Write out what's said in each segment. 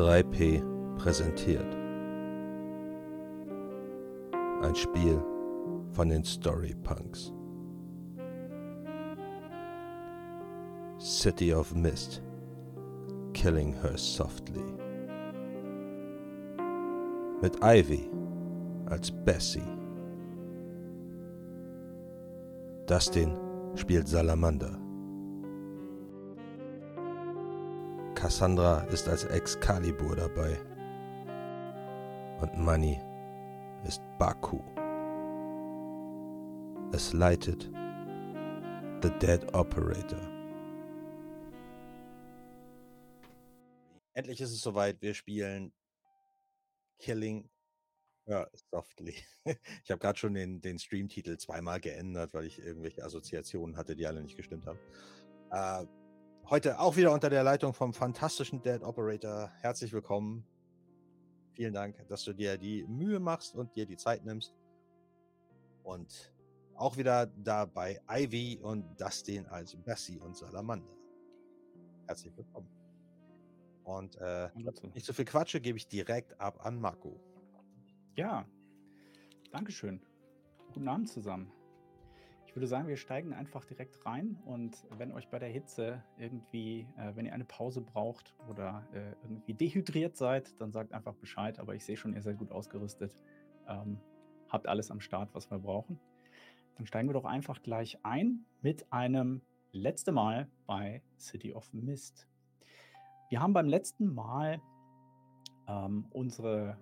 3P präsentiert. Ein Spiel von den Storypunks. City of Mist. Killing Her Softly. Mit Ivy als Bessie. Dustin spielt Salamander. Cassandra ist als Excalibur dabei. Und Money ist Baku. Es leitet The Dead Operator. Endlich ist es soweit. Wir spielen Killing Her Softly. Ich habe gerade schon den, den Streamtitel zweimal geändert, weil ich irgendwelche Assoziationen hatte, die alle nicht gestimmt haben. Äh, Heute auch wieder unter der Leitung vom fantastischen Dead Operator. Herzlich willkommen. Vielen Dank, dass du dir die Mühe machst und dir die Zeit nimmst. Und auch wieder dabei Ivy und Dustin als Bessie und Salamander. Herzlich willkommen. Und äh, nicht so viel Quatsche, gebe ich direkt ab an Marco. Ja, Dankeschön. Guten Abend zusammen. Ich würde sagen, wir steigen einfach direkt rein und wenn euch bei der Hitze irgendwie, äh, wenn ihr eine Pause braucht oder äh, irgendwie dehydriert seid, dann sagt einfach Bescheid. Aber ich sehe schon, ihr seid gut ausgerüstet. Ähm, habt alles am Start, was wir brauchen. Dann steigen wir doch einfach gleich ein mit einem letzten Mal bei City of Mist. Wir haben beim letzten Mal ähm, unsere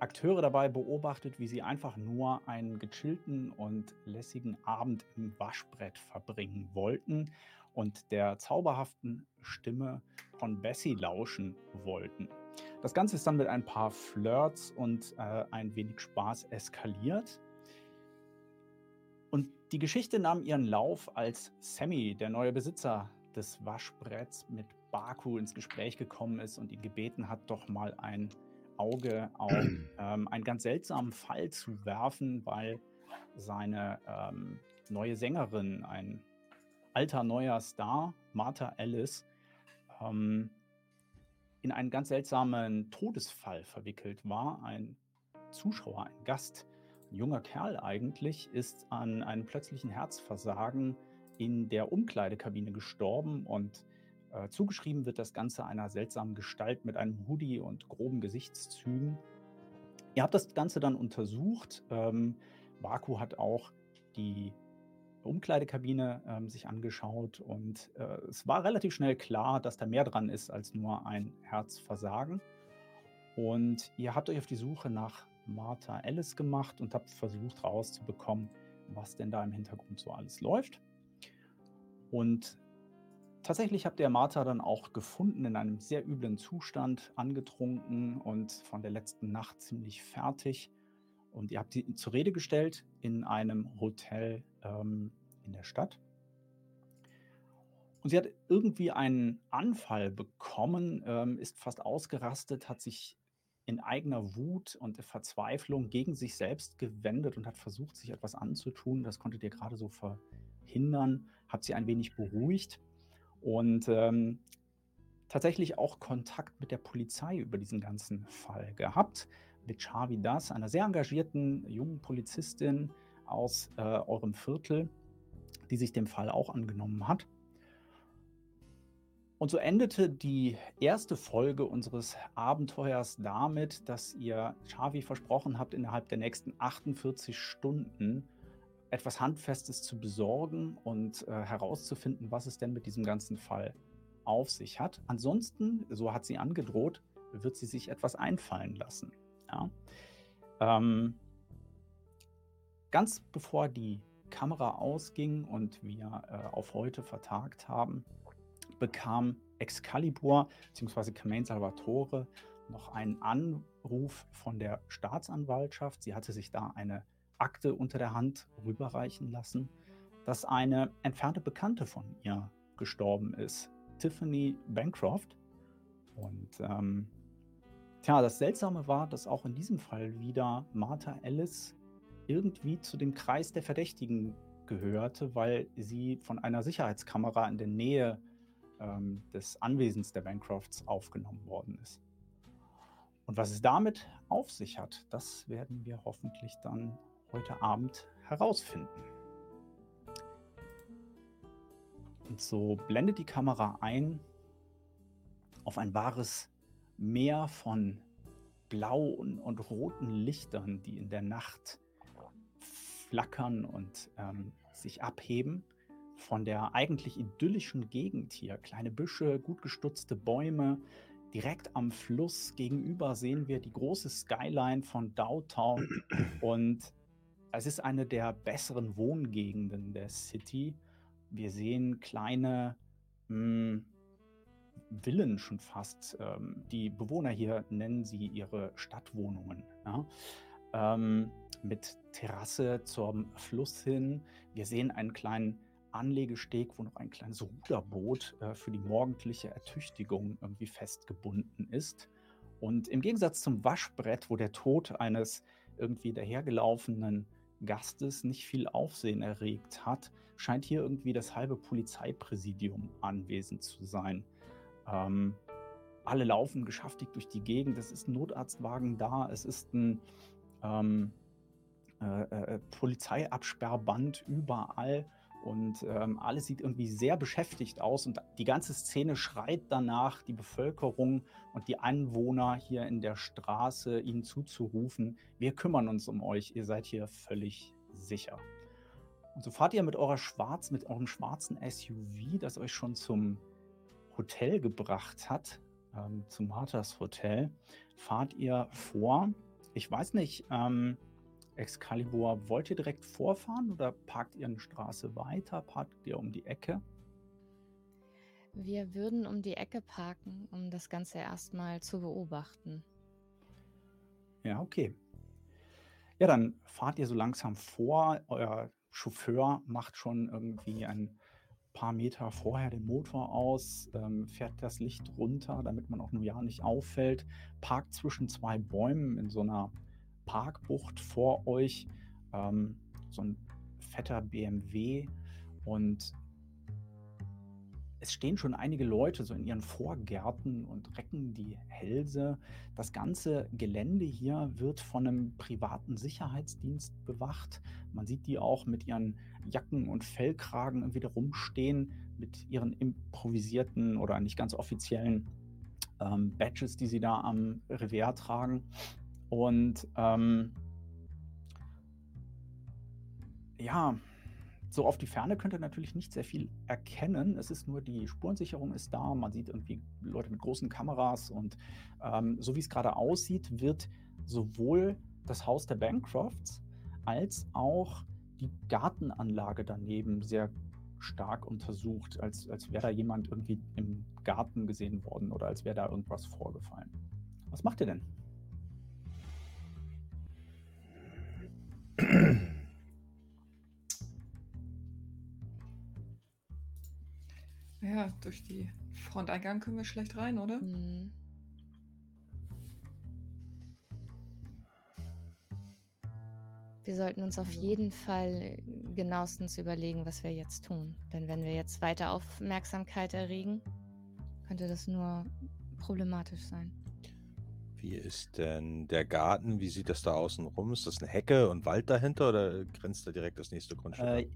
Akteure dabei beobachtet, wie sie einfach nur einen gechillten und lässigen Abend im Waschbrett verbringen wollten und der zauberhaften Stimme von Bessie lauschen wollten. Das Ganze ist dann mit ein paar Flirts und äh, ein wenig Spaß eskaliert. Und die Geschichte nahm ihren Lauf, als Sammy, der neue Besitzer des Waschbretts, mit Baku ins Gespräch gekommen ist und ihn gebeten hat, doch mal ein Auge auf ähm, einen ganz seltsamen Fall zu werfen, weil seine ähm, neue Sängerin, ein alter neuer Star, Martha Ellis, ähm, in einen ganz seltsamen Todesfall verwickelt war. Ein Zuschauer, ein Gast, ein junger Kerl eigentlich, ist an einem plötzlichen Herzversagen in der Umkleidekabine gestorben und äh, zugeschrieben wird das Ganze einer seltsamen Gestalt mit einem Hoodie und groben Gesichtszügen. Ihr habt das Ganze dann untersucht. Ähm, Baku hat auch die Umkleidekabine ähm, sich angeschaut und äh, es war relativ schnell klar, dass da mehr dran ist als nur ein Herzversagen. Und ihr habt euch auf die Suche nach Martha Ellis gemacht und habt versucht herauszubekommen, was denn da im Hintergrund so alles läuft. Und Tatsächlich habt ihr Martha dann auch gefunden in einem sehr üblen Zustand, angetrunken und von der letzten Nacht ziemlich fertig. Und ihr habt sie zur Rede gestellt in einem Hotel ähm, in der Stadt. Und sie hat irgendwie einen Anfall bekommen, ähm, ist fast ausgerastet, hat sich in eigener Wut und Verzweiflung gegen sich selbst gewendet und hat versucht, sich etwas anzutun. Das konntet ihr gerade so verhindern, habt sie ein wenig beruhigt und ähm, tatsächlich auch Kontakt mit der Polizei über diesen ganzen Fall gehabt. Mit Chavi Das, einer sehr engagierten jungen Polizistin aus äh, eurem Viertel, die sich dem Fall auch angenommen hat. Und so endete die erste Folge unseres Abenteuers damit, dass ihr Chavi versprochen habt, innerhalb der nächsten 48 Stunden etwas Handfestes zu besorgen und äh, herauszufinden, was es denn mit diesem ganzen Fall auf sich hat. Ansonsten, so hat sie angedroht, wird sie sich etwas einfallen lassen. Ja? Ähm, ganz bevor die Kamera ausging und wir äh, auf heute vertagt haben, bekam Excalibur bzw. Carmaine Salvatore noch einen Anruf von der Staatsanwaltschaft. Sie hatte sich da eine Akte unter der Hand rüberreichen lassen, dass eine entfernte Bekannte von ihr gestorben ist, Tiffany Bancroft. Und ähm, tja, das Seltsame war, dass auch in diesem Fall wieder Martha Ellis irgendwie zu dem Kreis der Verdächtigen gehörte, weil sie von einer Sicherheitskamera in der Nähe ähm, des Anwesens der Bancrofts aufgenommen worden ist. Und was es damit auf sich hat, das werden wir hoffentlich dann heute Abend herausfinden. Und so blendet die Kamera ein auf ein wahres Meer von blauen und roten Lichtern, die in der Nacht flackern und ähm, sich abheben von der eigentlich idyllischen Gegend hier. Kleine Büsche, gut gestutzte Bäume. Direkt am Fluss gegenüber sehen wir die große Skyline von Downtown. Und es ist eine der besseren Wohngegenden der City. Wir sehen kleine mh, hm, Villen schon fast. Ähm, die Bewohner hier nennen sie ihre Stadtwohnungen. Ja? Ähm, mit Terrasse zum Fluss hin. Wir sehen einen kleinen Anlegesteg, wo noch ein kleines Ruderboot äh, für die morgendliche Ertüchtigung irgendwie festgebunden ist. Und im Gegensatz zum Waschbrett, wo der Tod eines irgendwie dahergelaufenen Gastes nicht viel Aufsehen erregt hat, scheint hier irgendwie das halbe Polizeipräsidium anwesend zu sein. Ähm, alle laufen geschäftig durch die Gegend. Es ist ein Notarztwagen da. Es ist ein ähm, äh, äh, Polizeiabsperrband überall. Und ähm, alles sieht irgendwie sehr beschäftigt aus. Und die ganze Szene schreit danach, die Bevölkerung und die Anwohner hier in der Straße ihnen zuzurufen, wir kümmern uns um euch, ihr seid hier völlig sicher. Und so fahrt ihr mit eurer schwarz, mit eurem schwarzen SUV, das euch schon zum Hotel gebracht hat, ähm, zum Marthas Hotel, fahrt ihr vor. Ich weiß nicht, ähm, Excalibur, wollt ihr direkt vorfahren oder parkt ihr eine Straße weiter? Parkt ihr um die Ecke? Wir würden um die Ecke parken, um das Ganze erstmal zu beobachten. Ja, okay. Ja, dann fahrt ihr so langsam vor. Euer Chauffeur macht schon irgendwie ein paar Meter vorher den Motor aus, ähm, fährt das Licht runter, damit man auch nur ja nicht auffällt, parkt zwischen zwei Bäumen in so einer Parkbucht vor euch, ähm, so ein fetter BMW und es stehen schon einige Leute so in ihren Vorgärten und recken die Hälse. Das ganze Gelände hier wird von einem privaten Sicherheitsdienst bewacht. Man sieht die auch mit ihren Jacken und Fellkragen da rumstehen, mit ihren improvisierten oder nicht ganz offiziellen ähm, Badges, die sie da am Revers tragen. Und ähm, ja, so auf die Ferne könnt ihr natürlich nicht sehr viel erkennen. Es ist nur die Spurensicherung ist da. Man sieht irgendwie Leute mit großen Kameras und ähm, so wie es gerade aussieht, wird sowohl das Haus der Bancrofts als auch die Gartenanlage daneben sehr stark untersucht, als, als wäre da jemand irgendwie im Garten gesehen worden oder als wäre da irgendwas vorgefallen. Was macht ihr denn? Ja, durch die Fronteingang können wir schlecht rein, oder? Mhm. Wir sollten uns auf jeden Fall genauestens überlegen, was wir jetzt tun. Denn wenn wir jetzt weiter Aufmerksamkeit erregen, könnte das nur problematisch sein. Wie ist denn der Garten? Wie sieht das da außen rum? Ist das eine Hecke und Wald dahinter oder grenzt da direkt das nächste Grundstück äh,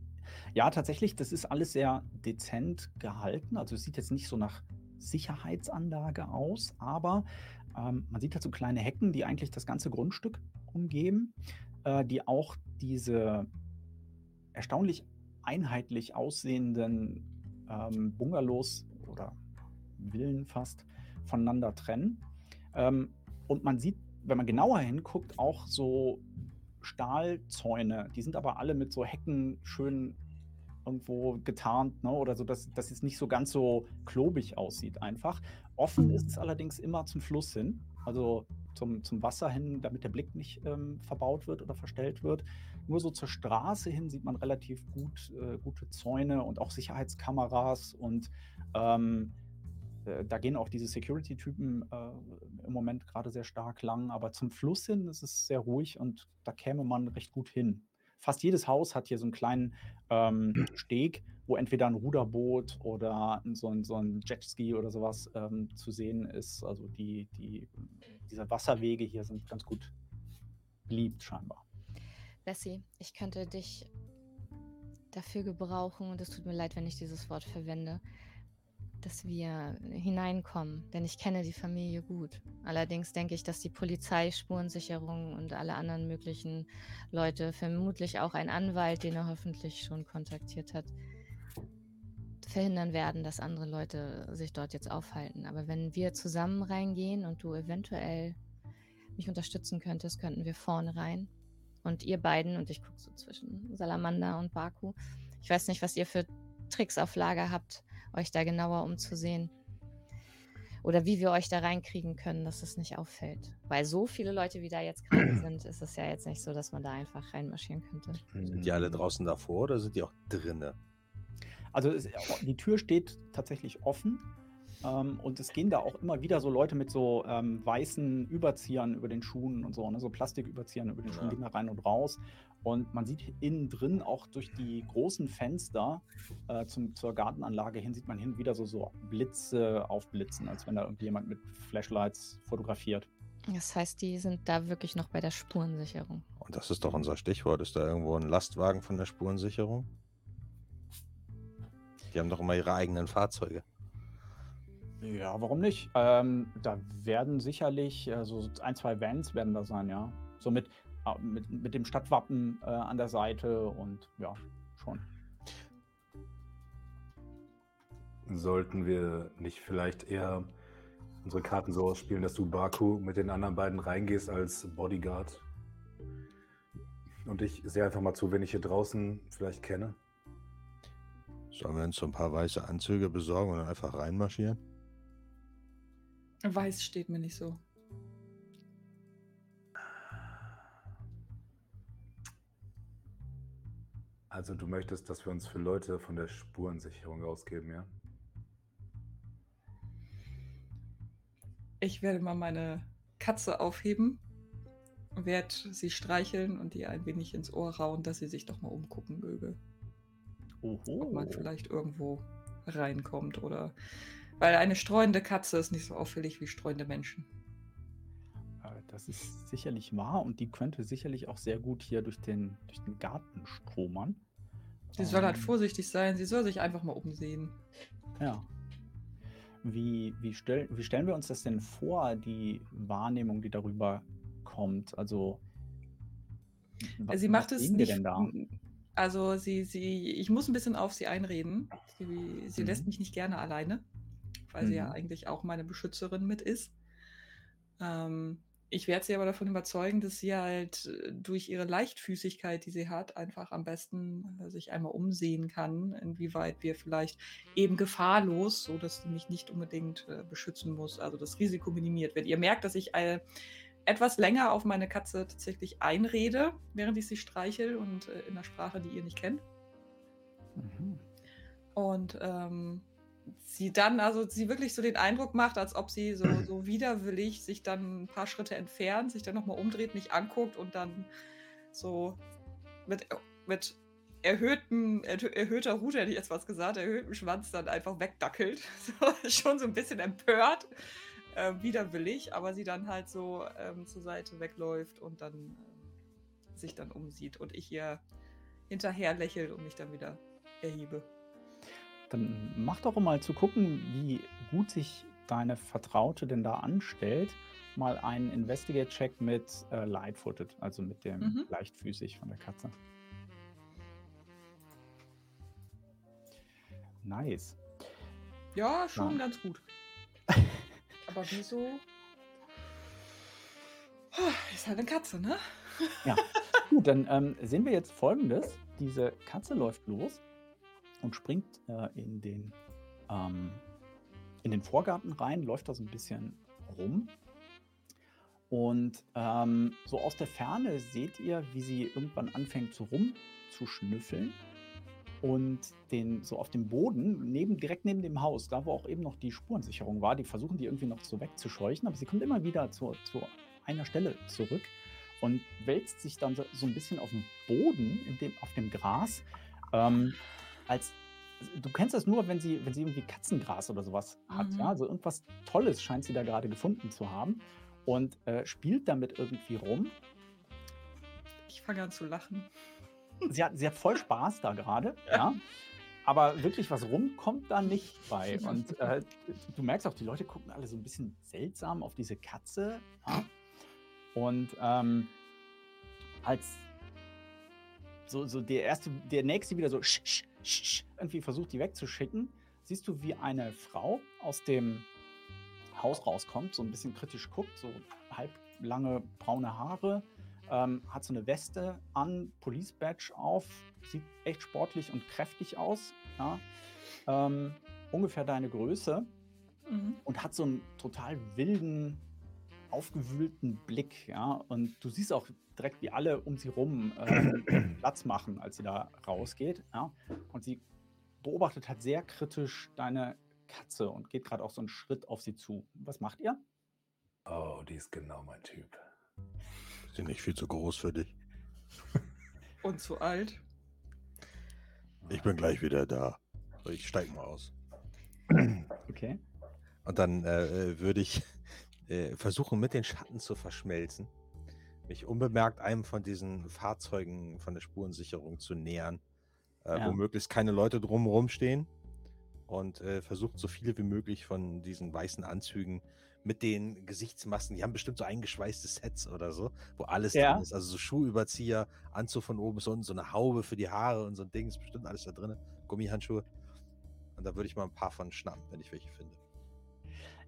ja, tatsächlich, das ist alles sehr dezent gehalten. Also es sieht jetzt nicht so nach Sicherheitsanlage aus, aber ähm, man sieht halt so kleine Hecken, die eigentlich das ganze Grundstück umgeben, äh, die auch diese erstaunlich einheitlich aussehenden ähm, Bungalows oder Villen fast voneinander trennen. Ähm, und man sieht, wenn man genauer hinguckt, auch so Stahlzäune. Die sind aber alle mit so Hecken schön irgendwo getarnt, ne? oder so, dass, dass es nicht so ganz so klobig aussieht einfach. Offen ist es allerdings immer zum Fluss hin, also zum, zum Wasser hin, damit der Blick nicht ähm, verbaut wird oder verstellt wird. Nur so zur Straße hin sieht man relativ gut, äh, gute Zäune und auch Sicherheitskameras und ähm, äh, da gehen auch diese Security-Typen äh, im Moment gerade sehr stark lang, aber zum Fluss hin ist es sehr ruhig und da käme man recht gut hin. Fast jedes Haus hat hier so einen kleinen ähm, Steg, wo wo entweder ein Ruderboot oder so ein, so ein Jetski oder sowas ähm, zu sehen ist. Also die, die, diese Wasserwege hier sind ganz gut beliebt scheinbar. Bessie, ich könnte dich dafür gebrauchen, und es tut mir leid, wenn ich dieses Wort verwende, dass wir hineinkommen, denn ich kenne die Familie gut. Allerdings denke ich, dass die Polizei, Spurensicherung und alle anderen möglichen Leute, vermutlich auch ein Anwalt, den er hoffentlich schon kontaktiert hat, verhindern werden, dass andere Leute sich dort jetzt aufhalten. Aber wenn wir zusammen reingehen und du eventuell mich unterstützen könntest, könnten wir vorne rein. Und ihr beiden, und ich gucke so zwischen Salamander und Baku, ich weiß nicht, was ihr für Tricks auf Lager habt, euch da genauer umzusehen. Oder wie wir euch da reinkriegen können, dass es nicht auffällt. Weil so viele Leute, wie da jetzt gerade sind, ist es ja jetzt nicht so, dass man da einfach reinmarschieren könnte. Sind die alle draußen davor oder sind die auch drinnen? Also es, die Tür steht tatsächlich offen. Ähm, und es gehen da auch immer wieder so Leute mit so ähm, weißen Überziehern über den Schuhen und so, ne? so Plastiküberziehern über den Schuhen, ja. gehen da rein und raus. Und man sieht innen drin auch durch die großen Fenster äh, zum, zur Gartenanlage hin, sieht man hin wieder so, so Blitze aufblitzen, als wenn da irgendjemand mit Flashlights fotografiert. Das heißt, die sind da wirklich noch bei der Spurensicherung. Und das ist doch unser Stichwort. Ist da irgendwo ein Lastwagen von der Spurensicherung? Die haben doch immer ihre eigenen Fahrzeuge. Ja, warum nicht? Ähm, da werden sicherlich äh, so ein, zwei Vans werden da sein, ja. So mit, mit, mit dem Stadtwappen äh, an der Seite und ja, schon. Sollten wir nicht vielleicht eher unsere Karten so ausspielen, dass du Baku mit den anderen beiden reingehst als Bodyguard? Und ich sehe einfach mal zu, wenn ich hier draußen vielleicht kenne. Sollen wir uns so ein paar weiße Anzüge besorgen und dann einfach reinmarschieren? Weiß steht mir nicht so. Also du möchtest, dass wir uns für Leute von der Spurensicherung ausgeben, ja? Ich werde mal meine Katze aufheben, werde sie streicheln und ihr ein wenig ins Ohr rauen, dass sie sich doch mal umgucken möge. Oho. Ob man vielleicht irgendwo reinkommt oder weil eine streuende Katze ist nicht so auffällig wie streunende Menschen. Das ist sicherlich wahr und die könnte sicherlich auch sehr gut hier durch den, durch den Garten stromern. Sie soll halt ähm, vorsichtig sein, sie soll sich einfach mal umsehen. Ja. Wie, wie, stell, wie stellen wir uns das denn vor, die Wahrnehmung, die darüber kommt? Also, was, sie macht es nicht. Denn da? Also, sie, sie, ich muss ein bisschen auf sie einreden. Sie, sie mhm. lässt mich nicht gerne alleine weil mhm. sie ja mhm. eigentlich auch meine Beschützerin mit ist. Ähm, ich werde sie aber davon überzeugen, dass sie halt äh, durch ihre Leichtfüßigkeit, die sie hat, einfach am besten äh, sich einmal umsehen kann, inwieweit wir vielleicht eben gefahrlos, so dass sie mich nicht unbedingt äh, beschützen muss, also das Risiko minimiert wird. Ihr merkt, dass ich äh, etwas länger auf meine Katze tatsächlich einrede, während ich sie streichel und äh, in einer Sprache, die ihr nicht kennt. Mhm. Und ähm, sie dann, also sie wirklich so den Eindruck macht, als ob sie so, so widerwillig sich dann ein paar Schritte entfernt, sich dann nochmal umdreht, mich anguckt und dann so mit, mit erhöhtem, erhöhter Rute, hätte ich jetzt was gesagt, erhöhtem Schwanz dann einfach wegdackelt. So, schon so ein bisschen empört, äh, widerwillig, aber sie dann halt so ähm, zur Seite wegläuft und dann äh, sich dann umsieht und ich ihr hinterher lächelt und mich dann wieder erhebe. Dann mach doch mal zu gucken, wie gut sich deine Vertraute denn da anstellt. Mal einen Investigate-Check mit äh, Lightfooted, also mit dem mhm. leichtfüßig von der Katze. Nice. Ja, schon ja. ganz gut. Aber wieso? Ist halt eine Katze, ne? ja. Gut, dann ähm, sehen wir jetzt folgendes. Diese Katze läuft los und springt äh, in, den, ähm, in den Vorgarten rein, läuft da so ein bisschen rum. Und ähm, so aus der Ferne seht ihr, wie sie irgendwann anfängt so rumzuschnüffeln. Und den so auf dem Boden, neben, direkt neben dem Haus, da wo auch eben noch die Spurensicherung war, die versuchen die irgendwie noch so wegzuscheuchen, aber sie kommt immer wieder zu, zu einer Stelle zurück und wälzt sich dann so, so ein bisschen auf dem Boden, dem, auf dem Gras, ähm, als du kennst das nur, wenn sie, wenn sie irgendwie Katzengras oder sowas hat. Mhm. Ja? Also irgendwas Tolles scheint sie da gerade gefunden zu haben und äh, spielt damit irgendwie rum. Ich fange an zu lachen. Sie hat, sie hat voll Spaß da gerade, ja. Aber wirklich was rumkommt da nicht bei. Und äh, du merkst auch, die Leute gucken alle so ein bisschen seltsam auf diese Katze. Ja? Und ähm, als so, so der erste, der nächste wieder so sch, sch, irgendwie versucht, die wegzuschicken, siehst du, wie eine Frau aus dem Haus rauskommt, so ein bisschen kritisch guckt, so halblange braune Haare, ähm, hat so eine Weste an, Police Badge auf, sieht echt sportlich und kräftig aus. Ja? Ähm, ungefähr deine Größe Mhm. und hat so einen total wilden, aufgewühlten Blick. Ja? Und du siehst auch direkt, wie alle um sie rum äh, Platz machen, als sie da rausgeht. Ja? Und sie beobachtet halt sehr kritisch deine Katze und geht gerade auch so einen Schritt auf sie zu. Was macht ihr? Oh, die ist genau mein Typ. Ist die nicht viel zu groß für dich? Und zu alt. Ich bin gleich wieder da. Ich steig mal aus. Okay. Und dann äh, würde ich äh, versuchen, mit den Schatten zu verschmelzen. Mich unbemerkt einem von diesen Fahrzeugen von der Spurensicherung zu nähern, äh, Ja. wo möglichst keine Leute drumherum stehen. Und äh, versucht so viele wie möglich von diesen weißen Anzügen mit den Gesichtsmasken, die haben bestimmt so eingeschweißte Sets oder so, wo alles Ja. drin ist. Also so Schuhüberzieher, Anzug von oben bis unten, so eine Haube für die Haare und so ein Ding, ist bestimmt alles da drin. Gummihandschuhe. Und da würde ich mal ein paar von schnappen, wenn ich welche finde.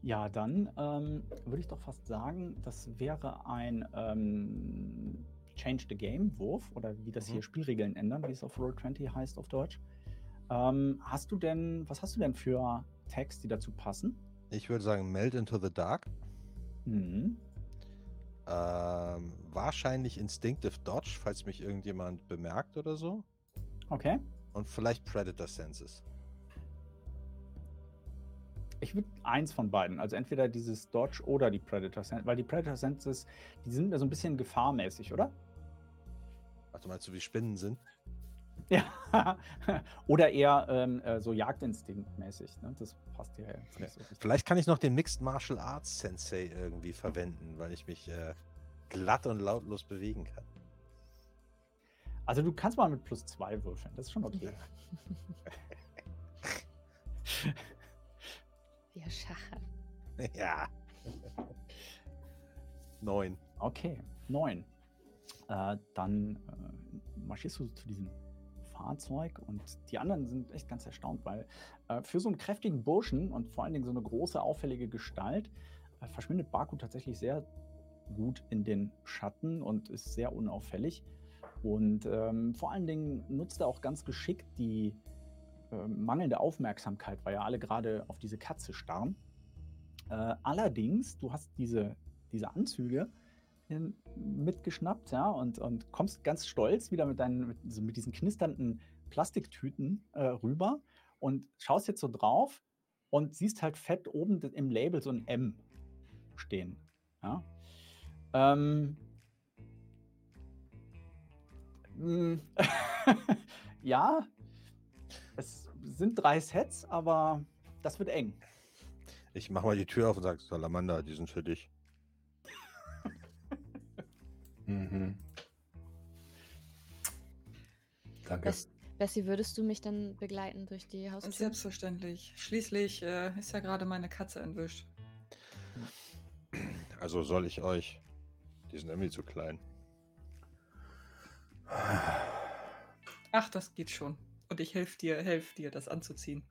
Ja, dann ähm, würde ich doch fast sagen, das wäre ein ähm, Change the Game Wurf oder wie das Mhm. hier Spielregeln ändern, wie es auf Roll20 heißt auf Deutsch. Ähm, hast du denn, was hast du denn für Tags, die dazu passen? Ich würde sagen, Melt into the Dark. Mhm. Ähm, wahrscheinlich Instinctive Dodge, falls mich irgendjemand bemerkt oder so. Okay. Und vielleicht Predator Senses. Ich würde eins von beiden, also entweder dieses Dodge oder die Predator Sense, weil die Predator Senses, die sind mir so ein bisschen gefahrmäßig, oder? Ach, du meinst, so wie Spinnen sind? Ja. oder eher ähm, äh, so Jagdinstinktmäßig. Ne? Das passt Ja. nicht so. Vielleicht kann ich noch den Mixed Martial Arts Sensei irgendwie verwenden, weil ich mich äh, glatt und lautlos bewegen kann. Also du kannst mal mit plus zwei würfeln, das ist schon okay. Wir schachern. ja. Neun. Okay, neun. Äh, dann äh, marschierst du zu diesem Fahrzeug und die anderen sind echt ganz erstaunt, weil äh, für so einen kräftigen Burschen und vor allen Dingen so eine große, auffällige Gestalt äh, verschwindet Baku tatsächlich sehr gut in den Schatten und ist sehr unauffällig. Und ähm, vor allen Dingen nutzt er auch ganz geschickt die äh, mangelnde Aufmerksamkeit, weil ja alle gerade auf diese Katze starren. Äh, allerdings, du hast diese, diese Anzüge mitgeschnappt, ja, und, und kommst ganz stolz wieder mit deinen, mit, so mit diesen knisternden Plastiktüten äh, rüber und schaust jetzt so drauf und siehst halt fett oben im Label so ein M stehen. Ja. Ähm, ja, es sind drei Sets, aber das wird eng. Ich mache mal die Tür auf und sage, Salamander, die sind für dich. Mhm. Danke. Bess, Bessie, würdest du mich dann begleiten durch die Haustür? Und selbstverständlich. Schließlich äh, ist ja gerade meine Katze entwischt. Also soll ich euch. Die sind irgendwie zu klein. Ach, das geht schon. Und ich helfe dir, helf dir, das anzuziehen.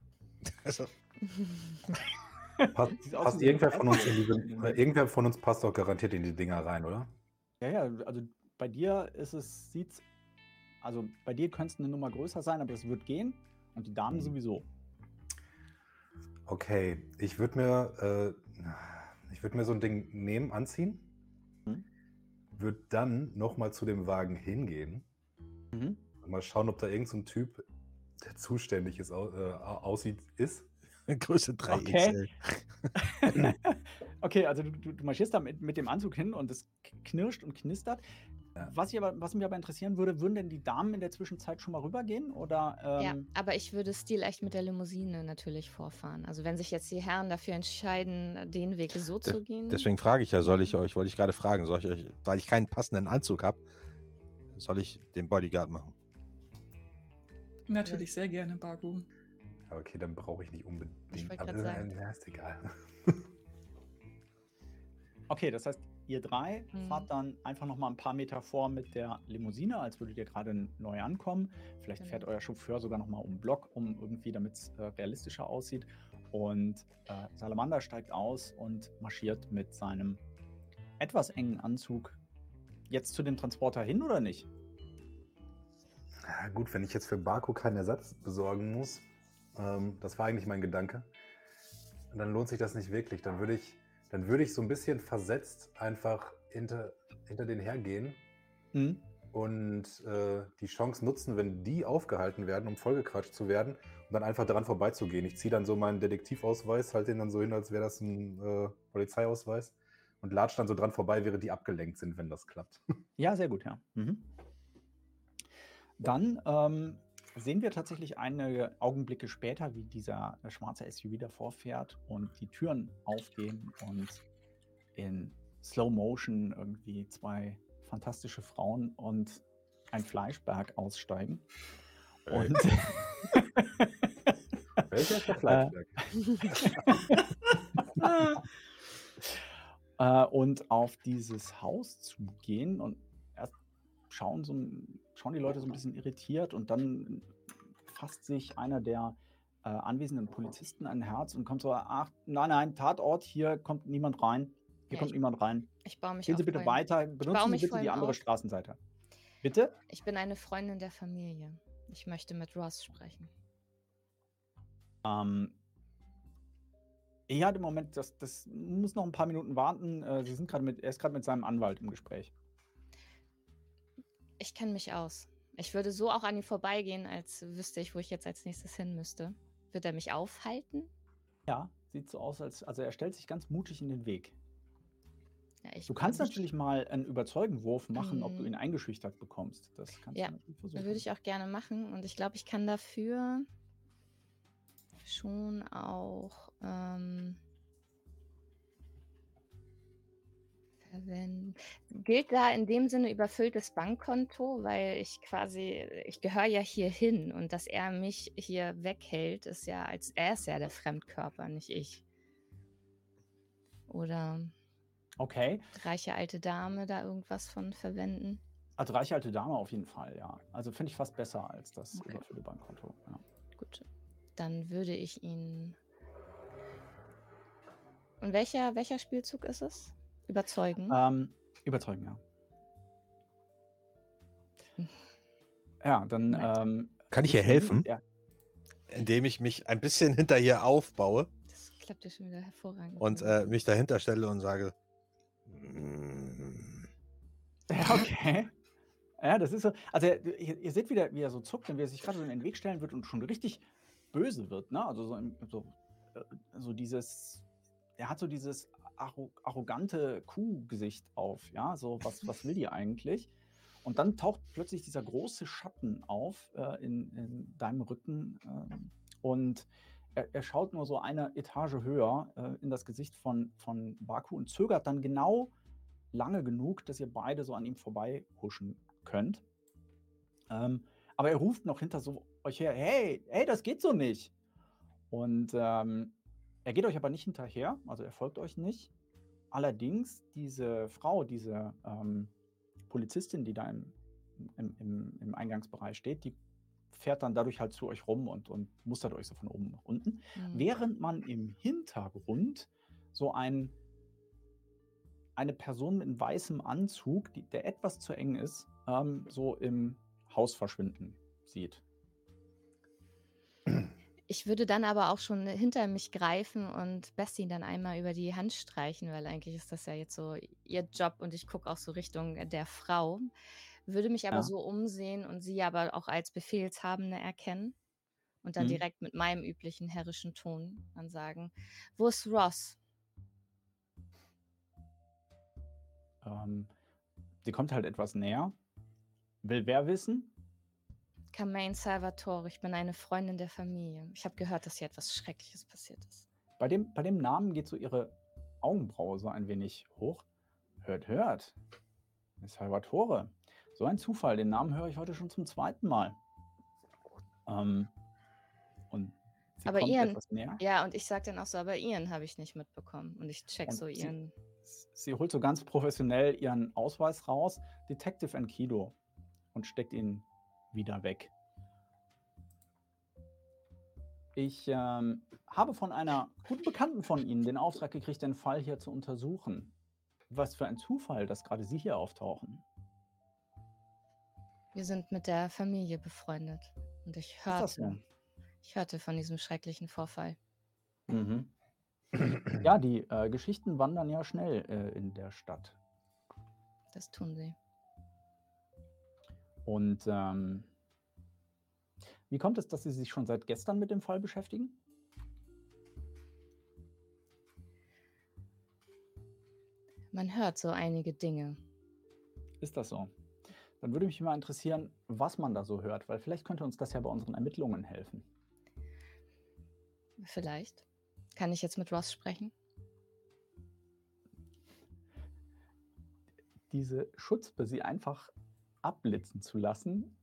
Also, Passt, passt irgendwer von uns in diese, äh, irgendwer von uns passt doch garantiert in die Dinger rein, oder? Ja, ja, also bei dir ist es, sieht's, also bei dir könnte es eine Nummer größer sein, aber es wird gehen und die Damen Mhm. sowieso. Okay, ich würde mir, äh, ich würde mir so ein Ding nehmen, anziehen, Mhm. würde dann nochmal zu dem Wagen hingehen Mhm. und mal schauen, ob da irgendein so ein Typ, der zuständig ist, äh, aussieht, ist. Größe 3 Okay. XL. okay, also du, du, du marschierst da mit, mit dem Anzug hin und es knirscht und knistert. Ja. Was, ich aber, was mich aber interessieren würde, würden denn die Damen in der Zwischenzeit schon mal rübergehen? Oder, ähm ja, aber ich würde Stil echt mit der Limousine natürlich vorfahren. Also wenn sich jetzt die Herren dafür entscheiden, den Weg so De zu gehen. Deswegen frage ich ja, soll ich euch, wollte ich gerade fragen, soll ich euch, weil ich keinen passenden Anzug habe, soll ich den Bodyguard machen? Natürlich, sehr gerne, Bagu. Okay, dann brauche ich nicht unbedingt. Ich aber sagen. Ja, ist egal. okay, das heißt, ihr drei mhm. fahrt dann einfach noch mal ein paar Meter vor mit der Limousine, als würdet ihr gerade neu ankommen. Vielleicht genau. fährt euer Chauffeur sogar noch mal um den Block, um irgendwie, damit es äh, realistischer aussieht. Und äh, Salamander steigt aus und marschiert mit seinem etwas engen Anzug jetzt zu dem Transporter hin oder nicht? Ja, gut, wenn ich jetzt für Baku keinen Ersatz besorgen muss, ähm, das war eigentlich mein Gedanke, dann lohnt sich das nicht wirklich. Dann würde ich, dann würde ich so ein bisschen versetzt einfach hinter, hinter den hergehen mhm. und äh, die Chance nutzen, wenn die aufgehalten werden, um vollgequatscht zu werden, und dann einfach daran vorbeizugehen. Ich ziehe dann so meinen Detektivausweis, halte den dann so hin, als wäre das ein äh, Polizeiausweis und latsche dann so dran vorbei, während die abgelenkt sind, wenn das klappt. Ja, sehr gut, ja. Mhm. Dann ähm, sehen wir tatsächlich einige Augenblicke später, wie dieser äh, schwarze SUV davor fährt und die Türen aufgehen und in Slow Motion irgendwie zwei fantastische Frauen und ein Fleischberg aussteigen. Und Welcher ist der Fleischberg? äh, und auf dieses Haus zugehen und erst schauen so ein schauen die Leute so ein bisschen irritiert und dann fasst sich einer der äh, anwesenden Polizisten ein Herz und kommt so, ach, nein, nein, Tatort, hier kommt niemand rein. Hier ja, kommt ich, niemand rein. Ich baue mich Gehen Sie bitte rein. weiter, benutzen Sie bitte die andere auf. Straßenseite. Bitte? Ich bin eine Freundin der Familie. Ich möchte mit Ross sprechen. Ähm, ja, im Moment, das, das muss noch ein paar Minuten warten. Äh, Sie sind gerade mit, er ist gerade mit seinem Anwalt im Gespräch. Ich kenne mich aus. Ich würde so auch an ihm vorbeigehen, als wüsste ich, wo ich jetzt als nächstes hin müsste. Wird er mich aufhalten? Ja, sieht so aus, als also er stellt sich ganz mutig in den Weg. Ja, du kannst natürlich mal einen Überzeugenwurf machen, mhm. ob du mhm. ihn eingeschüchtert bekommst. Das kannst ja, du natürlich versuchen. würde ich auch gerne machen. Und ich glaube, ich kann dafür schon auch ähm, verwenden. Gilt da in dem Sinne überfülltes Bankkonto, weil ich quasi, ich gehöre ja hier hin und dass er mich hier weghält, ist ja als er ist ja der Fremdkörper, nicht ich. Oder okay. reiche alte Dame da irgendwas von verwenden? Also reiche alte Dame auf jeden Fall, ja. Also finde ich fast besser als das okay. überfüllte Bankkonto. Ja. Gut. Dann würde ich ihn. Und welcher, welcher Spielzug ist es? Überzeugen? Ähm, überzeugen, ja. Ja, dann. Ähm, Kann ich hier helfen? Ja. Indem ich mich ein bisschen hinter ihr aufbaue. Das klappt ja schon wieder hervorragend. Und äh, mich dahinter stelle und sage. Mm. Ja, okay. Ja, das ist so. Also, ihr, ihr seht wieder, wie er so zuckt und wie er sich gerade so in den Weg stellen wird und schon richtig böse wird, ne? Also, so, so, äh, so dieses. Er hat so dieses arrogante Kuhgesicht auf. Ja, so, was, was will die eigentlich? Und dann taucht plötzlich dieser große Schatten auf äh, in, in, deinem Rücken äh, und er, er, schaut nur so eine Etage höher äh, in das Gesicht von, von Baku und zögert dann genau lange genug, dass ihr beide so an ihm vorbei huschen könnt. Ähm, aber er ruft noch hinter so euch her, hey, hey, das geht so nicht. Und ähm, er geht euch aber nicht hinterher, also er folgt euch nicht. Allerdings diese Frau, diese ähm, Polizistin, die da im, im, im, im, Eingangsbereich steht, die fährt dann dadurch halt zu euch rum und, und mustert euch so von oben nach unten. Mhm. Während man im Hintergrund so ein, eine Person mit weißem Anzug, die, der etwas zu eng ist, ähm, so im Haus verschwinden sieht. Ich würde dann aber auch schon hinter mich greifen und Bessie dann einmal über die Hand streichen, weil eigentlich ist das ja jetzt so ihr Job und ich gucke auch so Richtung der Frau. Würde mich aber ja. so umsehen und sie aber auch als Befehlshabende erkennen und dann mhm. direkt mit meinem üblichen herrischen Ton dann sagen: Wo ist Ross? Ähm, sie kommt halt etwas näher. Will wer wissen? Carmaine Salvatore, ich bin eine Freundin der Familie. Ich habe gehört, dass hier etwas Schreckliches passiert ist. Bei dem, bei dem Namen geht so ihre Augenbraue so ein wenig hoch. Hört, hört. Salvatore. So ein Zufall. Den Namen höre ich heute schon zum zweiten Mal. Ähm, und sie aber kommt Ian, etwas näher. Ja, und ich sage dann auch so, aber Ian habe ich nicht mitbekommen. Und ich check und so Ian. Sie, sie holt so ganz professionell ihren Ausweis raus, Detective Enkido, und steckt ihn wieder weg. Ich ähm, habe von einer guten Bekannten von Ihnen den Auftrag gekriegt, den Fall hier zu untersuchen. Was für ein Zufall, dass gerade Sie hier auftauchen. Wir sind mit der Familie befreundet. Und ich hörte, ich hörte von diesem schrecklichen Vorfall. Mhm. Ja, die äh, Geschichten wandern ja schnell äh, in der Stadt. Das tun sie. Und ähm, wie kommt es, dass Sie sich schon seit gestern mit dem Fall beschäftigen? Man hört so einige Dinge. Ist das so? Dann würde mich mal interessieren, was man da so hört, weil vielleicht könnte uns das ja bei unseren Ermittlungen helfen. Vielleicht. Kann ich jetzt mit Ross sprechen? Diese Schutzpe, sie einfach abblitzen zu lassen,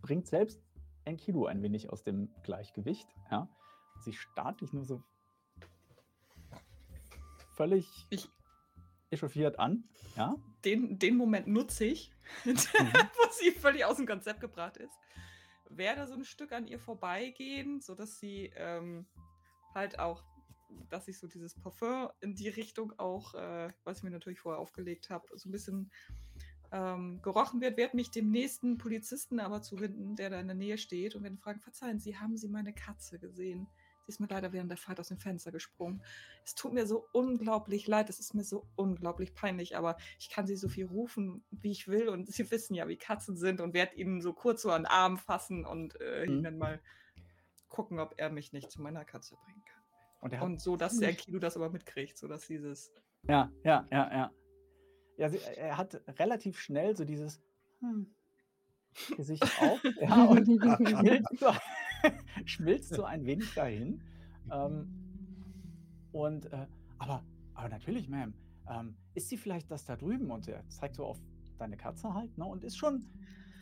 bringt selbst Enkidu ein wenig aus dem Gleichgewicht. Ja? Sie starrt dich nur so völlig ich, echauffiert an. Ja? Den, den Moment nutze ich, mhm. wo sie völlig aus dem Konzept gebracht ist. Werde so ein Stück an ihr vorbeigehen, sodass sie ähm, halt auch, dass ich so dieses Parfum in die Richtung auch, äh, was ich mir natürlich vorher aufgelegt habe, so ein bisschen ähm, gerochen wird, werde mich dem nächsten Polizisten aber zuwenden, der da in der Nähe steht und werde fragen, verzeihen Sie, haben Sie meine Katze gesehen? Sie ist mir leider während der Fahrt aus dem Fenster gesprungen. Es tut mir so unglaublich leid, es ist mir so unglaublich peinlich, aber ich kann Sie so viel rufen, wie ich will und Sie wissen ja, wie Katzen sind und werde Ihnen so kurz so an den Arm fassen und äh, mhm. Ihnen mal gucken, ob er mich nicht zu meiner Katze bringen kann. Und, und so, dass der Kilo das aber mitkriegt, so dass dieses... Ja, ja, ja, ja. Ja, sie, er hat relativ schnell so dieses hm, Gesicht auf ja, und schmilzt, so, schmilzt so ein wenig dahin. Ähm, und äh, aber, aber natürlich, Ma'am, ähm, ist sie vielleicht das da drüben? Und er zeigt so auf deine Katze halt, ne? Und ist schon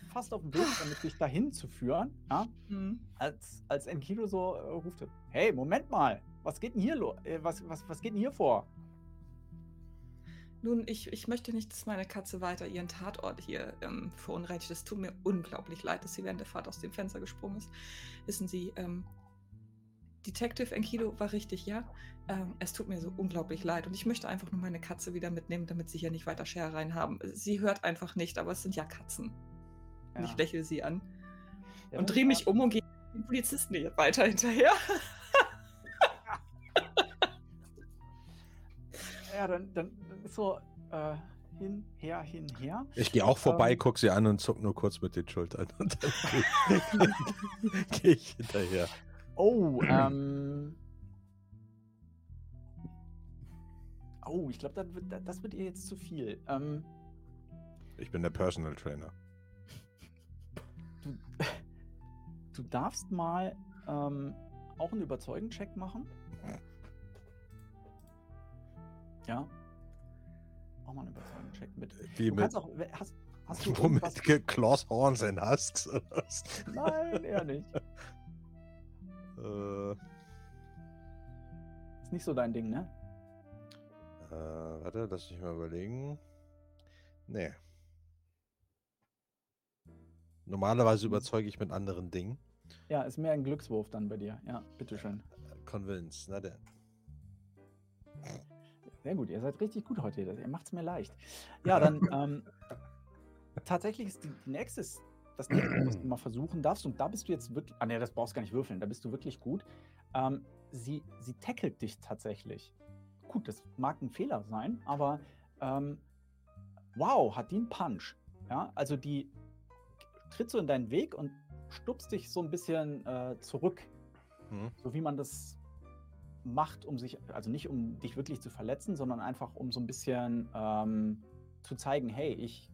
fast auf dem Weg, damit dich dahin zu führen, ja? Mhm. Als, als Enkido so äh, ruft, hey, Moment mal, was geht denn hier los? Äh, was, was, was geht denn hier vor? Nun, ich, ich möchte nicht, dass meine Katze weiter ihren Tatort hier ähm, verunreinigt. Es tut mir unglaublich leid, dass sie während der Fahrt aus dem Fenster gesprungen ist. Wissen Sie, ähm, Detective Enkido war richtig, ja. Ähm, es tut mir so unglaublich leid und ich möchte einfach nur meine Katze wieder mitnehmen, damit sie hier nicht weiter Scherereien haben. Sie hört einfach nicht, aber es sind ja Katzen. Ja. Und ich lächle sie an ja, und drehe mich um und gehe den Polizisten hier weiter hinterher. ja, dann, dann so äh, hin, her, hin, her. Ich gehe auch vorbei, ähm, guck sie an und zuck nur kurz mit den Schultern und dann gehe ich hinterher. Oh, ähm. Oh, ich glaube, das, wird, das wird ihr jetzt zu viel. Ähm, ich bin der Personal Trainer. Du, du darfst mal ähm, auch einen Überzeugen-Check machen. Ja, auch mal einen Überzeugung-Check mit. Wie du mit? Auch, hast, hast du Womit Klaus Horns in hast? Nein, eher nicht. äh. Ist nicht so dein Ding, ne? Äh, warte, lass mich mal überlegen. Nee. Normalerweise mhm. überzeuge ich mit anderen Dingen. Ja, ist mehr ein Glückswurf dann bei dir. Ja, bitteschön. Convince, na denn. Sehr gut, ihr seid richtig gut heute. Ihr macht es mir leicht. Ja, dann ähm, tatsächlich ist die, die nächste, das nächste, was du mal versuchen darfst, und da bist du jetzt wirklich, ah ne, das brauchst du gar nicht würfeln, da bist du wirklich gut. Ähm, sie, sie tackelt dich tatsächlich. Gut, das mag ein Fehler sein, aber ähm, wow, hat die einen Punch. Ja, also die tritt so in deinen Weg und stupst dich so ein bisschen äh, zurück. Mhm. So wie man das macht, um sich, also nicht um dich wirklich zu verletzen, sondern einfach um so ein bisschen ähm, zu zeigen, hey, ich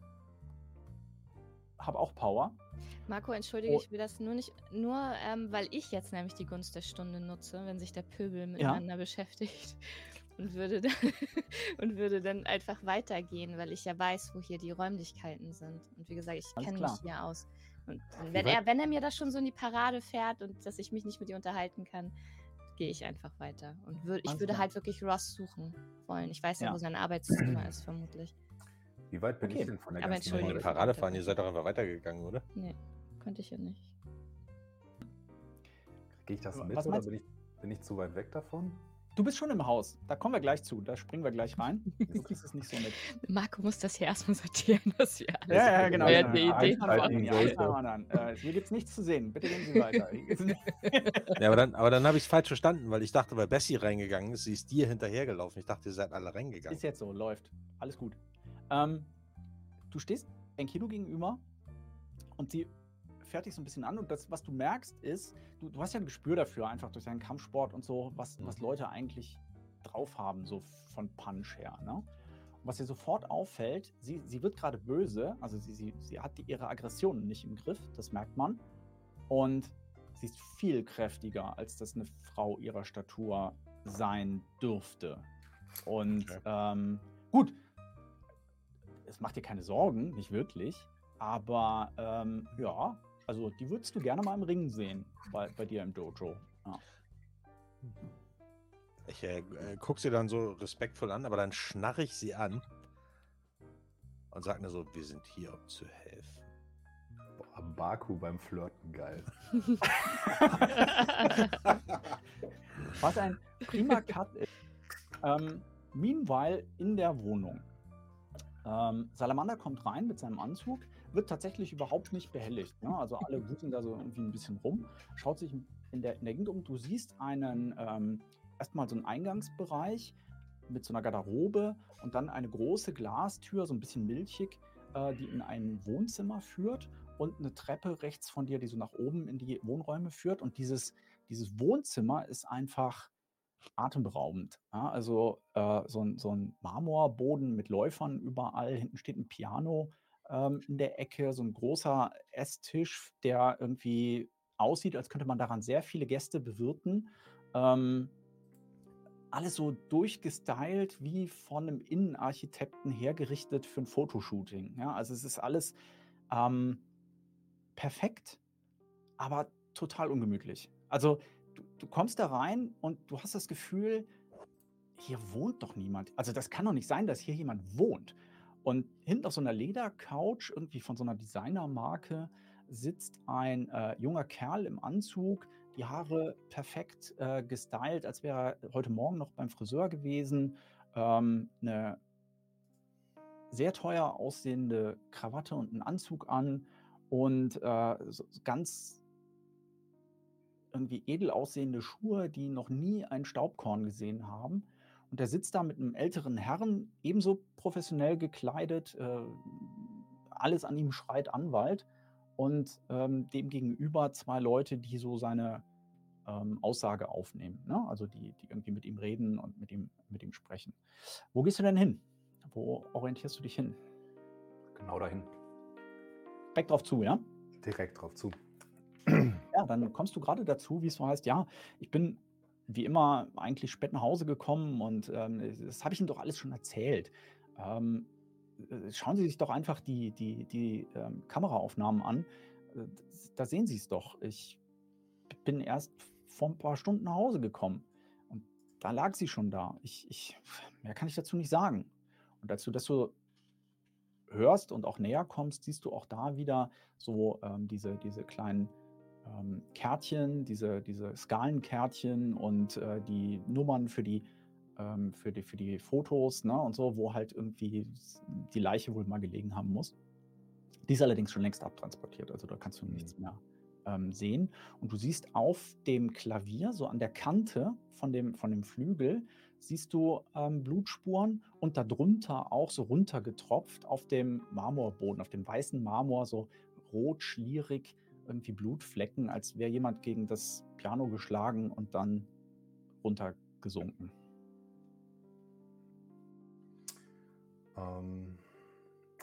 habe auch Power. Marco, entschuldige, oh. ich will das nur nicht, nur ähm, weil ich jetzt nämlich die Gunst der Stunde nutze, wenn sich der Pöbel miteinander ja. beschäftigt und würde, dann, und würde dann einfach weitergehen, weil ich ja weiß, wo hier die Räumlichkeiten sind. Und wie gesagt, ich kenne mich hier aus. Und wenn er, wenn er mir das schon so in die Parade fährt und dass ich mich nicht mit ihr unterhalten kann, gehe ich einfach weiter. Und würd, ich würde halt wirklich Ross suchen wollen. Ich weiß ja, ja. wo sein Arbeitszimmer ist, vermutlich. Wie weit bin okay. ich denn von der Aber ganzen Parade? Parade fahren, ihr seid doch einfach weitergegangen, oder? Nee, konnte ich ja nicht. Gehe ich das mit Was oder bin ich, bin ich zu weit weg davon? Du bist schon im Haus. Da kommen wir gleich zu. Da springen wir gleich rein. Das ist nicht so mit. Marco muss das hier erstmal sortieren, dass wir alles. Ja, ja, genau. Ja, die Idee haben. Äh, hier gibt es nichts zu sehen. Bitte gehen Sie weiter. ja, aber dann, aber dann habe ich es falsch verstanden, weil ich dachte, weil Bessie reingegangen ist, sie ist dir hinterhergelaufen. Ich dachte, ihr seid alle reingegangen. Ist jetzt so, läuft. Alles gut. Ähm, du stehst Enkino gegenüber und sie fährt dich so ein bisschen an und das, was du merkst, ist, du, du hast ja ein Gespür dafür, einfach durch deinen Kampfsport und so, was, was mhm. Leute eigentlich drauf haben, so von Punch her. Ne? Und was dir sofort auffällt, sie, sie wird gerade böse, also sie, sie, sie hat die, ihre Aggressionen nicht im Griff, das merkt man. Und sie ist viel kräftiger, als das eine Frau ihrer Statur sein dürfte. Und okay. ähm, gut, es macht dir keine Sorgen, nicht wirklich. Aber ähm, ja, also die würdest du gerne mal im Ring sehen, bei, bei dir im Dojo. Ja. Ich äh, äh gucke sie dann so respektvoll an, aber dann schnarre ich sie an und sage nur so, wir sind hier, um zu helfen. Boah, Baku beim Flirten, geil. Was ein prima Cut ist. Ähm, meanwhile in der Wohnung. Ähm, Salamander kommt rein mit seinem Anzug wird tatsächlich überhaupt nicht behelligt. Ne? Also alle wuseln da so irgendwie ein bisschen rum, schaut sich in der, in der Gegend um. Du siehst einen, ähm, erstmal so einen Eingangsbereich mit so einer Garderobe und dann eine große Glastür, so ein bisschen milchig, äh, die in ein Wohnzimmer führt und eine Treppe rechts von dir, die so nach oben in die Wohnräume führt. Und dieses, dieses Wohnzimmer ist einfach atemberaubend. Ja? Also äh, so, ein, so ein Marmorboden mit Läufern überall, hinten steht ein Piano ähm, in der Ecke, so ein großer Esstisch, der irgendwie aussieht, als könnte man daran sehr viele Gäste bewirten. Ähm, alles so durchgestylt, wie von einem Innenarchitekten hergerichtet für ein Fotoshooting. Ja, also es ist alles ähm, perfekt, aber total ungemütlich. Also du, du, kommst da rein und du hast das Gefühl, hier wohnt doch niemand. Also das kann doch nicht sein, dass hier jemand wohnt. Und hinten auf so einer Ledercouch, irgendwie von so einer Designermarke, sitzt ein äh, junger Kerl im Anzug, die Haare perfekt äh, gestylt, als wäre er heute Morgen noch beim Friseur gewesen. Ähm, eine sehr teuer aussehende Krawatte und einen Anzug an und äh, so ganz irgendwie edel aussehende Schuhe, die noch nie ein Staubkorn gesehen haben. Und der sitzt da mit einem älteren Herrn, ebenso professionell gekleidet. Äh, alles an ihm schreit Anwalt. Und ähm, dem gegenüber zwei Leute, die so seine ähm, Aussage aufnehmen. Ne? Also die, die irgendwie mit ihm reden und mit ihm, mit ihm sprechen. Wo gehst du denn hin? Wo orientierst du dich hin? Genau dahin. Direkt drauf zu, ja? Direkt drauf zu. Ja, dann kommst du gerade dazu, wie es so heißt, ja, ich bin wie immer eigentlich spät nach Hause gekommen und ähm, das habe ich Ihnen doch alles schon erzählt. Ähm, äh, schauen Sie sich doch einfach die, die, die ähm, Kameraaufnahmen an. Äh, da sehen Sie es doch. Ich bin erst vor ein paar Stunden nach Hause gekommen und da lag sie schon da. Ich, ich, mehr kann ich dazu nicht sagen. Und als du das so hörst und auch näher kommst, siehst du auch da wieder so ähm, diese, diese kleinen ähm, Kärtchen, diese, diese Skalenkärtchen und äh, die Nummern für die, ähm, für die, für die Fotos ne, und so, wo halt irgendwie die Leiche wohl mal gelegen haben muss. Die ist allerdings schon längst abtransportiert, also da kannst du mhm. nichts mehr ähm, sehen. Und du siehst auf dem Klavier, so an der Kante von dem, von dem Flügel, siehst du ähm, Blutspuren und darunter auch so runtergetropft auf dem Marmorboden, auf dem weißen Marmor, so rot, schlierig irgendwie Blutflecken, als wäre jemand gegen das Piano geschlagen und dann runtergesunken. Ähm,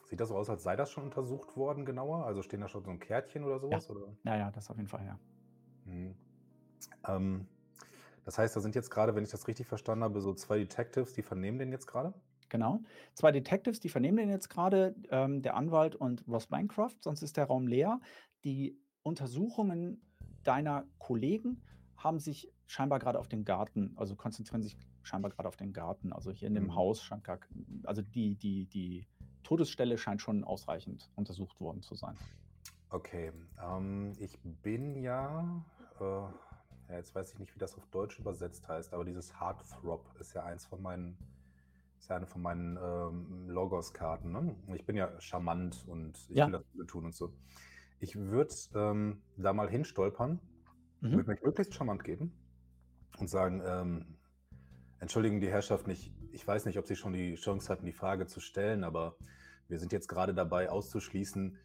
Sieht das so aus, als sei das schon untersucht worden, genauer? Also stehen da schon so ein Kärtchen oder Ja, sowas? Oder? ja, ja, das auf jeden Fall, ja. Mhm. Ähm, das heißt, da sind jetzt gerade, wenn ich das richtig verstanden habe, so zwei Detectives, die vernehmen den jetzt gerade? Genau. Zwei Detectives, die vernehmen den jetzt gerade, ähm, der Anwalt und Ross Bancroft, sonst ist der Raum leer. Die Untersuchungen deiner Kollegen haben sich scheinbar gerade auf den Garten, also konzentrieren sich scheinbar gerade auf den Garten. Also hier in dem Mhm. Haus scheint gar, also die, die, die Todesstelle scheint schon ausreichend untersucht worden zu sein. Okay, ähm, ich bin ja, äh, ja, jetzt weiß ich nicht, wie das auf Deutsch übersetzt heißt, aber dieses Heartthrob ist ja eins von meinen, ist ja eine von meinen ähm, Logos-Karten. Ne? Ich bin ja charmant und ich Ja. will das tun und so. Ich würde ähm, da mal hinstolpern, Mhm. würde mich möglichst charmant geben und sagen, ähm, entschuldigen die Herrschaft nicht, ich weiß nicht, ob Sie schon die Chance hatten, die Frage zu stellen, aber wir sind jetzt gerade dabei auszuschließen,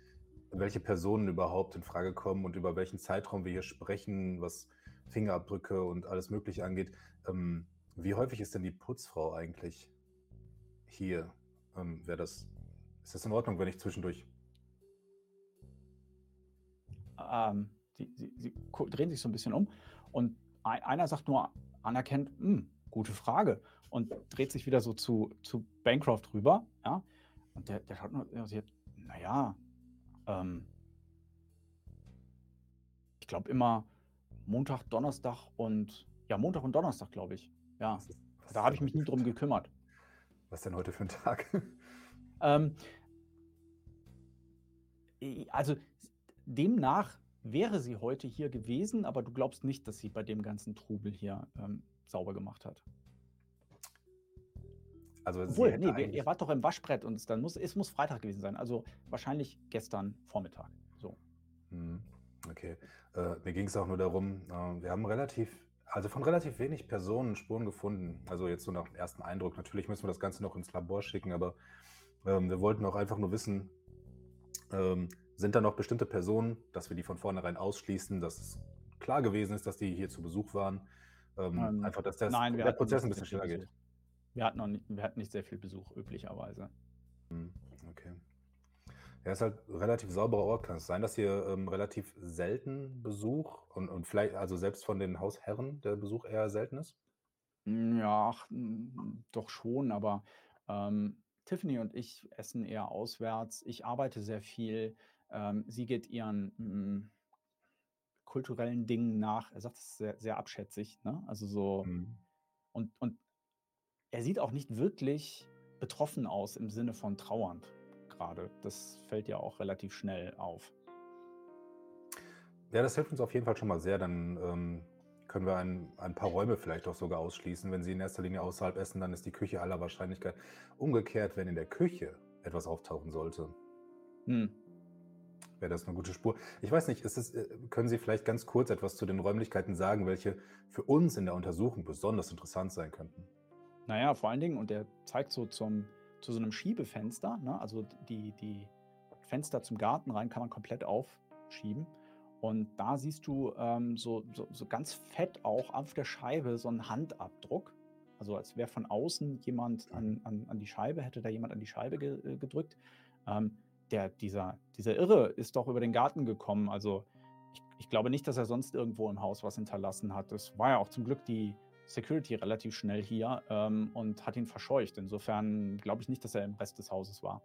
welche Personen überhaupt in Frage kommen und über welchen Zeitraum wir hier sprechen, was Fingerabdrücke und alles Mögliche angeht. Ähm, wie häufig ist denn die Putzfrau eigentlich hier? Ähm, Wäre das, ist das in Ordnung, wenn ich zwischendurch? Ähm, sie, sie, sie drehen sich so ein bisschen um und ein, einer sagt nur anerkennt, "Hm, gute Frage und dreht sich wieder so zu, zu Bancroft rüber, ja, und der, der schaut nur, sie hat, naja, ähm, ich glaube immer Montag, Donnerstag und, ja, Montag und Donnerstag, glaube ich, ja, Was ist, was da habe ich mich nie drum gekümmert. Was denn heute für ein Tag? Ähm, also demnach wäre sie heute hier gewesen, aber du glaubst nicht, dass sie bei dem ganzen Trubel hier ähm, sauber gemacht hat. Also Obwohl, nee, wir- ihr wart doch im Waschbrett und es, dann muss, es muss Freitag gewesen sein. Also wahrscheinlich gestern Vormittag. So. Hm, Okay. Äh, mir ging es auch nur darum, äh, wir haben relativ, also von relativ wenig Personen Spuren gefunden. Also jetzt so nach dem ersten Eindruck. Natürlich müssen wir das Ganze noch ins Labor schicken, aber ähm, wir wollten auch einfach nur wissen, ähm, sind da noch bestimmte Personen, dass wir die von vornherein ausschließen, dass es klar gewesen ist, dass die hier zu Besuch waren. Ähm, Ähm, einfach, dass das, nein, der Prozess ein bisschen schneller geht. Wir hatten, noch nicht, wir hatten nicht sehr viel Besuch, üblicherweise. Hm, Okay. Ja, ist halt ein relativ sauberer Ort. Kann es sein, dass hier ähm, relativ selten Besuch und, und vielleicht, also selbst von den Hausherren, der Besuch eher selten ist? Mm, Ja, ach, mm, doch schon, aber ähm, Tiffany und ich essen eher auswärts. Ich arbeite sehr viel. Ähm, sie geht ihren mm, kulturellen Dingen nach. Er sagt es sehr, sehr abschätzig, ne? Also so, Hm. und, und er sieht auch nicht wirklich betroffen aus im Sinne von trauernd gerade. Das fällt ja auch relativ schnell auf. Ja, das hilft uns auf jeden Fall schon mal sehr. Dann ähm, können wir ein, ein paar Räume vielleicht auch sogar ausschließen. Wenn Sie in erster Linie außerhalb essen, dann ist die Küche aller Wahrscheinlichkeit. Umgekehrt, wenn in der Küche etwas auftauchen sollte, Hm. Wäre das eine gute Spur. Ich weiß nicht, es, äh, können Sie vielleicht ganz kurz etwas zu den Räumlichkeiten sagen, welche für uns in der Untersuchung besonders interessant sein könnten? Naja, vor allen Dingen, und der zeigt so zum, zu so einem Schiebefenster, ne? also die, die Fenster zum Garten rein kann man komplett aufschieben. Und da siehst du ähm, so, so, so ganz fett auch auf der Scheibe so einen Handabdruck. Also als wäre von außen jemand an, an, an die Scheibe, hätte da jemand an die Scheibe ge, äh, gedrückt. Ähm, der, dieser, dieser Irre ist doch über den Garten gekommen. Also ich, ich glaube nicht, dass er sonst irgendwo im Haus was hinterlassen hat. Es war ja auch zum Glück die Security relativ schnell hier ähm, und hat ihn verscheucht. Insofern glaube ich nicht, dass er im Rest des Hauses war.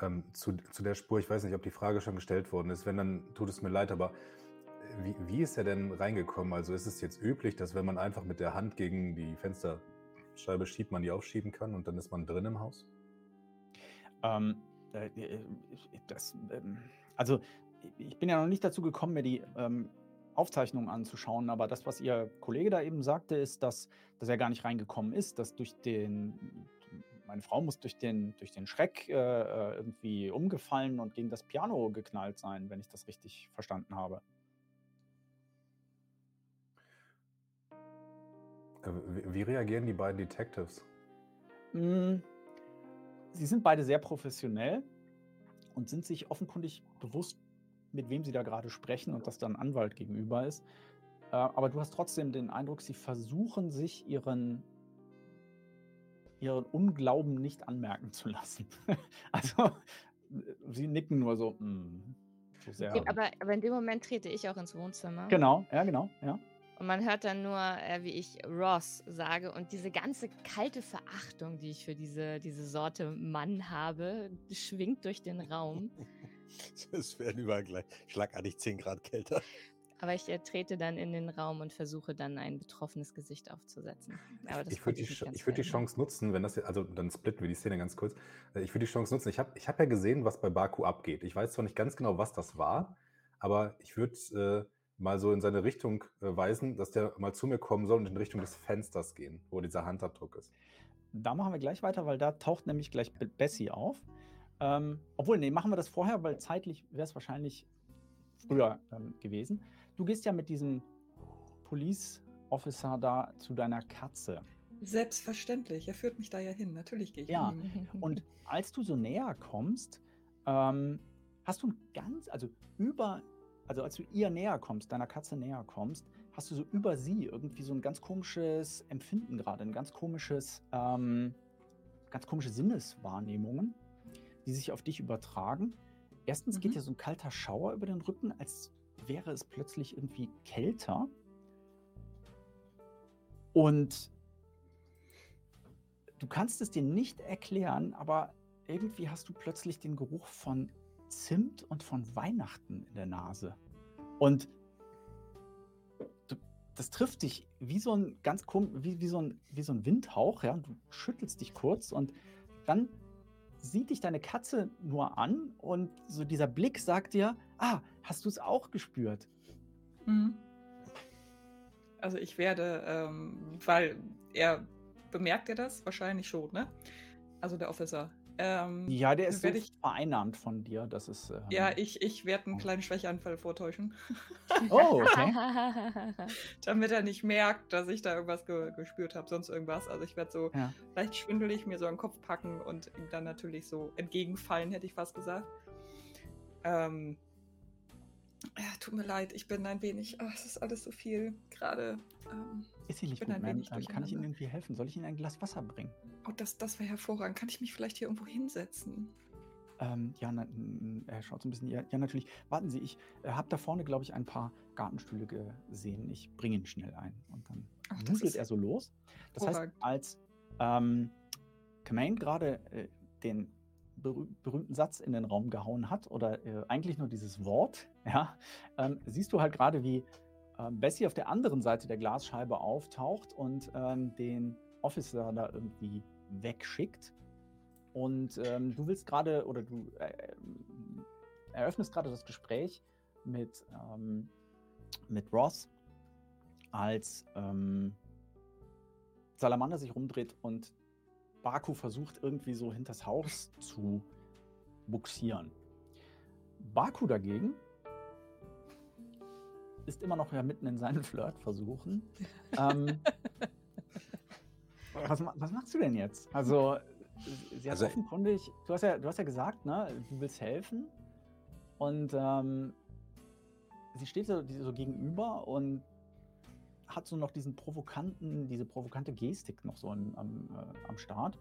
Ähm, zu, zu der Spur, ich weiß nicht, ob die Frage schon gestellt worden ist. Wenn, dann tut es mir leid, aber äh, wie, wie ist er denn reingekommen? Also ist es jetzt üblich, dass wenn man einfach mit der Hand gegen die Fensterscheibe schiebt, man die aufschieben kann und dann ist man drin im Haus? Ähm, äh, äh, das, ähm, also ich bin ja noch nicht dazu gekommen, mir die ähm, Aufzeichnungen anzuschauen, aber das, was Ihr Kollege da eben sagte, ist, dass, dass er gar nicht reingekommen ist, dass durch den, meine Frau muss durch den, durch den Schreck äh, äh, irgendwie umgefallen und gegen das Piano geknallt sein, wenn ich das richtig verstanden habe. Äh, Wie, reagieren die beiden Detectives? Mm, Sie sind beide sehr professionell und sind sich offenkundig bewusst, mit wem sie da gerade sprechen und dass da ein Anwalt gegenüber ist. Äh, aber du hast trotzdem den Eindruck, sie versuchen sich ihren, ihren Unglauben nicht anmerken zu lassen. also sie nicken nur so. Mm, so sehr. Aber, aber in dem Moment trete ich auch ins Wohnzimmer. Genau, ja, genau, ja. Und man hört dann nur, äh, wie ich Ross sage. Und diese ganze kalte Verachtung, die ich für diese, diese Sorte Mann habe, schwingt durch den Raum. Es werden überall gleich schlagartig 10 Grad kälter. Aber ich äh, trete dann in den Raum und versuche dann ein betroffenes Gesicht aufzusetzen. ich würde die, ich würd die Chance nutzen, wenn das jetzt, also dann splitten wir die Szene ganz kurz. Äh, ich würde die Chance nutzen. Ich habe ich hab ja gesehen, was bei Baku abgeht. Ich weiß zwar nicht ganz genau, was das war, aber ich würde äh, mal so in seine Richtung äh, weisen, dass der mal zu mir kommen soll und in Richtung des Fensters gehen, wo dieser Handabdruck ist. Da machen wir gleich weiter, weil da taucht nämlich gleich Bessie auf. Ähm, obwohl, nee, machen wir das vorher, weil zeitlich wäre es wahrscheinlich früher ähm, gewesen. Du gehst ja mit diesem Police Officer da zu deiner Katze. Selbstverständlich, er führt mich da ja hin. Natürlich gehe ich Ja, hin. und als du so näher kommst, ähm, hast du ein ganz, also über, also als du ihr näher kommst, deiner Katze näher kommst, hast du so über sie irgendwie so ein ganz komisches Empfinden gerade, ein ganz komisches, ähm, ganz komische Sinneswahrnehmungen, die sich auf dich übertragen. Erstens mhm. geht dir so ein kalter Schauer über den Rücken, als wäre es plötzlich irgendwie kälter. Und du kannst es dir nicht erklären, aber irgendwie hast du plötzlich den Geruch von Zimt und von Weihnachten in der Nase. Und du, das trifft dich wie so ein ganz wie, wie, so ein, wie so ein Windhauch, ja. Du schüttelst dich kurz und dann sieht dich deine Katze nur an und so dieser Blick sagt dir, ah, hast du es auch gespürt? Mhm. Also ich werde, ähm, weil er bemerkt er das wahrscheinlich schon, ne? Also der Officer. Ähm, ja, der ist so ich, vereinnahmt von dir. Das ist, ähm, ja, ich, ich werde einen kleinen Schwächeanfall vortäuschen. Oh, okay. Damit er nicht merkt, dass ich da irgendwas ge gespürt habe, sonst irgendwas. Also ich werde so ja. leicht schwindelig mir so an den Kopf packen und ihm dann natürlich so entgegenfallen, hätte ich fast gesagt. Ähm, ja, tut mir leid, ich bin ein wenig, oh, es ist alles so viel gerade. Ähm, ist sie nicht gut, wenig ähm, Kann ich Ihnen irgendwie helfen? Soll ich Ihnen ein Glas Wasser bringen? Oh, das, das wäre hervorragend. Kann ich mich vielleicht hier irgendwo hinsetzen? Ähm, ja, na, er schaut so ein bisschen. Ja, ja natürlich. Warten Sie, ich äh, habe da vorne, glaube ich, ein paar Gartenstühle gesehen. Ich bringe ihn schnell ein. Und dann wuselt er so los. Das heißt, als ähm, Kamain gerade äh, den berüh berühmten Satz in den Raum gehauen hat oder äh, eigentlich nur dieses Wort, ja, ähm, siehst du halt gerade, wie Bessie auf der anderen Seite der Glasscheibe auftaucht und ähm, den Officer da irgendwie wegschickt. Und ähm, du willst gerade oder du äh, äh eröffnest gerade das Gespräch mit, ähm, mit Ross, als ähm, Salamander sich rumdreht und Baku versucht irgendwie so hinters Haus zu buxieren. Baku dagegen ist immer noch ja mitten in seinen Flirtversuchen. ähm, was, was, machst du denn jetzt? Also, sie hat also, offenkundig, du hast, ja, du hast ja gesagt, ne, du willst helfen. Und ähm, sie steht so, so gegenüber und hat so noch diesen provokanten, diese provokante Gestik noch so am, am, äh, am Start.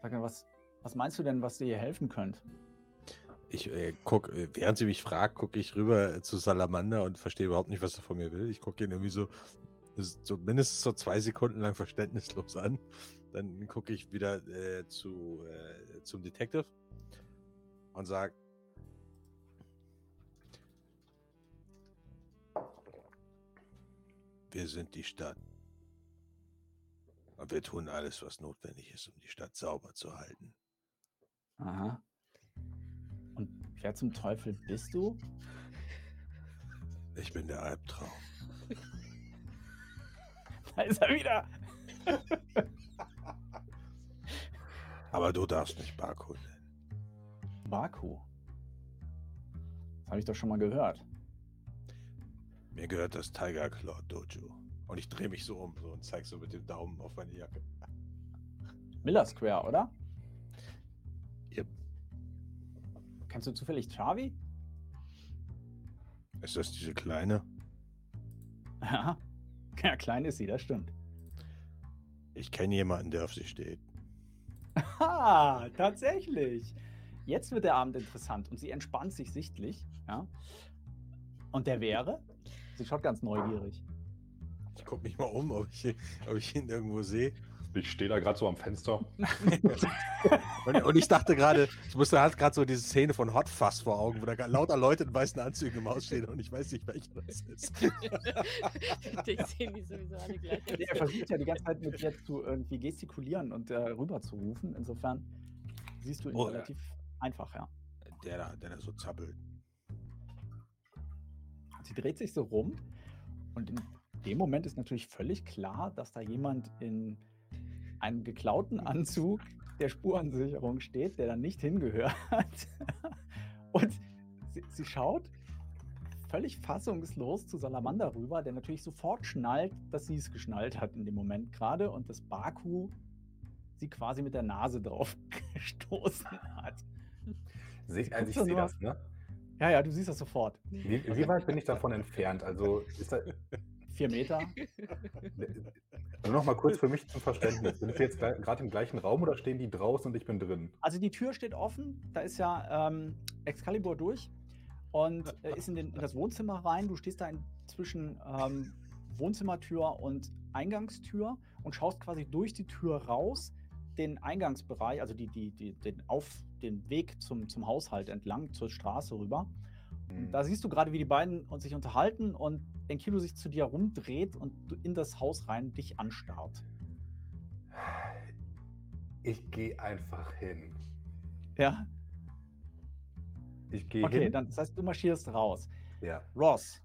Sag mal, was, was meinst du denn, was dir helfen könnte? Ich äh, guck, äh, während sie mich fragt, gucke ich rüber zu Salamander und verstehe überhaupt nicht, was er von mir will. Ich gucke ihn irgendwie so, so mindestens so zwei Sekunden lang verständnislos an. Dann gucke ich wieder äh, zu, äh, zum Detective und sage, Wir sind die Stadt. Und wir tun alles, was notwendig ist, um die Stadt sauber zu halten. Aha. Wer zum Teufel bist du? Ich bin der Albtraum. da ist er wieder. Aber du darfst nicht Baku nennen. Baku? Das habe ich doch schon mal gehört. Mir gehört das Tiger Claw Dojo. Und ich drehe mich so um so und zeige so mit dem Daumen auf meine Jacke. Miller Square, oder? Kennst du zufällig Chavi? Ist das diese kleine? Ja. Ja, klein ist sie, das stimmt. Ich kenne jemanden, der auf sie steht. Ah, tatsächlich. jetzt wird der Abend interessant und sie entspannt sich sichtlich. Ja? Und der wäre? Sie schaut ganz neugierig. Ich gucke mich mal um, ob ich, ob ich ihn irgendwo sehe. Ich stehe da gerade so am Fenster. und, und, ich dachte gerade, ich musste halt gerade so diese Szene von Hot Fuzz vor Augen, wo da lauter Leute in weißen Anzügen im Haus stehen und ich weiß nicht, welcher das ist. die sehen die sowieso alle gleich. Er versucht ja die ganze Zeit mit dir zu irgendwie gestikulieren und äh, rüber zu rufen. Insofern siehst du ihn oh, relativ ja. einfach, ja. Der da, der da so zappelt. Sie dreht sich so rum und in dem Moment ist natürlich völlig klar, dass da jemand in einem geklauten Anzug der Spurensicherung steht, der dann nicht hingehört. Und sie, sie schaut völlig fassungslos zu Salamander rüber, der natürlich sofort schnallt, dass sie es geschnallt hat in dem Moment gerade und das Baku sie quasi mit der Nase drauf gestoßen hat. Sie, also ich sehe das, ne? Ja, ja, du siehst das sofort. Wie, wie weit bin ich davon entfernt? Also ist da, Vier Meter. Also noch mal kurz für mich zum Verständnis. Sind wir jetzt gerade im gleichen Raum oder stehen die draußen und ich bin drin? Also die Tür steht offen. Da ist ja ähm, Excalibur durch und äh, ist in, den, in, das Wohnzimmer rein. Du stehst da zwischen ähm, Wohnzimmertür und Eingangstür und schaust quasi durch die Tür raus den Eingangsbereich, also die, die, die, den, auf, den Weg zum, zum Haushalt entlang zur Straße rüber. Mhm. Da siehst du gerade, wie die beiden sich unterhalten und Enkilo sich zu dir rumdreht und in das Haus rein dich anstarrt. Ich gehe einfach hin. Ja. Ich gehe okay, hin. Okay, dann das heißt, du marschierst raus. Ja. Ross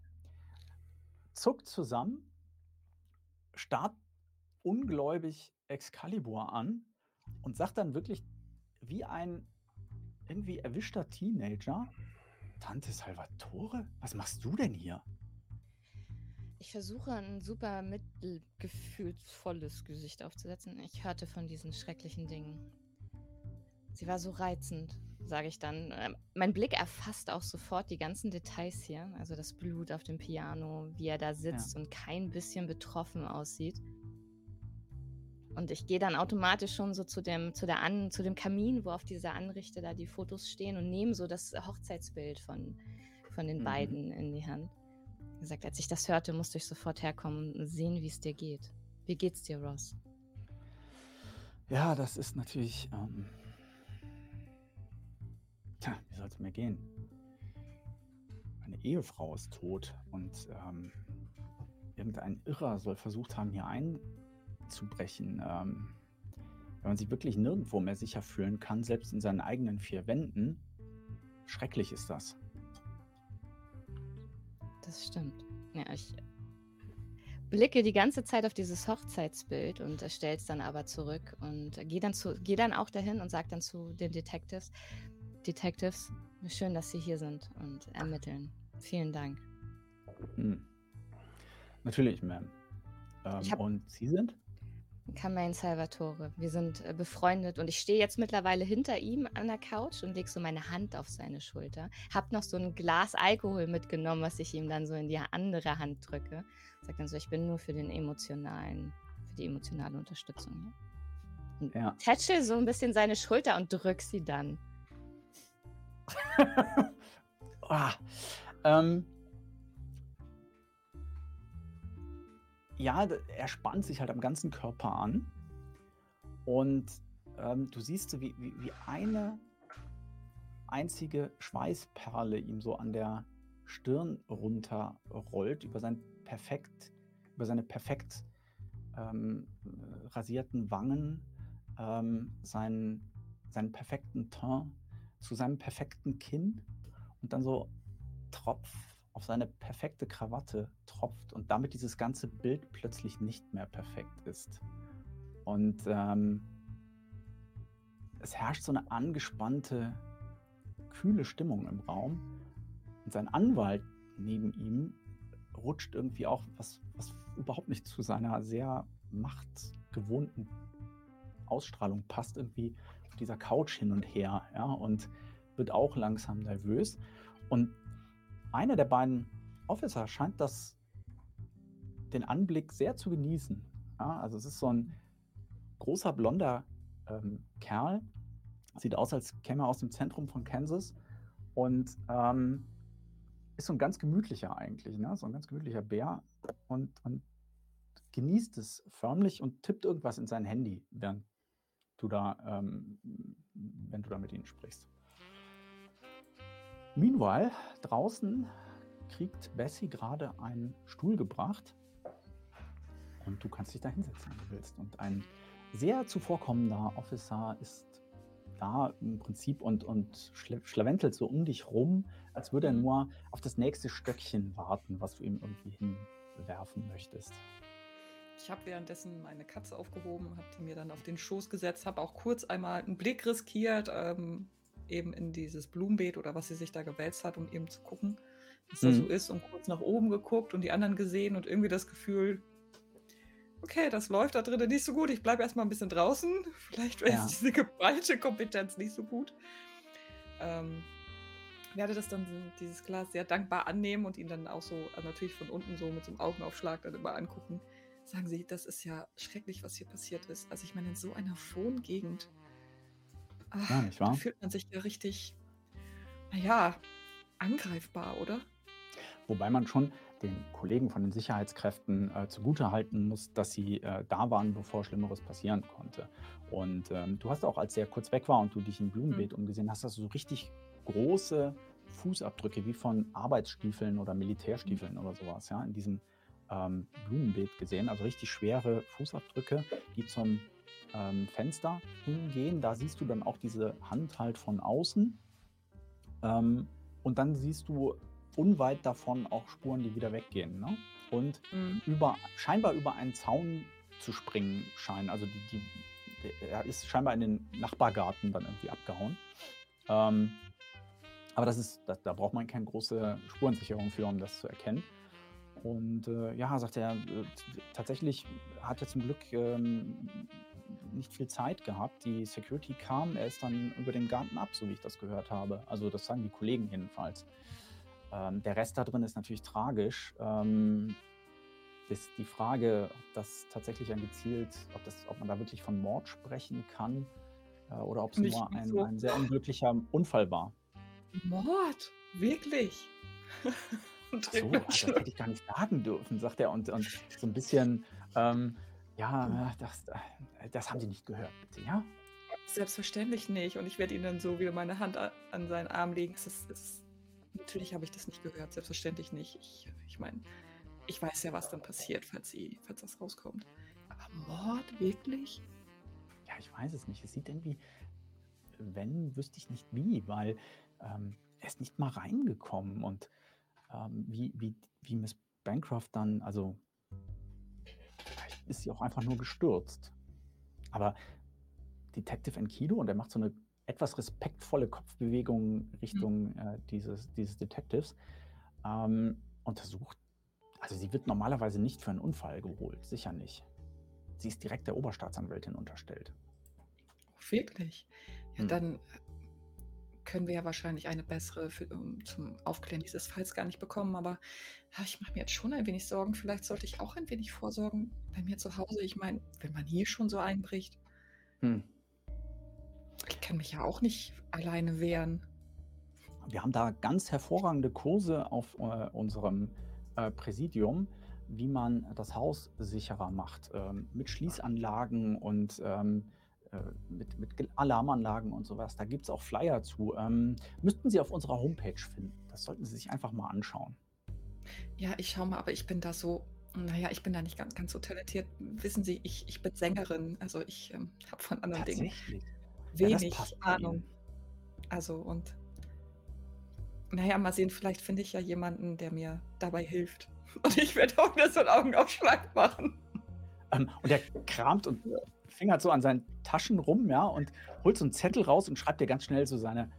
zuckt zusammen, starrt ungläubig Excalibur an und sagt dann wirklich wie ein irgendwie erwischter Teenager: Tante Salvatore, was machst du denn hier? Ich versuche ein super mitgefühlsvolles Gesicht aufzusetzen. Ich hörte von diesen schrecklichen Dingen. Sie war so reizend, sage ich dann. Ähm, mein Blick erfasst auch sofort die ganzen Details hier. Also das Blut auf dem Piano, wie er da sitzt ja. und kein bisschen betroffen aussieht. Und ich gehe dann automatisch schon so zu dem, zu, der An, zu dem Kamin, wo auf dieser Anrichte da die Fotos stehen und nehme so das Hochzeitsbild von, von den mhm. beiden in die Hand gesagt, als ich das hörte, musste ich sofort herkommen und sehen, wie es dir geht. Wie geht's dir, Ross? Ja, das ist natürlich. Ähm Tja, wie soll es mir gehen? Meine Ehefrau ist tot und ähm, irgendein Irrer soll versucht haben, hier einzubrechen. Ähm, wenn man sich wirklich nirgendwo mehr sicher fühlen kann, selbst in seinen eigenen vier Wänden, schrecklich ist das das stimmt. Ja, ich blicke die ganze Zeit auf dieses Hochzeitsbild und stelle es dann aber zurück und gehe dann, geh dann auch dahin und sage dann zu den Detectives, Detectives, schön, dass Sie hier sind und ermitteln. Vielen Dank. Hm. Natürlich, Ma'am. Ähm, und Sie sind? Carmaine Salvatore. Wir sind äh, befreundet und ich stehe jetzt mittlerweile hinter ihm an der Couch und lege so meine Hand auf seine Schulter. Hab noch so ein Glas Alkohol mitgenommen, was ich ihm dann so in die andere Hand drücke. Sag dann so, ich bin nur für den emotionalen, für die emotionale Unterstützung hier. Und ja. tätschel so ein bisschen seine Schulter und drück sie dann. oh, ähm, ja, er spannt sich halt am ganzen Körper an. Und ähm, du siehst so, wie, wie, wie eine einzige Schweißperle ihm so an der Stirn runterrollt, über sein perfekt, über seine perfekt ähm, rasierten Wangen, ähm, seinen, seinen perfekten Teint zu seinem perfekten Kinn und dann so Tropf auf seine perfekte Krawatte tropft und damit dieses ganze Bild plötzlich nicht mehr perfekt ist. Und ähm, es herrscht so eine angespannte, kühle Stimmung im Raum. Und sein Anwalt neben ihm rutscht irgendwie auch, was, was überhaupt nicht zu seiner sehr machtgewohnten Ausstrahlung passt, irgendwie auf dieser Couch hin und her, ja, und wird auch langsam nervös. Und einer der beiden Officer scheint das den Anblick sehr zu genießen. Ja, also es ist so ein großer blonder ähm, Kerl Sieht aus, als käme er aus dem Zentrum von Kansas und ähm, ist so ein ganz gemütlicher eigentlich, ne? so ein ganz gemütlicher Bär und, und genießt es förmlich und tippt irgendwas in sein Handy, während du da, ähm, wenn du da mit ihnen sprichst. Meanwhile, draußen kriegt Bessie gerade einen Stuhl gebracht und du kannst dich da hinsetzen, wenn du willst. Und ein sehr zuvorkommender Officer ist da im Prinzip und, und schlawentelt so um dich rum, als würde er mhm. nur auf das nächste Stöckchen warten, was du ihm irgendwie hinwerfen möchtest. Ich habe währenddessen meine Katze aufgehoben, habe die mir dann auf den Schoß gesetzt, habe auch kurz einmal einen Blick riskiert, ähm, eben in dieses Blumenbeet oder was sie sich da gewälzt hat, um eben zu gucken, was mhm. da so ist und kurz nach oben geguckt und die anderen gesehen und irgendwie das Gefühl, okay, das läuft da drinnen nicht so gut, ich bleibe erstmal ein bisschen draußen. Vielleicht wäre ja. diese geballte Kompetenz nicht so gut. Ähm, werde das dann, dieses Glas, sehr dankbar annehmen und ihn dann auch so, also natürlich von unten so mit so einem Augenaufschlag dann immer angucken. Sagen Sie, das ist ja schrecklich, was hier passiert ist. Also ich meine, in so einer Wohngegend ach, ja, nicht wahr? fühlt man sich ja richtig, naja, angreifbar, oder? Wobei man schon den Kollegen von den Sicherheitskräften äh, zugutehalten muss, dass sie äh, da waren, bevor Schlimmeres passieren konnte. Und ähm, du hast auch, als er kurz weg war und du dich im Blumenbeet mhm. umgesehen hast, hast du so richtig große Fußabdrücke wie von Arbeitsstiefeln oder Militärstiefeln mhm. oder sowas, ja, in diesem ähm, Blumenbeet gesehen. Also richtig schwere Fußabdrücke, die zum ähm, Fenster hingehen. Da siehst du dann auch diese Hand halt von außen. Ähm, und dann siehst du unweit davon auch Spuren, die wieder weggehen. Ne? Und mhm. über, scheinbar über einen Zaun zu springen scheinen. Also die, die, er ist scheinbar in den Nachbargarten dann irgendwie abgehauen. Ähm, aber das ist, das, da braucht man keine große Spurensicherung für, um das zu erkennen. Und äh, ja, sagt er, äh, tatsächlich hat er zum Glück ähm, nicht viel Zeit gehabt. Die Security kam, er ist dann über den Garten ab, so wie ich das gehört habe. Also das sagen die Kollegen jedenfalls. Ähm, der Rest da drin ist natürlich tragisch. Ähm, ist die Frage, ob das tatsächlich ein gezielt, ob, das, ob man da wirklich von Mord sprechen kann äh, oder ob es nur ein, so. ein, sehr unglücklicher Unfall war. Mord? Wirklich? so, das hätte ich gar nicht sagen dürfen, sagt er und, und so ein bisschen, ähm, ja, das, das haben Sie nicht gehört, bitte, ja? Selbstverständlich nicht. Und ich werde Ihnen dann so wieder meine Hand an seinen Arm legen. Es ist, es ist Natürlich habe ich das nicht gehört, selbstverständlich nicht. Ich, ich meine, ich weiß ja, was dann passiert, falls, sie, falls das rauskommt. Aber Mord, wirklich? Ja, ich weiß es nicht. Es sieht irgendwie, wenn, wüsste ich nicht wie, weil ähm, er ist nicht mal reingekommen und ähm, wie, wie, wie Miss Bancroft dann, also vielleicht ist sie auch einfach nur gestürzt. Aber Detective Enkido und er macht so eine etwas respektvolle Kopfbewegung Richtung mhm. äh, dieses, dieses Detectives ähm, untersucht. Also sie wird normalerweise nicht für einen Unfall geholt, sicher nicht. Sie ist direkt der Oberstaatsanwältin unterstellt. Wirklich? Ja, hm. dann können wir ja wahrscheinlich eine bessere für, um, zum Aufklären dieses Falls gar nicht bekommen. Aber ja, ich mache mir jetzt schon ein wenig Sorgen. Vielleicht sollte ich auch ein wenig vorsorgen bei mir zu Hause. Ich meine, wenn man hier schon so einbricht. Hm. Ich kann mich ja auch nicht alleine wehren. Wir haben da ganz hervorragende Kurse auf äh, unserem äh, Präsidium, wie man das Haus sicherer macht. Ähm, mit Schließanlagen und ähm, äh, mit, mit, Alarmanlagen und sowas. Da gibt es auch Flyer zu. Ähm, müssten Sie auf unserer Homepage finden. Das sollten Sie sich einfach mal anschauen. Ja, ich schaue mal, aber ich bin da so, naja, ich bin da nicht ganz, ganz so talentiert. Wissen Sie, ich, ich bin Sängerin, also ich ähm, habe von anderen Dingen wenig ja, Ahnung. Also und naja, mal sehen, vielleicht finde ich ja jemanden, der mir dabei hilft. Und ich werde auch nur so einen Augenaufschlag machen. Ähm, und er kramt und fingert so an seinen Taschen rum, ja, und holt so einen Zettel raus und schreibt dir ganz schnell so seine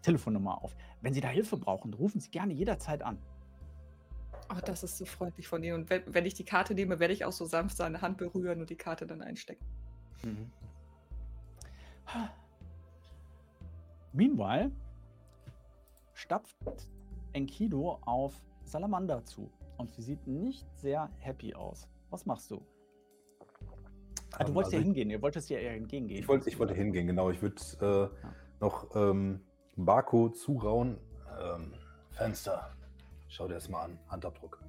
Telefonnummer auf. Wenn Sie da Hilfe brauchen, rufen Sie gerne jederzeit an. Oh, das ist so freundlich von Ihnen. Und wenn, wenn ich die Karte nehme, werde ich auch so sanft seine Hand berühren und die Karte dann einstecken. Mhm. Meanwhile stapft Enkido auf Salamander zu und sie sieht nicht sehr happy aus. Was machst du? Ah, du wolltest also ja hingehen, ihr wolltest ja entgegengehen. Ich wollte, ich wollte hingehen, genau. Ich würde äh, ja. noch ähm, Baku zurauen. Ähm, Fenster. Schau dir das mal an. Handabdruck.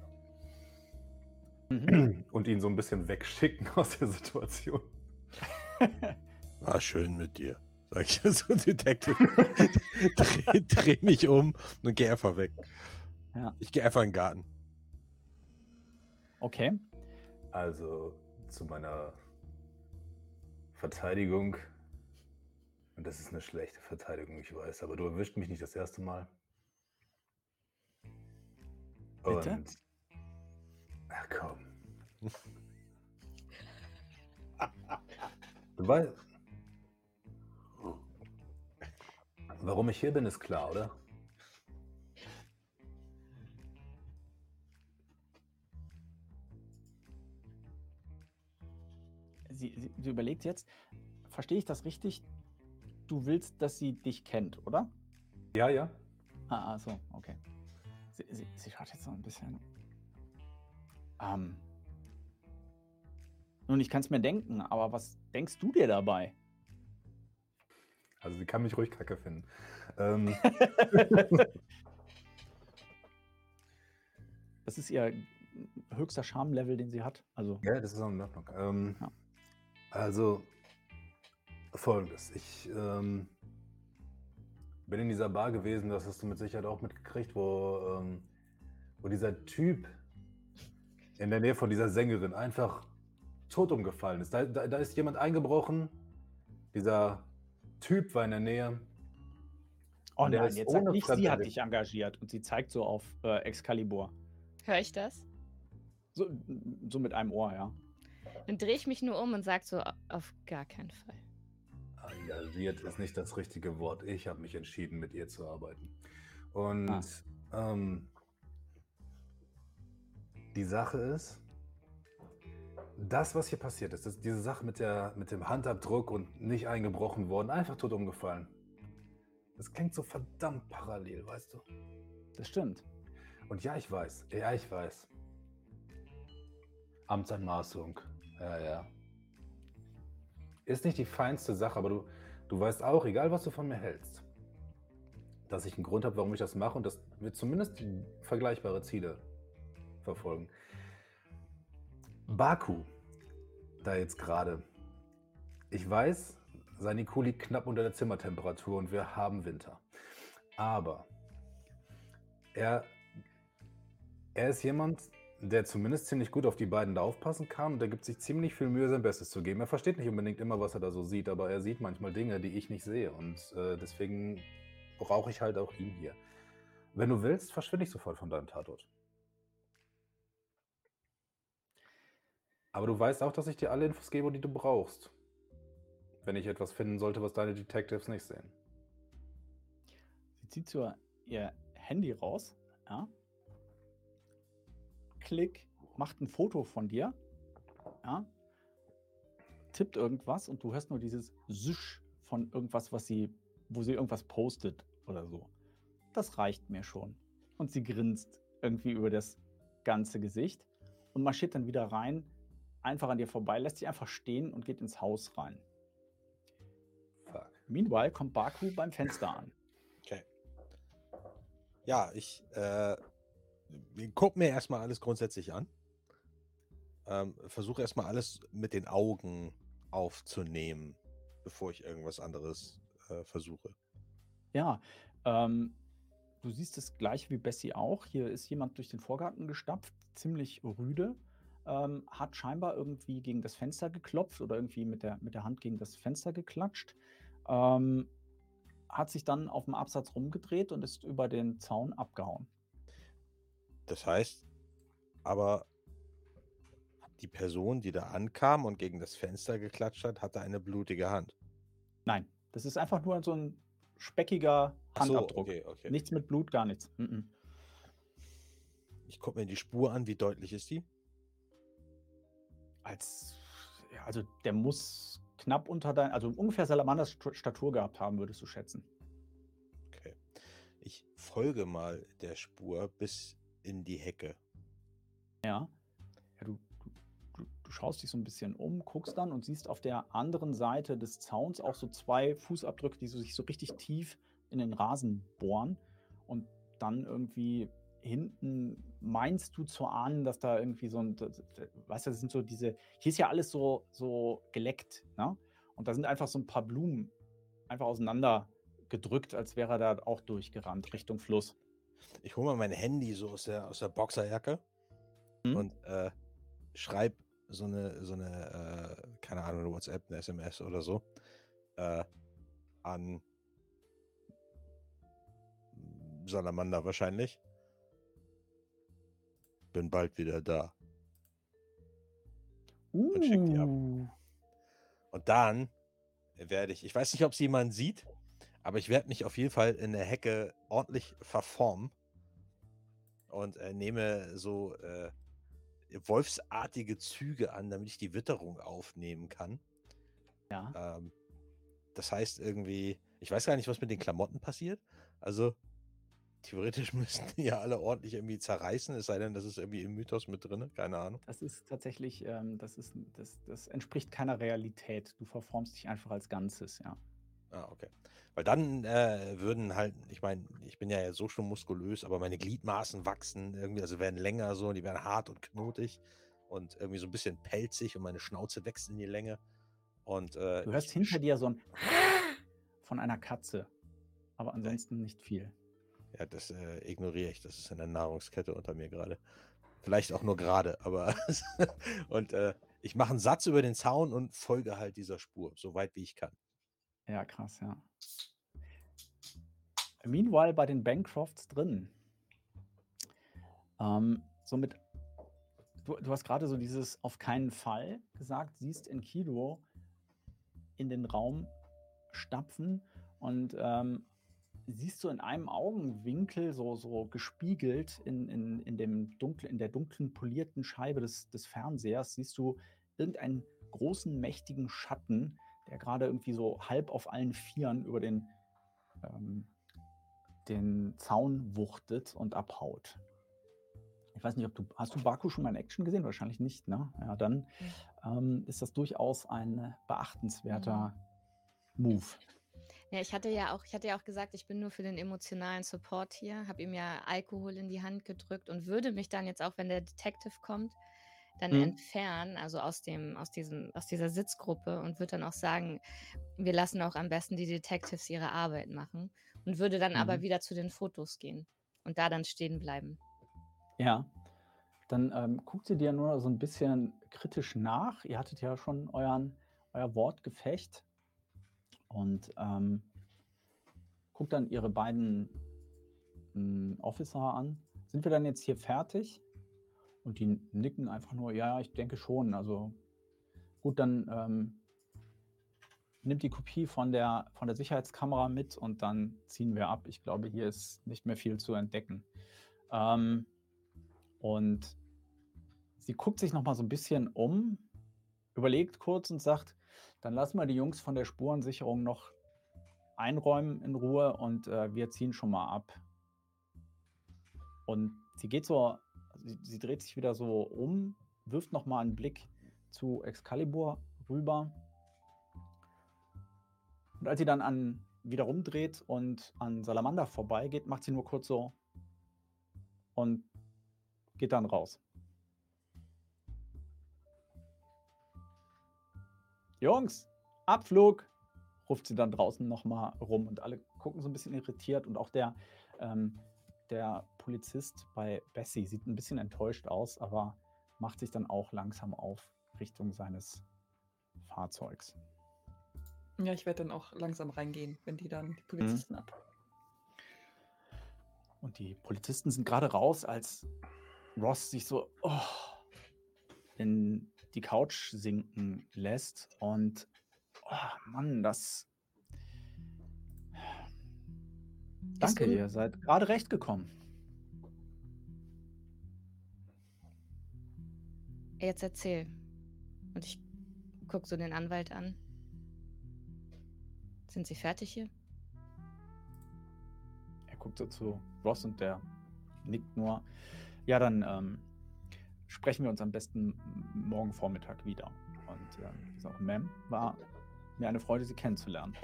Mhm. Und ihn so ein bisschen wegschicken aus der Situation. War schön mit dir. Sag ich so, Detective. dreh, dreh mich um und geh einfach weg. Ja. Ich gehe einfach in den Garten. Okay. Also zu meiner Verteidigung. Und das ist eine schlechte Verteidigung, ich weiß, aber du erwischt mich nicht das erste Mal. Bitte? Und. Ach komm. du weißt. Warum ich hier bin, ist klar, oder? Sie, sie, sie überlegt jetzt, verstehe ich das richtig? Du willst, dass sie dich kennt, oder? Ja, ja. Ah, ah so, okay. Sie, sie, sie schaut jetzt noch ein bisschen. Ähm. Nun, ich kann es mir denken, aber was denkst du dir dabei? Also sie kann mich ruhig kacke finden. Ähm. das ist ihr höchster Charme-Level, den sie hat. Also, ja, das ist auch in Ordnung. Ähm, ja. Also, folgendes. Ich ähm, bin in dieser Bar gewesen, das hast du mit Sicherheit auch mitgekriegt, wo, ähm, wo dieser Typ in der Nähe von dieser Sängerin einfach tot umgefallen ist. Da, da, da ist jemand eingebrochen, dieser Typ war in der Nähe. Oh nein, jetzt sagt nicht, sie hat dich engagiert und sie zeigt so auf äh, Excalibur. Hör ich das? So, so mit einem Ohr, ja. Dann drehe ich mich nur um und sage so, auf gar keinen Fall. Engagiert ist nicht das richtige Wort. Ich habe mich entschieden, mit ihr zu arbeiten. Und ah. ähm, die Sache ist, das, was hier passiert ist, ist diese Sache mit, der, mit dem Handabdruck und nicht eingebrochen worden, einfach tot umgefallen. Das klingt so verdammt parallel, weißt du? Das stimmt. Und ja, ich weiß. Ja, ich weiß. Amtsanmaßung. Ja, ja. Ist nicht die feinste Sache, aber du, du weißt auch, egal was du von mir hältst, dass ich einen Grund habe, warum ich das mache und dass wir zumindest vergleichbare Ziele verfolgen. Baku, da jetzt gerade. Ich weiß, sein IQ liegt knapp unter der Zimmertemperatur und wir haben Winter. Aber er, er ist jemand, der zumindest ziemlich gut auf die beiden da aufpassen kann und der gibt sich ziemlich viel Mühe, sein Bestes zu geben. Er versteht nicht unbedingt immer, was er da so sieht, aber er sieht manchmal Dinge, die ich nicht sehe und äh, deswegen brauche ich halt auch ihn hier. Wenn du willst, verschwinde ich sofort von deinem Tatort. Aber du weißt auch, dass ich dir alle Infos gebe, die du brauchst. Wenn ich etwas finden sollte, was deine Detectives nicht sehen. Sie zieht so ihr Handy raus, ja. Klick, macht ein Foto von dir, ja. Tippt irgendwas und du hörst nur dieses Süsch von irgendwas, was sie, wo sie irgendwas postet oder so. Das reicht mir schon. Und sie grinst irgendwie über das ganze Gesicht und marschiert dann wieder rein einfach an dir vorbei, lässt sich einfach stehen und geht ins Haus rein. Fuck. Meanwhile kommt Baku beim Fenster an. Okay. Ja, ich äh, gucke mir erstmal alles grundsätzlich an. Ähm, Versuche erstmal alles mit den Augen aufzunehmen, bevor ich irgendwas anderes äh, versuche. Ja, ähm, du siehst es gleich wie Bessie auch. Hier ist jemand durch den Vorgarten gestapft, ziemlich rüde ähm, hat scheinbar irgendwie gegen das Fenster geklopft oder irgendwie mit der, mit der Hand gegen das Fenster geklatscht. Ähm, hat sich dann auf dem Absatz rumgedreht und ist über den Zaun abgehauen. Das heißt, aber die Person, die da ankam und gegen das Fenster geklatscht hat, hatte eine blutige Hand. Nein, das ist einfach nur so ein speckiger Handabdruck. So, okay, okay. Nichts mit Blut, gar nichts. Mm -mm. Ich gucke mir die Spur an, wie deutlich ist die? als, ja, also der muss knapp unter dein, also ungefähr Salamanders Statur gehabt haben, würdest du schätzen. Okay. Ich folge mal der Spur bis in die Hecke. Ja. ja du, du, du schaust dich so ein bisschen um, guckst dann und siehst auf der anderen Seite des Zauns auch so zwei Fußabdrücke, die so sich so richtig tief in den Rasen bohren. Und dann irgendwie hinten meinst du zu ahnen, dass da irgendwie so ein, weißt du, das sind so diese, hier ist ja alles so, so geleckt, ne? Und da sind einfach so ein paar Blumen einfach auseinander gedrückt, als wäre er da auch durchgerannt Richtung Fluss. Ich hole mal mein Handy so aus der, aus der Boxerjacke hm? und äh, schreib so eine, so eine, äh, keine Ahnung, eine WhatsApp, eine SMS oder so, äh, an Salamander wahrscheinlich. Bin bald wieder da. Uh. Und schick die ab. Uh. Und dann werde ich, ich weiß nicht, ob es jemand sieht, aber ich werde mich auf jeden Fall in der Hecke ordentlich verformen und äh, nehme so äh, wolfsartige Züge an, damit ich die Witterung aufnehmen kann. Ja. Ähm, das heißt irgendwie, ich weiß gar nicht, was mit den Klamotten passiert. Also theoretisch müssten die ja alle ordentlich irgendwie zerreißen, es sei denn, das ist irgendwie im Mythos mit drin, keine Ahnung. Das ist tatsächlich, ähm, das ist, das, das entspricht keiner Realität. Du verformst dich einfach als Ganzes, ja. Ah, okay. Weil dann äh, würden halt, ich meine, ich bin ja so schon muskulös, aber meine Gliedmaßen wachsen irgendwie, also werden länger so und die werden hart und knotig und irgendwie so ein bisschen pelzig und meine Schnauze wächst in die Länge. Und, äh, du hörst hinter dir so ein von einer Katze, aber ansonsten nicht viel. Ja, das äh, ignoriere ich. Das ist in der Nahrungskette unter mir gerade. Vielleicht auch nur gerade, aber. und äh, ich mache einen Satz über den Zaun und folge halt dieser Spur, so weit wie ich kann. Ja, krass, ja. Meanwhile bei den Bancrofts drin. Ähm, somit, du, du hast gerade so dieses auf keinen Fall gesagt, siehst in Kilo in den Raum stapfen und ähm, siehst du in einem Augenwinkel so, so gespiegelt in, in, in, dem dunkel, in der dunklen polierten Scheibe des, des Fernsehers, siehst du irgendeinen großen, mächtigen Schatten, der gerade irgendwie so halb auf allen Vieren über den, ähm, den Zaun wuchtet und abhaut. Ich weiß nicht, ob du, hast du Baku schon mal in Action gesehen? Wahrscheinlich nicht, ne? Ja, dann ähm, ist das durchaus ein beachtenswerter mhm. Move. Ja, ich hatte ja auch, ich hatte ja auch gesagt, ich bin nur für den emotionalen Support hier, habe ihm ja Alkohol in die Hand gedrückt und würde mich dann jetzt auch, wenn der Detective kommt, dann mhm. entfernen, also aus dem, aus diesem, aus dieser Sitzgruppe und würde dann auch sagen, wir lassen auch am besten die Detectives ihre Arbeit machen und würde dann mhm. aber wieder zu den Fotos gehen und da dann stehen bleiben. Ja. Dann ähm, guckt sie dir nur so ein bisschen kritisch nach. Ihr hattet ja schon euren, euer Wortgefecht und ähm, guckt dann ihre beiden äh, Officer an. Sind wir dann jetzt hier fertig? Und die nicken einfach nur, ja, ich denke schon. Also gut, dann ähm, nimmt die Kopie von der, von der Sicherheitskamera mit und dann ziehen wir ab. Ich glaube, hier ist nicht mehr viel zu entdecken. Ähm, und sie guckt sich noch mal so ein bisschen um, überlegt kurz und sagt, dann lassen wir die Jungs von der Spurensicherung noch einräumen in Ruhe und äh, wir ziehen schon mal ab. Und sie geht so, sie, sie dreht sich wieder so um, wirft noch mal einen Blick zu Excalibur rüber. Und als sie dann an wieder rumdreht und an Salamander vorbeigeht, macht sie nur kurz so und geht dann raus. Jungs, Abflug, ruft sie dann draußen nochmal rum und alle gucken so ein bisschen irritiert und auch der, ähm, der Polizist bei Bessie sieht ein bisschen enttäuscht aus, aber macht sich dann auch langsam auf Richtung seines Fahrzeugs. Ja, ich werde dann auch langsam reingehen, wenn die dann die Polizisten mhm. ab. Und die Polizisten sind gerade raus, als Ross sich so oh, in die Couch sinken lässt. Und oh Mann, das. Danke, ihr seid gerade recht gekommen. Jetzt erzähl. Und ich guck so den Anwalt an. Sind Sie fertig hier? Er guckt so zu Ross und der nickt nur. Ja, dann ähm, sprechen wir uns am besten morgen Vormittag wieder. Und äh, ich sage, Ma'am, war mir eine Freude, Sie kennenzulernen.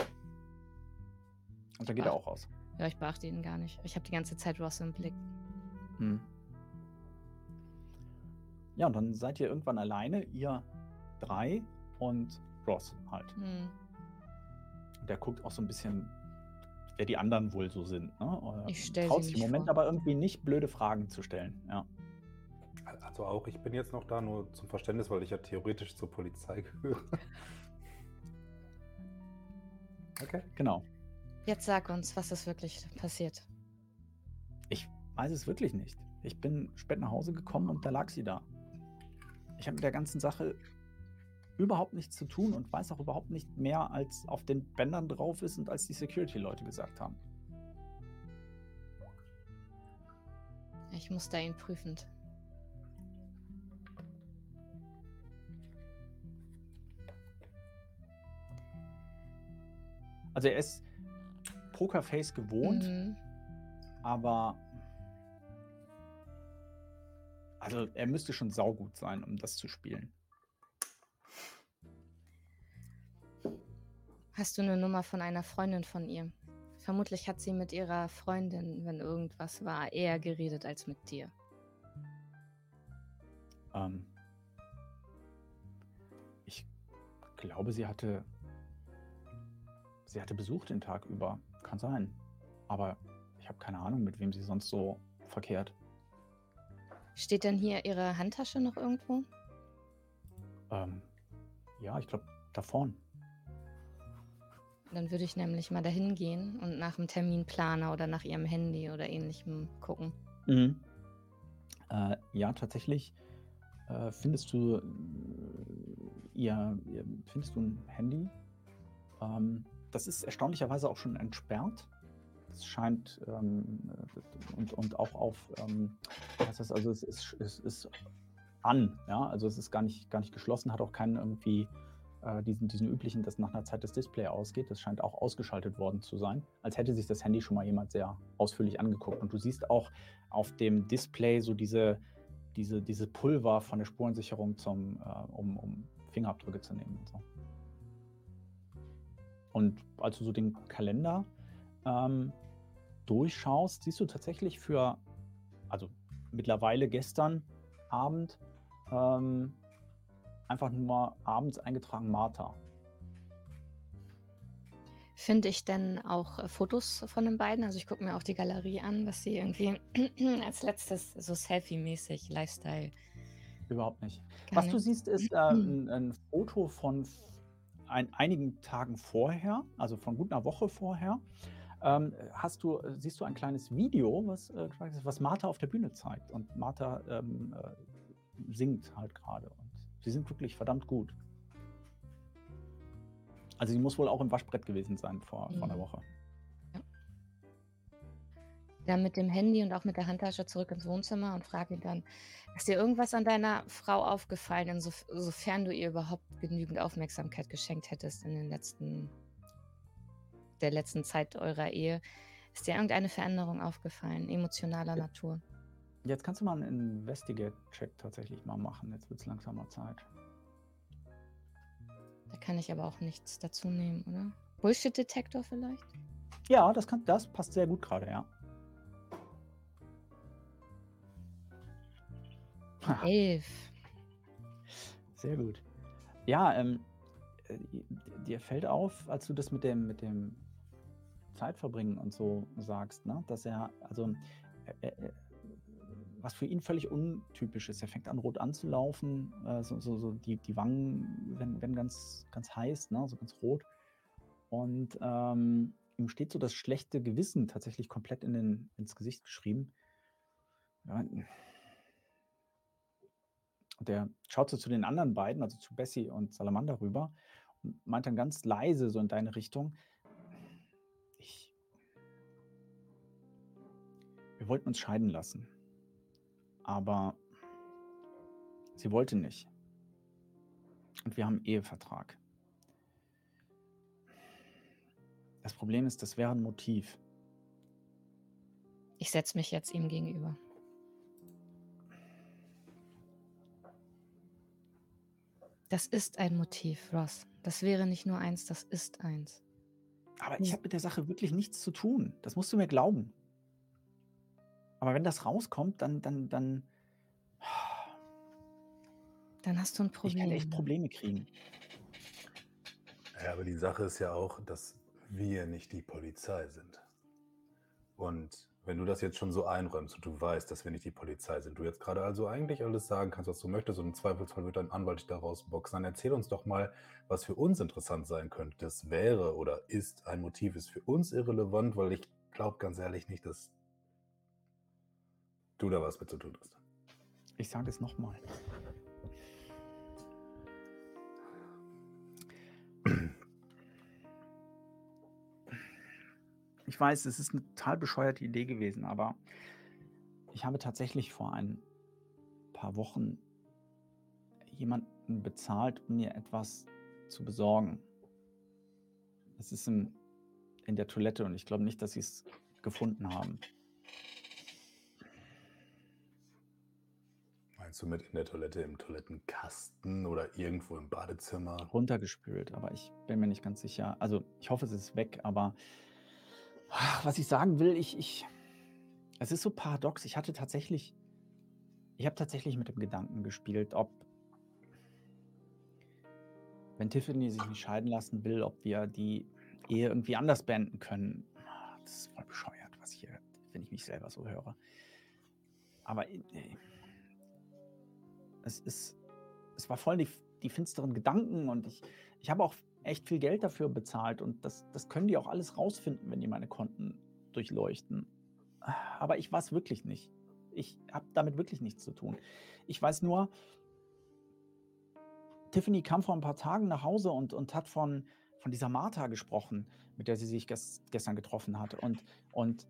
Und da geht Ach. er auch raus. Ja, ich beachte ihn gar nicht. Ich habe die ganze Zeit Ross im Blick. Hm. Ja, und dann seid ihr irgendwann alleine, ihr drei und Ross halt. Hm. Der guckt auch so ein bisschen, wer die anderen wohl so sind. Ne? Ich stelle Traut sich im Moment vor. aber irgendwie nicht blöde Fragen zu stellen. Ja. Also auch, ich bin jetzt noch da, nur zum Verständnis, weil ich ja theoretisch zur Polizei gehöre. okay. Genau. Jetzt sag uns, was ist wirklich passiert. Ich weiß es wirklich nicht. Ich bin spät nach Hause gekommen und da lag sie da. Ich habe mit der ganzen Sache überhaupt nichts zu tun und weiß auch überhaupt nicht mehr, als auf den Bändern drauf ist und als die Security-Leute gesagt haben. Ich muss da ihn prüfend. Also er ist Pokerface gewohnt, mhm. aber also er müsste schon saugut sein, um das zu spielen. Hast du eine Nummer von einer Freundin von ihr? Vermutlich hat sie mit ihrer Freundin, wenn irgendwas war, eher geredet als mit dir. Ähm, ich glaube, sie hatte. Sie hatte Besuch den Tag über. Kann sein. Aber ich habe keine Ahnung, mit wem sie sonst so verkehrt. Steht denn hier ihre Handtasche noch irgendwo? Ähm, ja, ich glaube, da vorn. Dann würde ich nämlich mal dahin gehen und nach dem Terminplaner oder nach ihrem Handy oder ähnlichem gucken. Mhm. Äh, ja, tatsächlich äh, findest du äh, ihr, ihr, findest du ein Handy. Ähm, das ist erstaunlicherweise auch schon entsperrt. Das scheint ähm, und, und auch auf, ähm, was heißt also es ist, es ist an, ja, also es ist gar nicht, gar nicht geschlossen, hat auch keinen irgendwie äh, diesen, diesen üblichen, dass nach einer Zeit das Display ausgeht. Das scheint auch ausgeschaltet worden zu sein, als hätte sich das Handy schon mal jemand sehr ausführlich angeguckt. Und du siehst auch auf dem Display so diese, diese, diese Pulver von der Spurensicherung zum, äh, um, um Fingerabdrücke zu nehmen und so. Und als du so den Kalender ähm, durchschaust, siehst du tatsächlich für, also mittlerweile gestern Abend, ähm, einfach nur mal abends eingetragen Martha. Finde ich denn auch äh, Fotos von den beiden? Also ich gucke mir auch die Galerie an, was sie irgendwie als letztes so Selfie-mäßig, Lifestyle. Überhaupt nicht. was nicht. du siehst, ist äh, ein, ein, Foto von ein, einigen Tagen vorher, also von gut einer Woche vorher. Ähm, hast du, äh, siehst du ein kleines Video, was, äh, was Martha auf der Bühne zeigt. Und Martha ähm, äh, singt halt gerade. Und sie sind wirklich verdammt gut. Also sie muss wohl auch im Waschbrett gewesen sein vor, mhm. vor einer mhm. Woche. Dann mit dem Handy und auch mit der Handtasche zurück ins Wohnzimmer und frage ihn dann, ist dir irgendwas an deiner Frau aufgefallen, insof sofern du ihr überhaupt genügend Aufmerksamkeit geschenkt hättest in den letzten der letzten Zeit eurer Ehe. Ist dir irgendeine Veränderung aufgefallen, emotionaler Natur? Jetzt kannst du mal einen Investigate-Check tatsächlich mal machen. Jetzt wird es langsam mal Zeit. Da kann ich aber auch nichts dazu nehmen, oder? Bullshit-Detektor vielleicht? Ja, das, kann, das passt sehr gut gerade, ja. Elf. Sehr gut. Ja, ähm, äh, dir fällt auf, als du das mit dem, mit dem Zeit verbringen und so sagst, ne? dass er, also, äh, äh, was für ihn völlig untypisch ist. Er fängt an, rot anzulaufen, äh, so, so, so, die, die Wangen werden, werden ganz, ganz heiß, ne? so ganz rot. Und ähm, ihm steht so das schlechte Gewissen tatsächlich komplett in den, ins Gesicht geschrieben. Ja, der schaut so zu den anderen beiden, also zu Bessie und Salamander rüber und meint dann ganz leise so in deine Richtung, Wir wollten uns scheiden lassen. Aber sie wollte nicht. Und wir haben einen Ehevertrag. Das Problem ist, das wäre ein Motiv. Ich setze mich jetzt ihm gegenüber. Das ist ein Motiv, Ross. Das wäre nicht nur eins, das ist eins. Aber ich habe mit der Sache wirklich nichts zu tun. Das musst du mir glauben. Aber wenn das rauskommt, dann, dann, dann. Dann hast du ein Problem. Ich kann echt Probleme kriegen. Ja, aber die Sache ist ja auch, dass wir nicht die Polizei sind. Und wenn du das jetzt schon so einräumst und du weißt, dass wir nicht die Polizei sind, du jetzt gerade also eigentlich alles sagen kannst, was du möchtest und im Zweifelsfall wird dein Anwalt dich da rausboxen, dann erzähl uns doch mal, was für uns interessant sein könnte. Das wäre oder ist ein Motiv, ist für uns irrelevant, weil ich glaube ganz ehrlich nicht, dass du da was mit zu tun hast. Ich sage es nochmal. Ich weiß, es ist eine total bescheuerte Idee gewesen, aber ich habe tatsächlich vor ein paar Wochen jemanden bezahlt, um mir etwas zu besorgen. Es ist in, in der Toilette und ich glaube nicht, dass sie es gefunden haben. Meinst du mit in der Toilette im Toilettenkasten oder irgendwo im Badezimmer? Runtergespült, aber ich bin mir nicht ganz sicher. Also ich hoffe, es ist weg, aber was ich sagen will, ich, ich, es ist so paradox. Ich hatte tatsächlich, ich habe tatsächlich mit dem Gedanken gespielt, ob, wenn Tiffany sich nicht scheiden lassen will, ob wir die Ehe irgendwie anders beenden können. Das ist voll bescheuert, was ich hier, wenn ich mich selber so höre. Aber äh, es ist, es war voll die, die finsteren Gedanken und ich, ich habe auch echt viel Geld dafür bezahlt und das, das können die auch alles rausfinden, wenn die meine Konten durchleuchten. Aber ich weiß wirklich nicht. Ich habe damit wirklich nichts zu tun. Ich weiß nur, Tiffany kam vor ein paar Tagen nach Hause und, und hat von, von dieser Martha gesprochen, mit der sie sich ges gestern getroffen hat. Und, und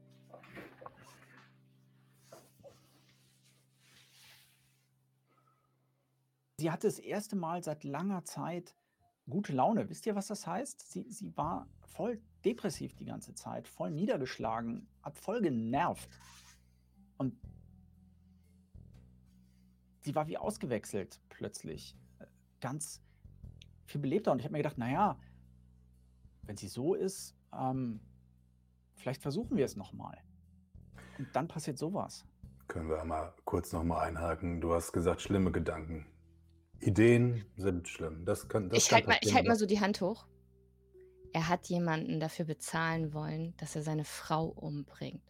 sie hatte das erste Mal seit langer Zeit gute Laune. Wisst ihr, was das heißt? Sie, sie war voll depressiv die ganze Zeit, voll niedergeschlagen, hat voll genervt. Und sie war wie ausgewechselt plötzlich. Äh, ganz viel belebter. Und ich habe mir gedacht, naja, wenn sie so ist, ähm, vielleicht versuchen wir es nochmal. Und dann passiert sowas. Können wir mal kurz nochmal einhaken. Du hast gesagt, schlimme Gedanken. Ideen sind schlimm. Das kann, das ich halte mal, halt mal so die Hand hoch. Er hat jemanden dafür bezahlen wollen, dass er seine Frau umbringt.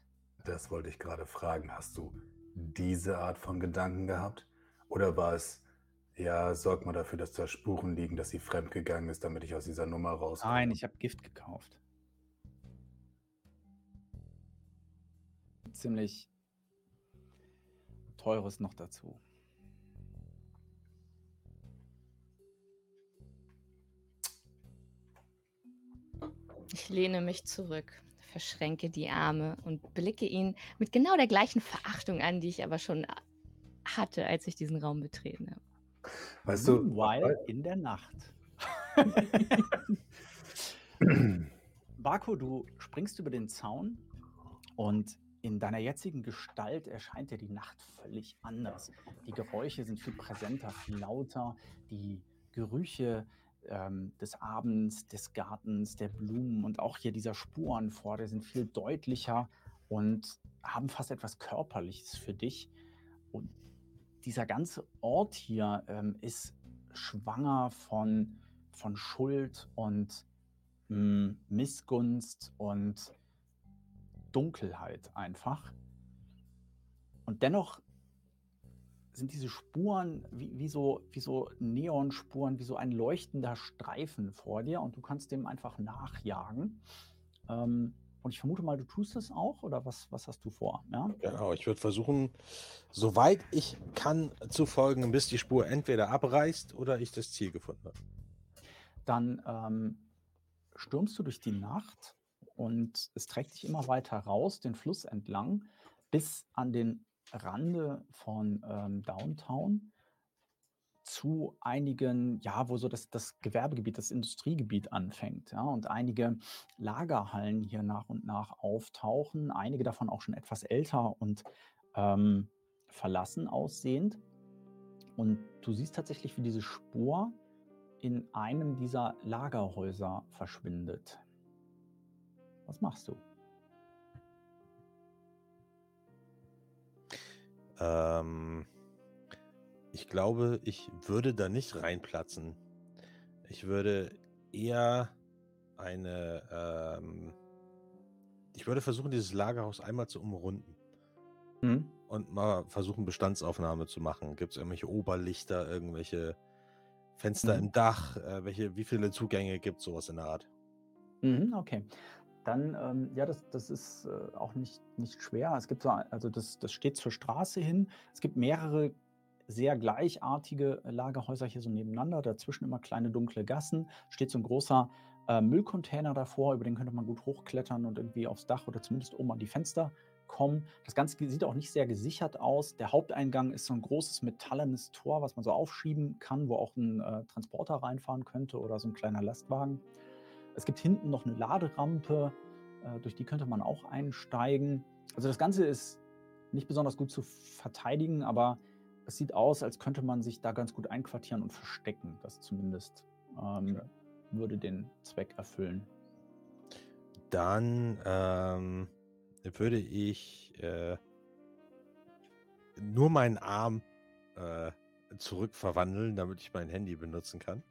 Das wollte ich gerade fragen. Hast du diese Art von Gedanken gehabt? Oder war es, ja, sorg mal dafür, dass da Spuren liegen, dass sie fremdgegangen ist, damit ich aus dieser Nummer rauskomme? Nein, ich habe Gift gekauft. Ziemlich teures noch dazu. Ich lehne mich zurück, verschränke die Arme und blicke ihn mit genau der gleichen Verachtung an, die ich aber schon hatte, als ich diesen Raum betreten habe. Weißt du, While in der Nacht. Barko, du springst über den Zaun und in deiner jetzigen Gestalt erscheint dir die Nacht völlig anders. Die Geräusche sind viel präsenter, viel lauter, die Gerüche ähm, des Abends, des Gartens, der Blumen und auch hier dieser Spuren vor, die sind viel deutlicher und haben fast etwas Körperliches für dich. Und dieser ganze Ort hier ähm, ist schwanger von, von Schuld und mh, hm, Missgunst und Dunkelheit einfach. Und dennoch sind diese Spuren wie, wie, so, wie so Neonspuren, wie so ein leuchtender Streifen vor dir und du kannst dem einfach nachjagen. Ähm, und ich vermute mal, du tust es auch oder was, was hast du vor? Ja? Genau, ich würde versuchen, soweit ich kann, zu folgen, bis die Spur entweder abreißt oder ich das Ziel gefunden habe. Dann ähm, stürmst du durch die Nacht und es trägt dich immer weiter raus, den Fluss entlang, bis an den Rande von ähm, Downtown zu einigen, ja, wo so das, das Gewerbegebiet, das Industriegebiet anfängt, ja, und einige Lagerhallen hier nach und nach auftauchen, einige davon auch schon etwas älter und ähm, verlassen aussehend. Und du siehst tatsächlich, wie diese Spur in einem dieser Lagerhäuser verschwindet. Was machst du? Ähm, ich glaube, ich würde da nicht reinplatzen. Ich würde eher eine, ähm, ich würde versuchen, dieses Lagerhaus einmal zu umrunden. Mhm. Und mal versuchen, Bestandsaufnahme zu machen. Gibt es irgendwelche Oberlichter, irgendwelche Fenster mhm. im Dach? Äh, welche, wie viele Zugänge gibt es, sowas in der Art? Mhm, okay. Dann, ähm, ja, das, das ist äh, auch nicht, nicht schwer. Es gibt so, also das, das steht zur Straße hin. Es gibt mehrere sehr gleichartige Lagerhäuser hier so nebeneinander, dazwischen immer kleine dunkle Gassen. Steht so ein großer äh, Müllcontainer davor, über den könnte man gut hochklettern und irgendwie aufs Dach oder zumindest oben an die Fenster kommen. Das Ganze sieht auch nicht sehr gesichert aus. Der Haupteingang ist so ein großes metallenes Tor, was man so aufschieben kann, wo auch ein äh, Transporter reinfahren könnte oder so ein kleiner Lastwagen. Es gibt hinten noch eine Laderampe, äh, durch die könnte man auch einsteigen. Also das Ganze ist nicht besonders gut zu verteidigen, aber es sieht aus, als könnte man sich da ganz gut einquartieren und verstecken. Das zumindest ähm, okay. würde den Zweck erfüllen. Dann ähm, würde ich äh, nur meinen Arm äh, zurückverwandeln, damit ich mein Handy benutzen kann.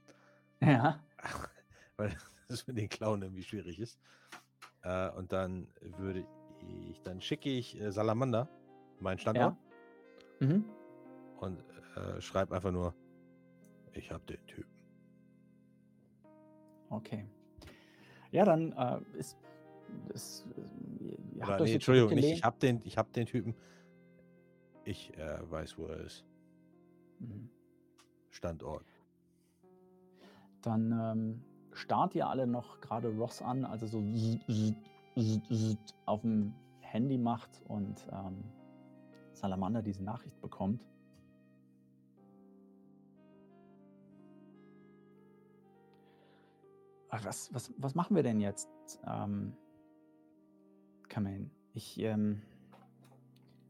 Ja. Weil das mit den Klauen irgendwie schwierig ist. Äh, und dann würde ich, dann schicke ich äh, Salamander, meinen Standort. Ja. Mhm und äh, schreib einfach nur, ich habe den Typen. Okay. Ja, dann äh, ist das. Äh, Oder, nee, Entschuldigung, nicht, ich habe den, hab den Typen. Ich äh, weiß, wo er ist. Mhm. Standort. Dann ähm, starrt ihr alle noch gerade Ross an, also so auf dem Handy macht und ähm, Salamander diese Nachricht bekommt. was, was, was machen wir denn jetzt, ähm, Kamen? Ich, ähm,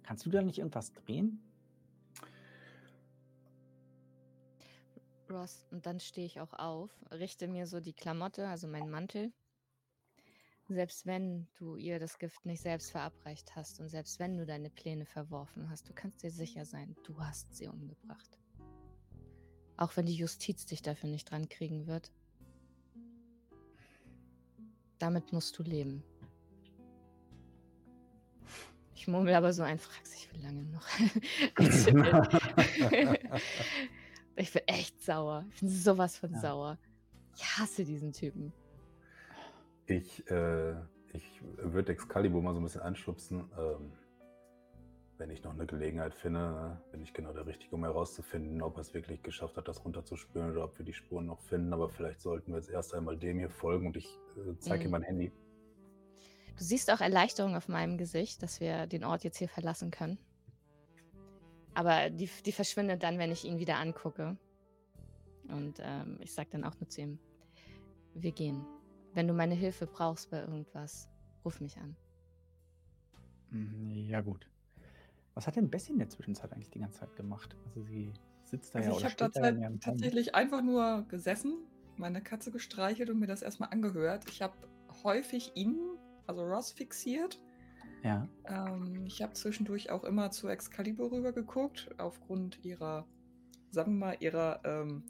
kannst du da nicht irgendwas drehen? Ross, und dann stehe ich auch auf, richte mir so die Klamotte, also meinen Mantel. Selbst wenn du ihr das Gift nicht selbst verabreicht hast und selbst wenn du deine Pläne verworfen hast, du kannst dir sicher sein, du hast sie umgebracht. Auch wenn die Justiz dich dafür nicht dran kriegen wird. Damit musst du leben. Ich murmel aber so ein, frag sich, wie lange noch. ich bin echt sauer. Ich bin sowas von ja. sauer. Ich hasse diesen Typen. Ich, äh, ich würde Excalibur mal so ein bisschen anschubsen. Ähm, wenn ich noch eine Gelegenheit finde, ne, bin ich genau der Richtige, um herauszufinden, ob er es wirklich geschafft hat, das runterzuspüren oder ob wir die Spuren noch finden. Aber vielleicht sollten wir jetzt erst einmal dem hier folgen und ich äh, zeige mhm. ihm mein Handy. Du siehst auch Erleichterung auf meinem Gesicht, dass wir den Ort jetzt hier verlassen können. Aber die, die verschwindet dann, wenn ich ihn wieder angucke. Und ähm, ich sage dann auch nur zu ihm, wir gehen. Wenn du meine Hilfe brauchst bei irgendwas, ruf mich an. Mhm, ja gut. Was hat denn Bessie in der Zwischenzeit eigentlich die ganze Zeit gemacht? Also sie sitzt da also ja Ich habe da tatsächlich einfach nur gesessen, meine Katze gestreichelt und mir das erstmal angehört. Ich habe häufig ihn, also Ross, fixiert. Ja. Ähm, ich habe zwischendurch auch immer zu Excalibur rüber geguckt, aufgrund ihrer, sagen wir mal, ihrer ähm,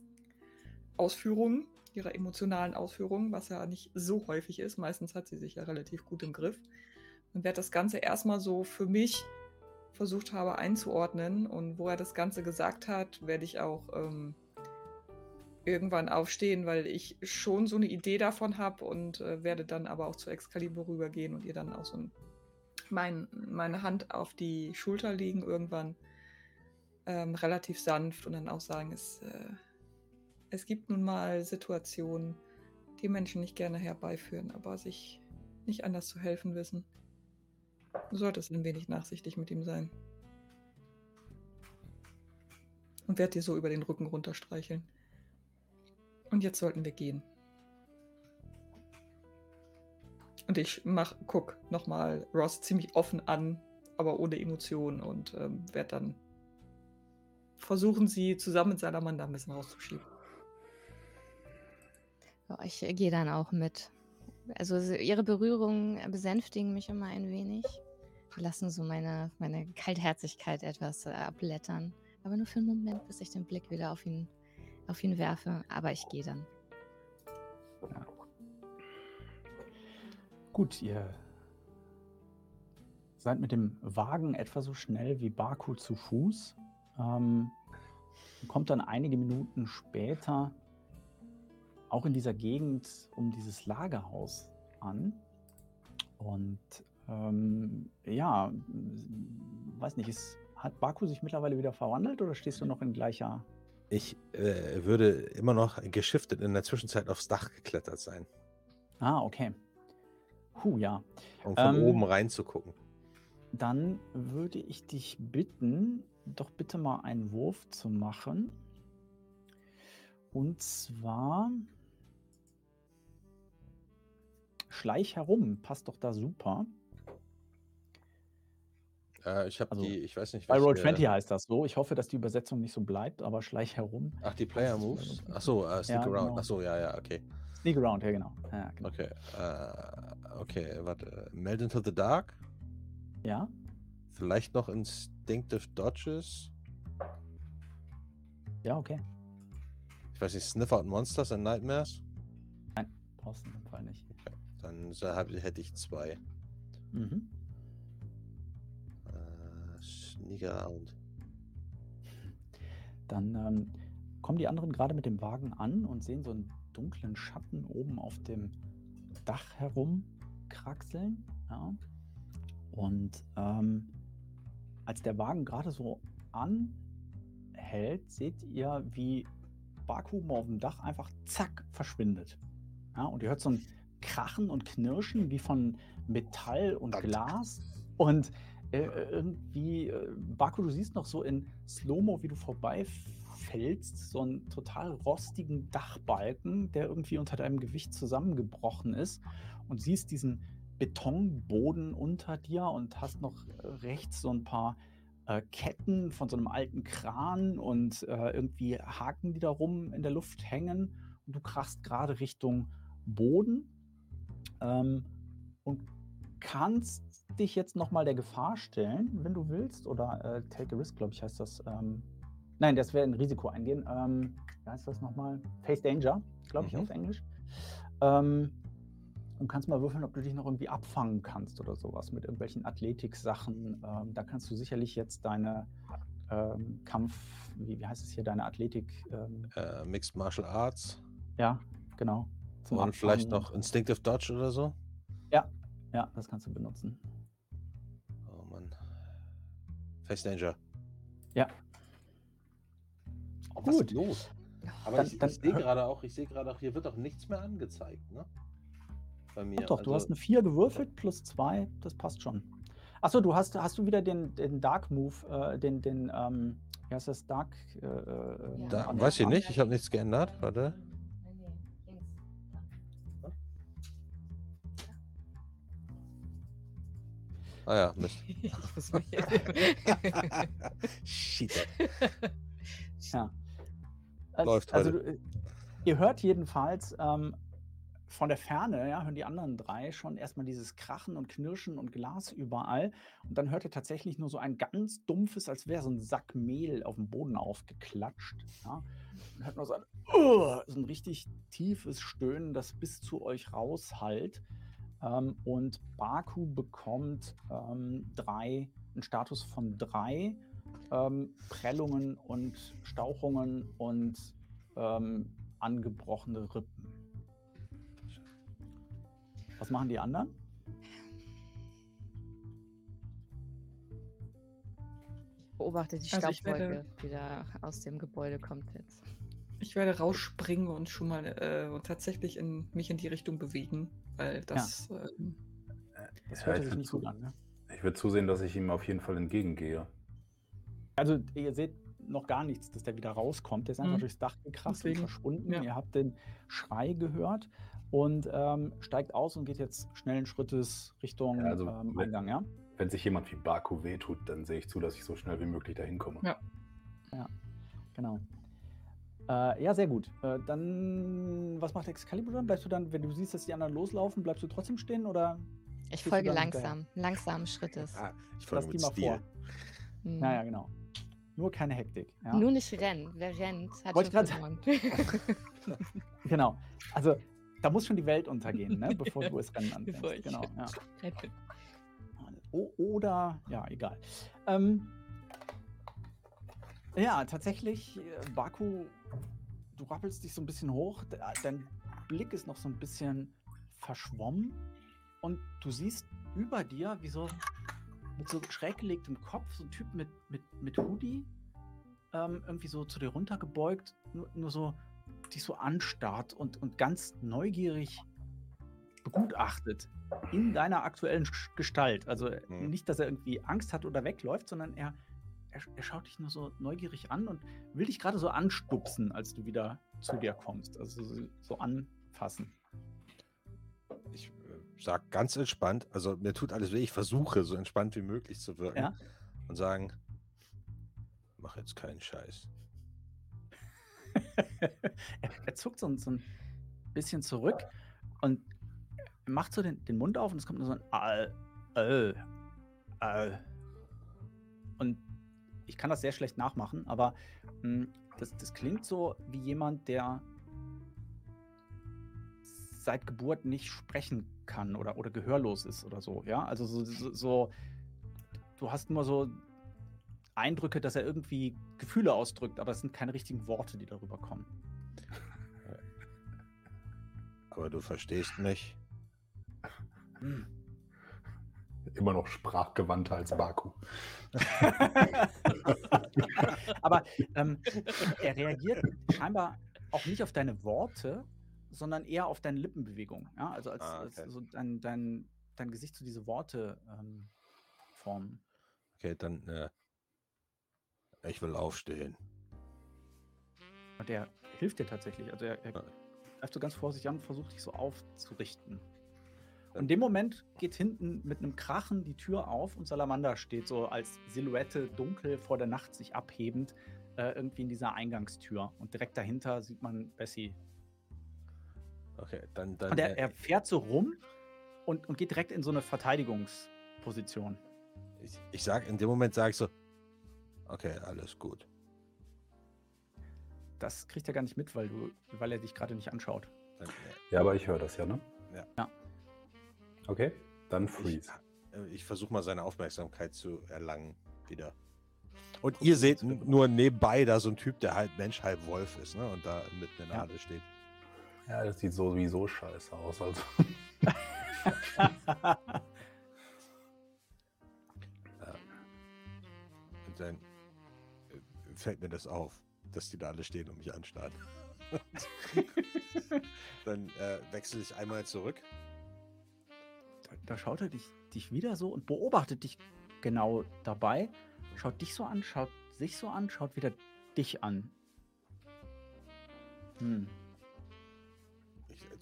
Ausführungen, ihrer emotionalen Ausführungen, was ja nicht so häufig ist. Meistens hat sie sich ja relativ gut im Griff. Und werde das Ganze erstmal so für mich versucht habe einzuordnen und wo er das Ganze gesagt hat, werde ich auch ähm, irgendwann aufstehen, weil ich schon so eine Idee davon habe und äh, werde dann aber auch zu Excalibur rübergehen und ihr dann auch so ein, mein, meine Hand auf die Schulter legen irgendwann ähm, relativ sanft und dann auch sagen, es, äh, es gibt nun mal Situationen, die Menschen nicht gerne herbeiführen, aber sich nicht anders zu helfen wissen. Du solltest ein wenig nachsichtig mit ihm sein. Und werd dir so über den Rücken runterstreicheln. Und jetzt sollten wir gehen. Und ich mach, guck nochmal Ross ziemlich offen an, aber ohne Emotionen und ähm, werde dann versuchen, sie zusammen mit Salamander ein bisschen rauszuschieben. Ich gehe dann auch mit. Also ihre Berührungen besänftigen mich immer ein wenig. Lassen so meine, meine Kaltherzigkeit etwas äh, abblättern. Aber nur für einen Moment, bis ich den Blick wieder auf ihn, auf ihn werfe. Aber ich gehe dann. Ja. Gut, ihr seid mit dem Wagen etwa so schnell wie Baku zu Fuß. Ähm, kommt dann einige Minuten später auch in dieser Gegend um dieses Lagerhaus an. Und ähm, ja, weiß nicht, ist, hat Baku sich mittlerweile wieder verwandelt oder stehst du noch in gleicher? Ich äh, würde immer noch geschiftet in der Zwischenzeit aufs Dach geklettert sein. Ah, okay. Puh, ja. Um von ähm, oben reinzugucken. Dann würde ich dich bitten, doch bitte mal einen Wurf zu machen. Und zwar Schleich herum, passt doch da super. Äh, ich habe also, die, ich weiß nicht. Bei Roll 20 heißt das so. Ich hoffe, dass die Übersetzung nicht so bleibt, aber Schleich herum. Ach, die Player Moves? Achso, uh, Sneak ja, Around. Genau. Achso, ja, ja, okay. Sneak Around, ja, genau. Ja, genau. Okay, uh, okay, warte. Meld into the Dark? Ja. Vielleicht noch Instinctive Dodges? Ja, okay. Ich weiß nicht, Sniff Out Monsters and Nightmares? Nein, brauchst du dem Fall nicht. Okay. Dann hätte ich zwei. Mhm. Äh, Sneaker und. Dann ähm, kommen die anderen gerade mit dem Wagen an und sehen so einen dunklen Schatten oben auf dem Dach herumkraxeln. Ja. Und ähm, als der Wagen gerade so anhält, seht ihr, wie Baku auf dem Dach einfach zack verschwindet. Ja, und ihr hört so ein Krachen und Knirschen wie von Metall und Glas. Und äh, irgendwie, äh, Baku, du siehst noch so in Slow-Mo, wie du vorbeifällst, so einen total rostigen Dachbalken, der irgendwie unter deinem Gewicht zusammengebrochen ist. Und siehst diesen Betonboden unter dir und hast noch äh, rechts so ein paar äh, Ketten von so einem alten Kran und äh, irgendwie Haken, die da rum in der Luft hängen. Und du krachst gerade Richtung Boden ähm, und kannst dich jetzt nochmal der Gefahr stellen, wenn du willst. Oder äh, Take a Risk, glaube ich, heißt das. Ähm, nein, das wäre ein Risiko eingehen. Ähm, wie heißt das nochmal? Face Danger, glaube ich, mhm. auf Englisch. Ähm, und kannst mal würfeln, ob du dich noch irgendwie abfangen kannst oder sowas mit irgendwelchen Athletik-Sachen. Ähm, da kannst du sicherlich jetzt deine ähm, Kampf, wie, wie, heißt es hier, deine Athletik. Ähm, äh, Mixed Martial Arts. Ja, genau. Zum Und vielleicht noch Instinctive Dodge oder so? Ja, ja, das kannst du benutzen. Oh Mann. Face Danger. Ja. Oh, was Gut. ist los? Aber dann, ich, ich sehe gerade auch, ich sehe gerade auch, hier wird auch nichts mehr angezeigt, ne? bei mir. Ach doch, also, du hast eine 4 gewürfelt plus 2, das passt schon. Achso, du hast, hast du wieder den, den Dark Move, äh, den, den, ähm, wie heißt das, Dark? Äh, äh da, weiß ich nicht, ich habe nichts geändert, warte. Ah ja, Mist. Shit. ja. Läuft also, heute. Also, ihr hört jedenfalls ähm, von der Ferne ja, hören die anderen drei schon erstmal dieses Krachen und Knirschen und Glas überall. Und dann hört ihr tatsächlich nur so ein ganz dumpfes, als wäre so ein Sack Mehl auf dem Boden aufgeklatscht. Ja. Und hört nur so ein, uh, so ein richtig tiefes Stöhnen, das bis zu euch raushallt. Ähm, und Baku bekommt ähm, drei, einen Status von drei ähm, Prellungen und Stauchungen und ähm, angebrochene Rippen. Was machen die anderen? Ich beobachte die also Staubwolke, die da aus dem Gebäude kommt jetzt. Ich werde rausspringen und schon mal äh, und tatsächlich in, mich in die Richtung bewegen, weil das. Ja. Ähm, das hört ja, sich nicht gut an. Ne? Ich würde zusehen, dass ich ihm auf jeden Fall entgegengehe. Also, ihr seht noch gar nichts, dass der wieder rauskommt. Der ist einfach mhm. durchs Dach gekracht und verschwunden. Ja. Ihr habt den Schrei gehört und ähm, steigt aus und geht jetzt schnellen Schrittes Richtung ja, also, ähm, Eingang, ja? Wenn sich jemand wie Baku wehtut, dann sehe ich zu, dass ich so schnell wie möglich dahin komme. Ja. Ja, genau. Äh, ja, sehr gut. Äh, dann, was macht Excalibur dann? Bleibst du dann, wenn du siehst, dass die anderen loslaufen, bleibst du trotzdem stehen oder? Ich folge langsam, langsamen Schrittes. Ah, ich folge Lass die mal Stil. vor. Hm. Naja, genau. Nur keine Hektik. Ja? Nur nicht rennen. Wer rennt, hat Wollte schon verloren. genau. Also, da muss schon die Welt untergehen, ne? bevor du es rennen anfängst. Genau, ja. oder, ja, egal. Ähm, ja, tatsächlich, äh, Baku, du rappelst dich so ein bisschen hoch, de- dein Blick ist noch so ein bisschen verschwommen und du siehst über dir, wie so mit so schräg gelegtem Kopf, so ein Typ mit, mit, mit Hoodie, ähm, irgendwie so zu dir runtergebeugt, nur, nur so dich so anstarrt und, und ganz neugierig begutachtet in deiner aktuellen Gestalt. Also Mhm. nicht, dass er irgendwie Angst hat oder wegläuft, sondern er, er, er schaut dich nur so neugierig an und will dich gerade so anstupsen, als du wieder zu dir kommst. Also so, so anfassen. Ich äh, sag ganz entspannt, also mir tut alles weh, ich versuche so entspannt wie möglich zu wirken Ja. und sagen, mach jetzt keinen Scheiß. er, er zuckt so, ein- so ein bisschen zurück und macht so den, den Mund auf und es kommt nur so ein Al, Al, Al. Und ich kann das sehr schlecht nachmachen, aber mh, das, das klingt so wie jemand, der seit Geburt nicht sprechen kann oder, oder gehörlos ist oder so. Ja, also so, so, so du hast nur so Eindrücke, dass er irgendwie Gefühle ausdrückt, aber es sind keine richtigen Worte, die darüber kommen. Aber du verstehst mich. Hm. Immer noch sprachgewandter als Baku. Aber ähm, er reagiert scheinbar auch nicht auf deine Worte, sondern eher auf deine Lippenbewegung. Ja? Also als, Ah, als okay. so dein, dein, dein Gesicht zu diese Worte ähm, formen. Okay, dann, äh, ich will aufstehen. Und der hilft dir tatsächlich. Also er, er Ja. greift so ganz vorsichtig an und versucht dich so aufzurichten. Und in dem Moment geht hinten mit einem Krachen die Tür auf und Salamander steht so als Silhouette dunkel vor der Nacht sich abhebend äh, irgendwie in dieser Eingangstür. Und direkt dahinter sieht man Bessie. Okay, dann, dann. Und er, äh, er fährt so rum und, und geht direkt in so eine Verteidigungsposition. ich, ich sag, in dem Moment sage ich so, okay, alles gut. Das kriegt er gar nicht mit, weil, du, weil er dich gerade nicht anschaut. Dann, Ja, aber ich höre das ja, ne? Ja. Ja. Okay, dann ich freeze. äh, ich versuche mal seine Aufmerksamkeit zu erlangen wieder. Und ihr seht nur nebenbei da so ein Typ, der halb Mensch, halb Wolf ist, ne? Und da mitten in der Ja. Halle steht. Ja, das sieht sowieso scheiße aus. Also. Und dann äh, fällt mir das auf, dass die da alle stehen und mich anstarren. dann äh, wechsle ich einmal zurück. da, da schaut er dich, dich wieder so und beobachtet dich genau dabei. Schaut dich so an, schaut sich so an, schaut wieder dich an. Hm.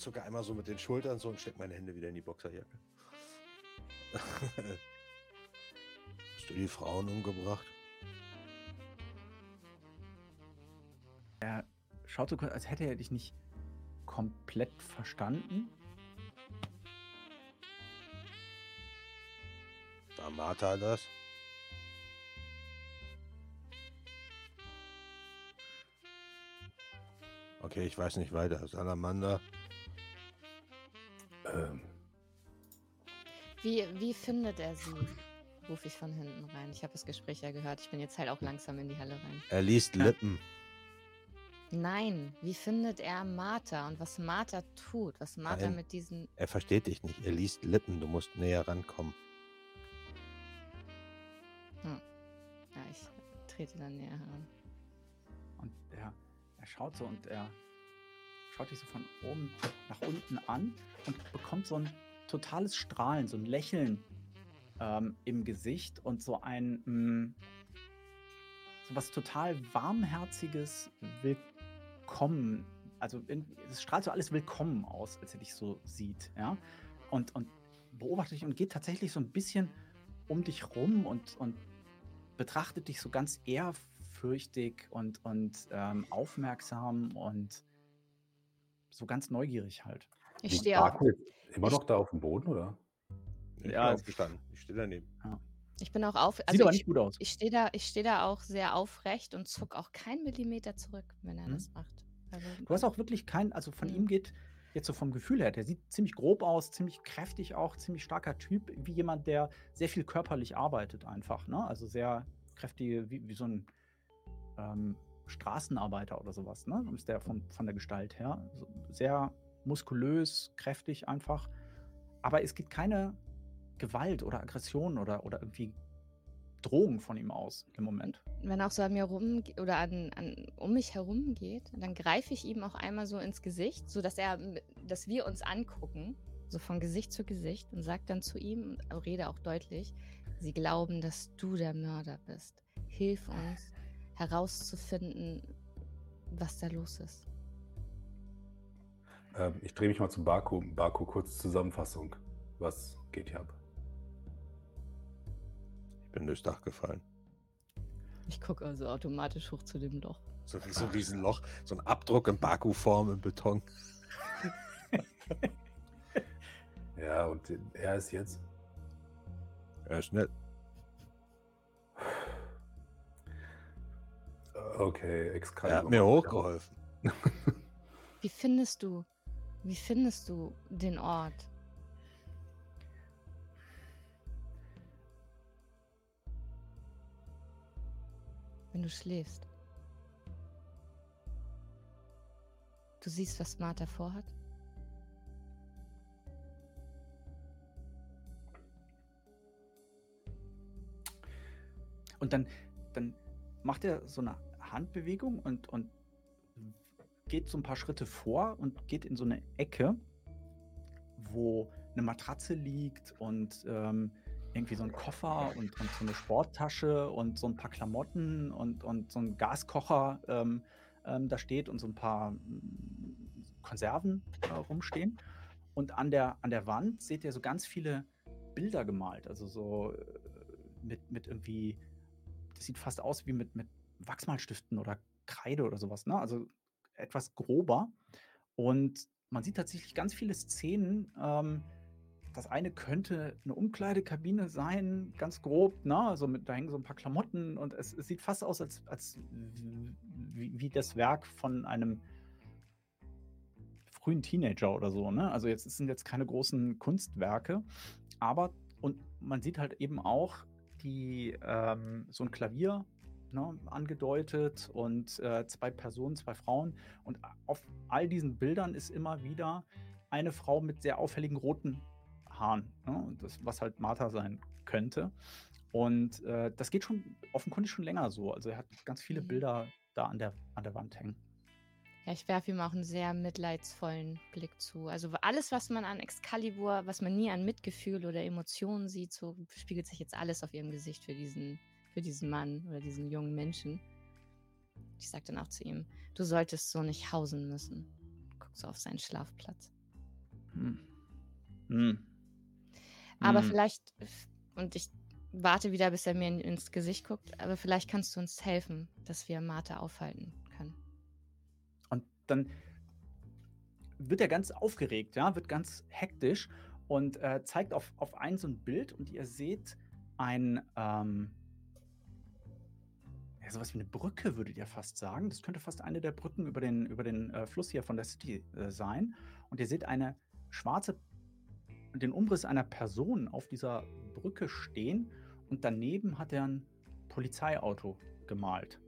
Zucke einmal so mit den Schultern so und stecke meine Hände wieder in die Boxerjacke. Hast du die Frauen umgebracht? Schaut so kurz, als hätte er dich nicht komplett verstanden. War Martha das? Okay, ich weiß nicht weiter. Salamander. Wie, wie findet er sie? Rufe ich von hinten rein. Ich habe das Gespräch ja gehört. Ich bin jetzt halt auch langsam in die Halle rein. Er liest Lippen. Nein, wie findet er Martha und was Martha tut? Was Martha Nein. mit diesen. Er versteht dich nicht. Er liest Lippen. Du musst näher rankommen. Ja, ich trete dann näher heran. Und er, er schaut so und er schaut dich so von oben nach unten an und bekommt so ein totales Strahlen, so ein Lächeln ähm, im Gesicht und so ein mh, so was total warmherziges Willkommen. Also irgendwie- es strahlt so alles Willkommen aus, als er dich so sieht, ja. Und, und beobachtet dich und geht tatsächlich so ein bisschen um dich rum und, und betrachtet dich so ganz ehrfürchtig ehrfürchtig und, und ähm, aufmerksam und so ganz neugierig halt. Ich stehe auch. Immer noch da auf dem Boden, oder? Ich ja, bin aufgestanden. Ich stehe daneben. Ja. Ich bin auch auf. Also Sieht aber nicht gut aus. Ich stehe da, steh da auch sehr aufrecht und zuck auch keinen Millimeter zurück, wenn er hm. das macht. Also, du hast auch wirklich keinen, also von hm. ihm geht jetzt so vom Gefühl her, der sieht ziemlich grob aus, ziemlich kräftig auch, ziemlich starker Typ, wie jemand, der sehr viel körperlich arbeitet einfach. Ne? Also sehr kräftige, wie, wie so ein ähm, Straßenarbeiter oder sowas, ne? Ist der von, von der Gestalt her. So sehr muskulös, kräftig einfach. Aber es gibt keine Gewalt oder Aggression oder, oder irgendwie Drohung von ihm aus im Moment. Wenn er auch so an mir rum oder an, an, um mich herum geht, dann greife ich ihm auch einmal so ins Gesicht, sodass er, dass wir uns angucken, so von Gesicht zu Gesicht und sagt dann zu ihm, rede auch deutlich, sie glauben, dass du der Mörder bist. Hilf uns herauszufinden, was da los ist. Ähm, ich drehe mich mal zu Baku. Baku, kurz Zusammenfassung. Was geht hier ab? Ich bin durchs Dach gefallen. Ich gucke also automatisch hoch zu dem Loch. So wie so ein Riesenloch, so ein Abdruck in Baku-Form im Beton. ja, und er ist jetzt? Er ist nett. Okay, Excalibur. Er hat mir hochgeholfen. Wie findest du wie findest du den Ort? Wenn du schläfst. Du siehst, was Martha vorhat? Und dann, dann macht er so eine Handbewegung und, und geht so ein paar Schritte vor und geht in so eine Ecke, wo eine Matratze liegt und ähm, irgendwie so ein Koffer und, und, so eine Sporttasche und so ein paar Klamotten und, und so ein Gaskocher ähm, ähm, da steht und so ein paar mm, Konserven äh, rumstehen. Und an der, an der Wand seht ihr so ganz viele Bilder gemalt, also so äh, mit, mit irgendwie, das sieht fast aus wie mit, mit Wachsmalstiften oder Kreide oder sowas, ne? Also etwas grober. Und man sieht tatsächlich ganz viele Szenen. Ähm, das eine könnte eine Umkleidekabine sein, ganz grob, ne? Also mit, da hängen so ein paar Klamotten und es, es sieht fast aus, als, als wie, wie, das Werk von einem frühen Teenager oder so, ne? Also jetzt sind jetzt keine großen Kunstwerke, aber und man sieht halt eben auch die ähm, so ein Klavier ne, angedeutet und äh, zwei Personen, zwei Frauen. Und auf all diesen Bildern ist immer wieder eine Frau mit sehr auffälligen roten Haaren, ne, das, was halt Martha sein könnte. Und äh, das geht schon offenkundig schon länger so. Also er hat ganz viele mhm. Bilder da an der, an der Wand hängen. Ja, ich werfe ihm auch einen sehr mitleidsvollen Blick zu. Also alles, was man an Excalibur, was man nie an Mitgefühl oder Emotionen sieht, so spiegelt sich jetzt alles auf ihrem Gesicht für diesen für diesen Mann oder diesen jungen Menschen. Ich sage dann auch zu ihm, du solltest so nicht hausen müssen. Guck so auf seinen Schlafplatz. Hm. Hm. Aber hm. vielleicht, und ich warte wieder, bis er mir ins Gesicht guckt, aber vielleicht kannst du uns helfen, dass wir Martha aufhalten können. Und dann wird er ganz aufgeregt, ja, wird ganz hektisch und äh, zeigt auf, auf ein so ein Bild und ihr seht ein, ähm, sowas wie eine Brücke, würdet ihr fast sagen. Das könnte fast eine der Brücken über den, über den äh, Fluss hier von der City äh, sein. Und ihr seht eine schwarze, den Umriss einer Person auf dieser Brücke stehen und daneben hat er ein Polizeiauto gemalt.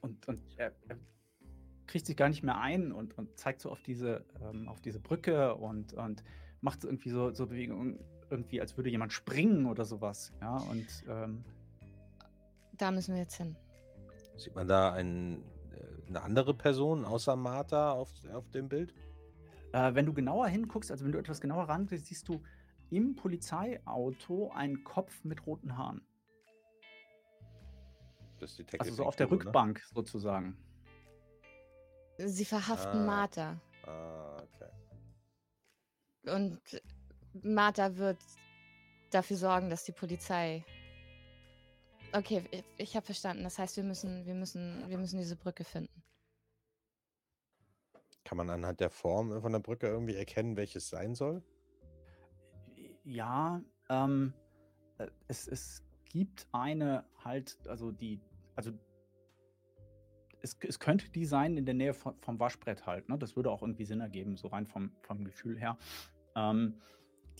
Und, und er, er, kriegt sich gar nicht mehr ein und, und zeigt so auf diese, ähm, auf diese Brücke und, und macht irgendwie so, so Bewegungen irgendwie, als würde jemand springen oder sowas. Ja, und ähm, da müssen wir jetzt hin. Sieht man da ein, äh, eine andere Person außer Martha auf, auf dem Bild? Äh, wenn du genauer hinguckst, also wenn du etwas genauer rangehst, siehst du im Polizeiauto einen Kopf mit roten Haaren. also so auf der ne? Rückbank ne? sozusagen. Sie verhaften ah. Ah, okay. Und Martha wird dafür sorgen, dass die Polizei. Okay, ich, ich habe verstanden. Das heißt, wir müssen, wir müssen, wir müssen diese Brücke finden. Kann man anhand der Form von der Brücke irgendwie erkennen, welches sein soll? Ja, ähm, äh, es, es gibt eine halt, also die, also es, es könnte die sein in der Nähe von, vom Waschbrett halt. Ne? Das würde auch irgendwie Sinn ergeben, so rein vom, vom Gefühl her. Ähm,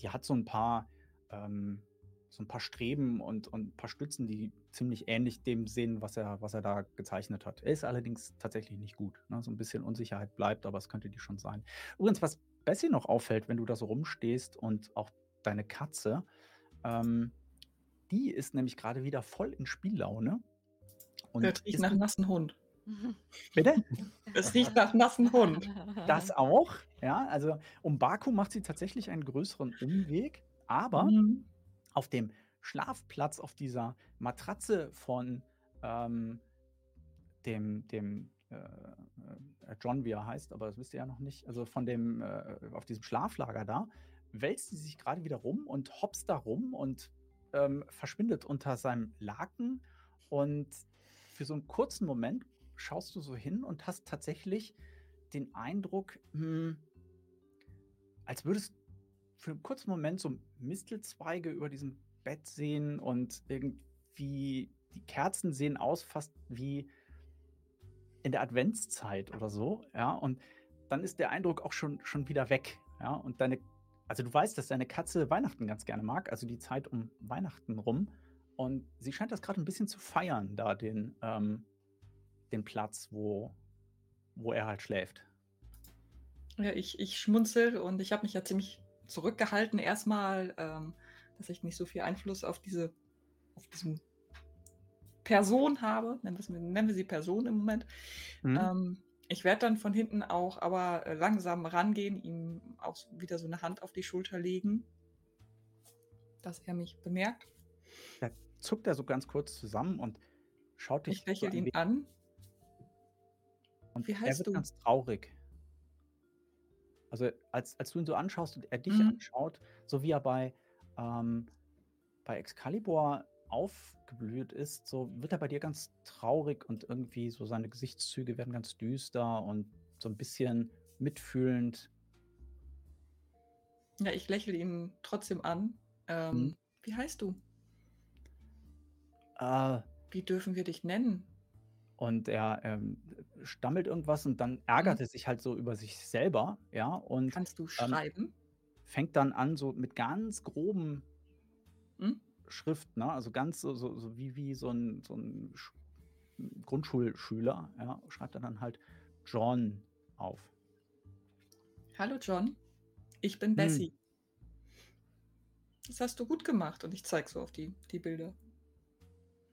die hat so ein paar, ähm, so ein paar Streben und, und ein paar Stützen, die ziemlich ähnlich dem sehen, was er, was er da gezeichnet hat. Er ist allerdings tatsächlich nicht gut. Ne? So ein bisschen Unsicherheit bleibt, aber es könnte die schon sein. Übrigens, was Bessie noch auffällt, wenn du da so rumstehst und auch deine Katze, ähm, die ist nämlich gerade wieder voll in Spiellaune. Und das riecht nach nassen Hund. Bitte? Es riecht nach nassen Hund. Das auch, ja. Also um Baku macht sie tatsächlich einen größeren Umweg, aber mhm. auf dem Schlafplatz, auf dieser Matratze von ähm, dem, dem äh, äh, John, wie er heißt, aber das wisst ihr ja noch nicht, also von dem, äh, auf diesem Schlaflager da, wälzt sie sich gerade wieder rum und hops da rum und ähm, verschwindet unter seinem Laken und für so einen kurzen Moment schaust du so hin und hast tatsächlich den Eindruck, mh, hm, als würdest für einen kurzen Moment so Mistelzweige über diesem Bett sehen und irgendwie die Kerzen sehen aus fast wie in der Adventszeit oder so, ja, und dann ist der Eindruck auch schon, schon wieder weg, ja, und deine, also du weißt, dass deine Katze Weihnachten ganz gerne mag, also die Zeit um Weihnachten rum, und sie scheint das gerade ein bisschen zu feiern, da den, ähm, den Platz, wo, wo er halt schläft. Ja, ich, ich schmunzel und ich habe mich ja ziemlich zurückgehalten, erstmal, ähm, dass ich nicht so viel Einfluss auf diese, auf diesen Person habe. Nennen, wir, nennen wir sie Person im Moment. Mhm. Ähm, ich werde dann von hinten auch aber langsam rangehen, ihm auch wieder so eine Hand auf die Schulter legen, dass er mich bemerkt. Da zuckt er so ganz kurz zusammen und schaut dich. Ich lächle so ihn an und Wie heißt er wird du? ganz traurig. Also als, als du ihn so anschaust und er dich mhm. anschaut, so wie er bei, ähm, bei Excalibur aufgeblüht ist, so wird er bei dir ganz traurig und irgendwie so seine Gesichtszüge werden ganz düster und so ein bisschen mitfühlend. Ja, ich lächle ihn trotzdem an. Ähm, mhm. Wie heißt du? Äh, wie dürfen wir dich nennen? Und er ähm, stammelt irgendwas und dann ärgert mhm. er sich halt so über sich selber, ja. Und Kannst du schreiben? Ähm, fängt dann an, so mit ganz groben mhm. Schrift, ne? Also ganz so, so, so wie, wie so ein, so ein Grundschulschüler, ja, schreibt er dann halt John auf. Hallo John, ich bin hm. Bessie. Das hast du gut gemacht und ich zeig so auf die, die Bilder.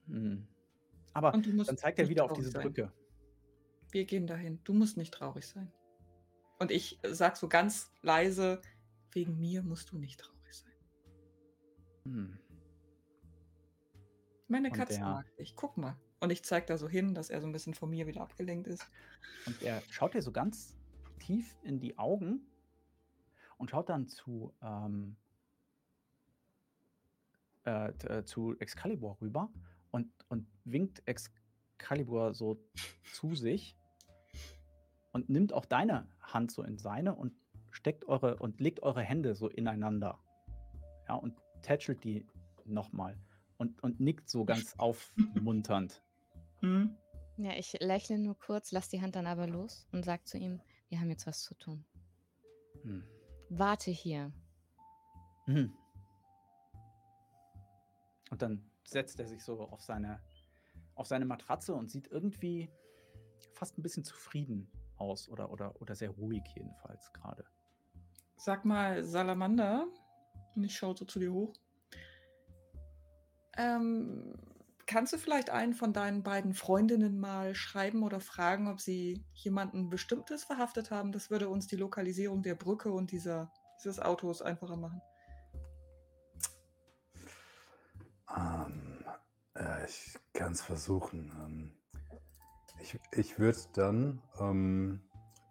Hm. Aber dann zeigt er wieder auf diese Brücke. Sein. Wir gehen dahin. Du musst nicht traurig sein. Und ich sag so ganz leise, wegen mir musst du nicht traurig sein. Hm. Meine Katze mag dich. Guck mal. Und ich zeig da so hin, dass er so ein bisschen von mir wieder abgelenkt ist. Und er schaut dir so ganz tief in die Augen und schaut dann zu, ähm, äh, äh zu Excalibur rüber und, und winkt Excalibur so zu sich und nimmt auch deine Hand so in seine und steckt eure und legt eure Hände so ineinander. Ja, und tätschelt die nochmal und, und nickt so ganz aufmunternd. Mhm. Ja, ich lächle nur kurz, lass die Hand dann aber los und sag zu ihm, wir haben jetzt was zu tun. Hm. Warte hier. Mhm. Und dann setzt er sich so auf seine, auf seine Matratze und sieht irgendwie fast ein bisschen zufrieden aus oder, oder, oder sehr ruhig jedenfalls gerade. Sag mal, Salamander, und ich schaue so zu dir hoch. Ähm, kannst du vielleicht einen von deinen beiden Freundinnen mal schreiben oder fragen, ob sie jemanden Bestimmtes verhaftet haben? Das würde uns die Lokalisierung der Brücke und dieser, dieses Autos einfacher machen. Ähm, äh, ich kann es versuchen. Ähm, ich ich würde dann ähm,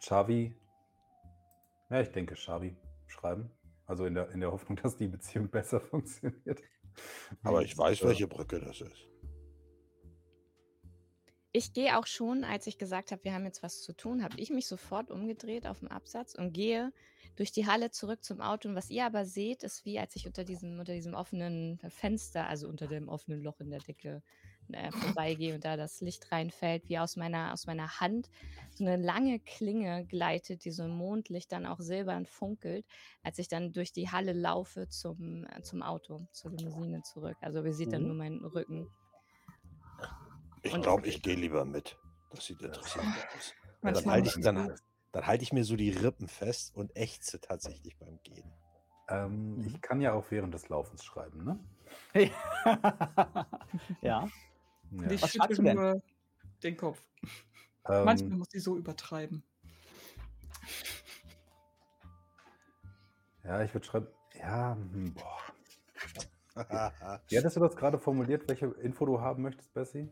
Xavi, ja, ich denke Xavi schreiben. Also in der, in der Hoffnung, dass die Beziehung besser funktioniert. Aber ich weiß, welche Brücke das ist. Ich gehe auch schon, als ich gesagt habe, wir haben jetzt was zu tun, habe ich mich sofort umgedreht auf dem Absatz und gehe durch die Halle zurück zum Auto. Und was ihr aber seht, ist wie als ich unter diesem, unter diesem offenen Fenster, also unter dem offenen Loch in der Decke äh, vorbeigehe und da das Licht reinfällt, wie aus meiner, aus meiner Hand so eine lange Klinge gleitet, die so im Mondlicht dann auch silbern funkelt, als ich dann durch die Halle laufe zum, äh, zum Auto, zur Limousine zurück. Also wir sieht dann mhm. nur meinen Rücken. Ich glaube, ich gehe lieber mit. Das sieht interessant aus. dann halte ich, dann, dann halte ich mir so die Rippen fest und ächze tatsächlich beim Gehen. Ähm, ich mhm. kann ja auch während des Laufens schreiben, ne? ja. Ja. Ich schüttle nur den Kopf. Ähm, Manchmal muss sie so übertreiben. Ja, ich würde schreiben. Ja, hm, boah. Wie hattest du das gerade formuliert, welche Info du haben möchtest, Bessie?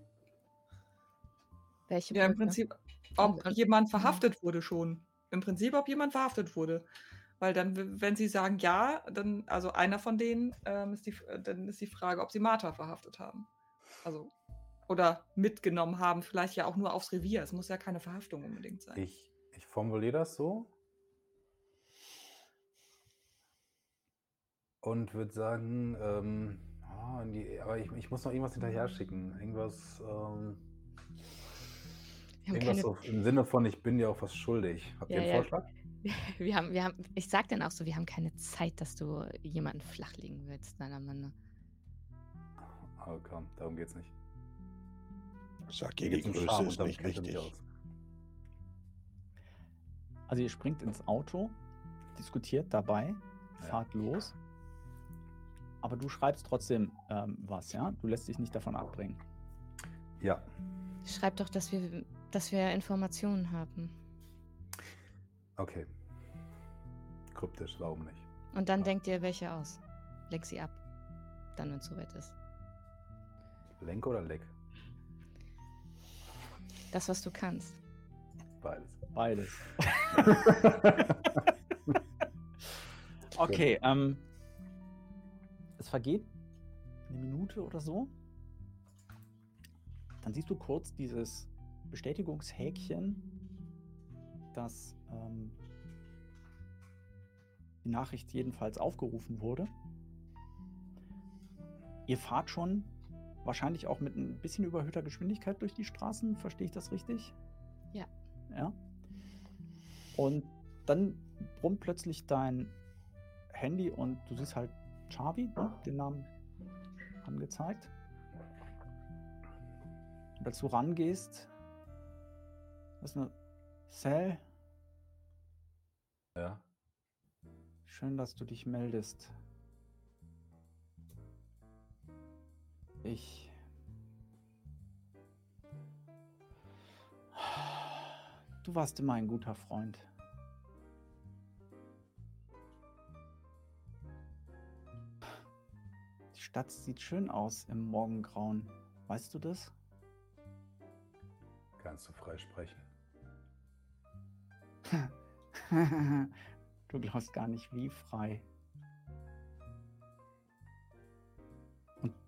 Welche ja, im Prinzip, ob jemand verhaftet wurde schon. Im Prinzip, ob jemand verhaftet wurde. Weil dann, wenn sie sagen ja, dann, also einer von denen, ähm, ist die, dann ist die Frage, ob sie Martha verhaftet haben. Also oder mitgenommen haben, vielleicht ja auch nur aufs Revier. Es muss ja keine Verhaftung unbedingt sein. Ich, ich formuliere das so und würde sagen, ähm, oh, die, aber ich, ich, muss noch irgendwas hinterher schicken. Irgendwas, ähm, irgendwas so im Sinne von, ich bin dir auch was schuldig. Habt ja, ihr einen ja. Vorschlag? Wir haben, wir haben, ich sag dann auch so, wir haben keine Zeit, dass du jemanden flachlegen willst, deiner Mann. Oh komm, darum geht's nicht. Sag, Gegengröße ist nicht wichtig. Also ihr springt ins Auto, diskutiert dabei, ja. fahrt los. Aber du schreibst trotzdem ähm, was, ja? Du lässt dich nicht davon abbringen. Ja. Schreib doch, dass wir, dass wir Informationen haben. Okay. Kryptisch, warum nicht? Und dann ja. denkt ihr welche aus. Leg sie ab. Dann, wenn es soweit ist. Lenk oder leck? Das, was du kannst. Beides. Beides. okay, ähm, es vergeht eine Minute oder so. Dann siehst du kurz dieses Bestätigungshäkchen, dass ähm, die Nachricht jedenfalls aufgerufen wurde. Ihr fahrt schon Wahrscheinlich auch mit ein bisschen überhöhter Geschwindigkeit durch die Straßen, verstehe ich das richtig? Ja. Ja. Und dann brummt plötzlich dein Handy und du siehst halt Chavi, ne, den Namen angezeigt. Und als du rangehst, ist eine Cell. Ja. Schön, dass du dich meldest. Ich. Du warst immer ein guter Freund. Die Stadt sieht schön aus im Morgengrauen. Weißt du das? Kannst du frei sprechen? du glaubst gar nicht, wie frei.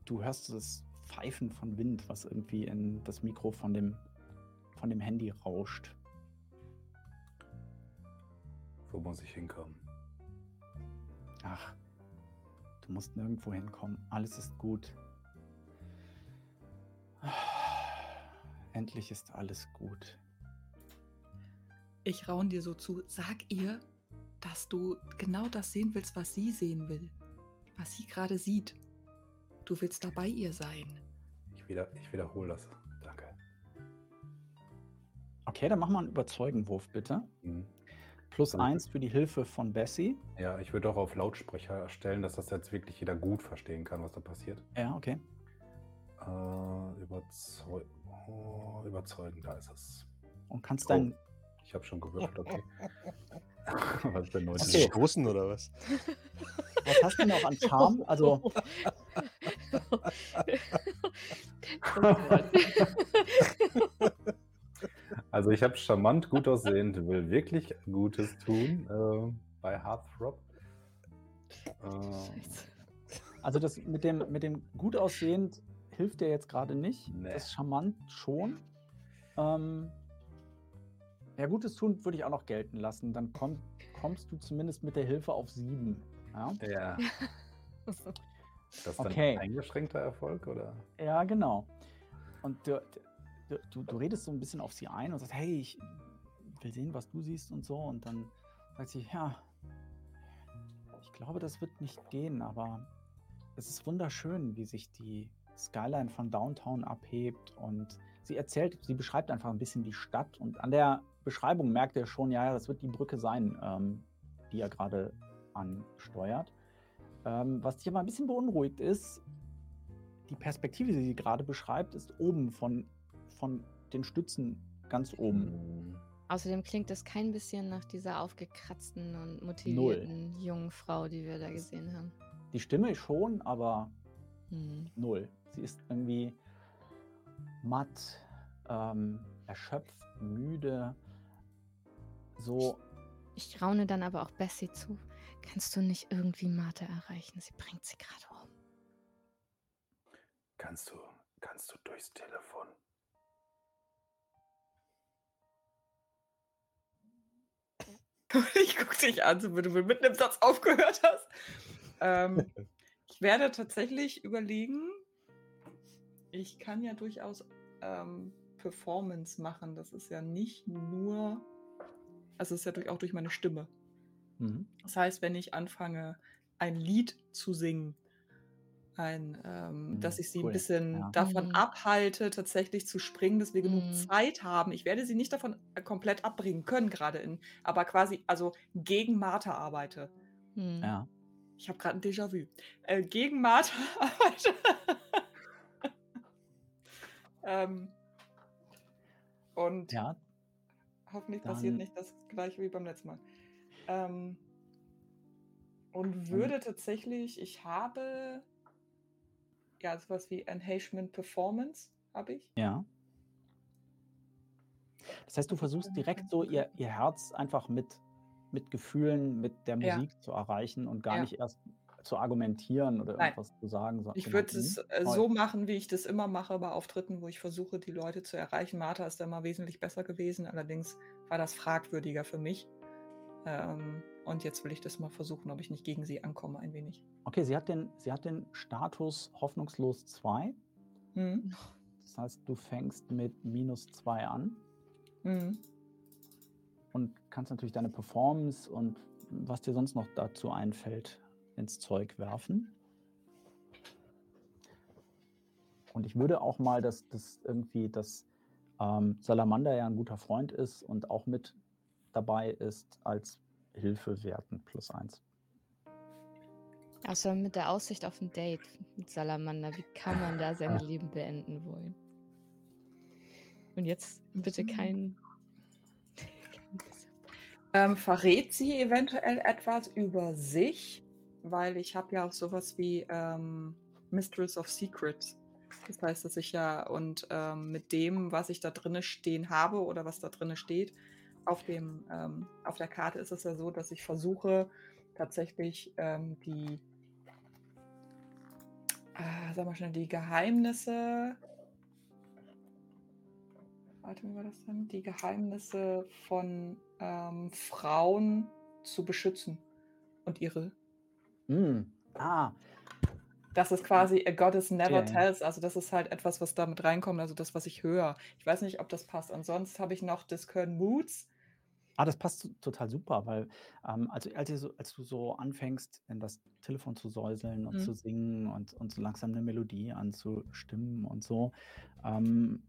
du hörst das Pfeifen von Wind, was irgendwie in das Mikro von dem, von dem Handy rauscht. Wo muss ich hinkommen? Ach, du musst nirgendwo hinkommen. Alles ist gut. Endlich ist alles gut. Ich raun dir so zu. Sag ihr, dass du genau das sehen willst, was sie sehen will. Was sie gerade sieht. Du willst da bei ihr sein. Ich, wieder, ich wiederhole das. Danke. Okay, dann mach mal einen Überzeugenwurf, bitte. Mhm. Plus dann eins für die Hilfe von Bessie. Ja, ich würde auch auf Lautsprecher stellen, dass das jetzt wirklich jeder gut verstehen kann, was da passiert. Ja, okay. Äh, überzeug oh, überzeugen, da ist es. Und kannst oh, dein. Ich habe schon gewürfelt, okay. was ist denn 19? Hast du gestoßen oder was? Was hast du denn auch an Charme? Also. also ich habe charmant, gut aussehend, will wirklich Gutes tun äh, bei Heartthrob. Oh. Also das mit dem, mit dem gut aussehend hilft dir jetzt gerade nicht. Nee. Das charmant schon. Ähm, ja, Gutes tun würde ich auch noch gelten lassen. Dann komm, kommst du zumindest mit der Hilfe auf sieben. Ja. ja. Das ist dann okay. ein eingeschränkter Erfolg, oder? Ja, genau. Und du, du, du, redest so ein bisschen auf sie ein und sagst, hey, ich will sehen, was du siehst und so. Und dann sagt sie, ja, ich glaube, das wird nicht gehen, aber es ist wunderschön, wie sich die Skyline von Downtown abhebt und sie erzählt, sie beschreibt einfach ein bisschen die Stadt und an der Beschreibung merkt er schon, ja, das wird die Brücke sein, ähm, die er gerade ansteuert. Ähm, was dich aber ein bisschen beunruhigt ist, die Perspektive, die sie gerade beschreibt, ist oben von, von den Stützen ganz oben. Mhm. Außerdem klingt das kein bisschen nach dieser aufgekratzten und motivierten null. jungen Frau, die wir da gesehen haben. Die Stimme schon, aber hm. null. Sie ist irgendwie matt, ähm, erschöpft, müde. So. Ich, ich raune dann aber auch Bessie zu. Kannst du nicht irgendwie Martha erreichen? Sie bringt sie gerade um. Kannst du, kannst du durchs Telefon? Ich gucke dich an, so wenn du mit einem Satz aufgehört hast. Ähm, ich werde tatsächlich überlegen, ich kann ja durchaus ähm, Performance machen. Das ist ja nicht nur, also es ist ja auch durch meine Stimme. Mhm. Das heißt, wenn ich anfange, ein Lied zu singen, ein, ähm, mhm, dass ich sie cool. ein bisschen ja. davon mhm. abhalte, tatsächlich zu springen, dass wir genug mhm. Zeit haben. Ich werde sie nicht davon äh, komplett abbringen können, gerade in, aber quasi, also gegen Martha arbeite. Mhm. Ja. Ich habe gerade ein Déjà-vu. Äh, gegen Martha arbeite. ähm, und ja, hoffentlich passiert nicht das gleiche wie beim letzten Mal. Ähm, und würde tatsächlich, ich habe ja sowas wie Enhancement Performance, habe ich. Ja. Das heißt, du versuchst direkt so ihr, ihr Herz einfach mit, mit Gefühlen, mit der Musik ja. zu erreichen und gar ja. nicht erst zu argumentieren oder Nein. irgendwas zu sagen. So, ich würde es äh, so machen, wie ich das immer mache bei Auftritten, wo ich versuche, die Leute zu erreichen. Martha ist da mal wesentlich besser gewesen, allerdings war das fragwürdiger für mich. Ähm, und jetzt will ich das mal versuchen, ob ich nicht gegen sie ankomme ein wenig. Okay, sie hat den, sie hat den Status hoffnungslos 2. Mhm. Das heißt, du fängst mit minus 2 an. Mhm. Und kannst natürlich deine Performance und was dir sonst noch dazu einfällt, ins Zeug werfen. Und ich würde auch mal, dass das irgendwie, dass ähm, Salamander ja ein guter Freund ist und auch mit dabei ist, als Hilfe werten plus eins. Außer mit der Aussicht auf ein Date mit Salamander. Wie kann man da sein Leben beenden wollen? Und jetzt bitte mhm. kein. ähm, verrät sie eventuell etwas über sich? Weil ich habe ja auch sowas wie ähm, Mistress of Secrets. Das heißt, dass ich ja und ähm, mit dem, was ich da drinne stehen habe oder was da drinne steht, auf dem ähm, auf der Karte ist es ja so, dass ich versuche tatsächlich ähm, die äh, sag mal schnell die Geheimnisse warte, wie war das denn? Die Geheimnisse von ähm, Frauen zu beschützen und ihre Mm. Ah. Das ist quasi A Goddess Never yeah. Tells. Also das ist halt etwas, was damit reinkommt, also das, was ich höre. Ich weiß nicht, ob das passt. Ansonsten habe ich noch Discern Moods. Ah, das passt total super, weil ähm, also, als, du so, als, du so anfängst, in das Telefon zu säuseln und mhm. zu singen und, und so langsam eine Melodie anzustimmen und so, ähm,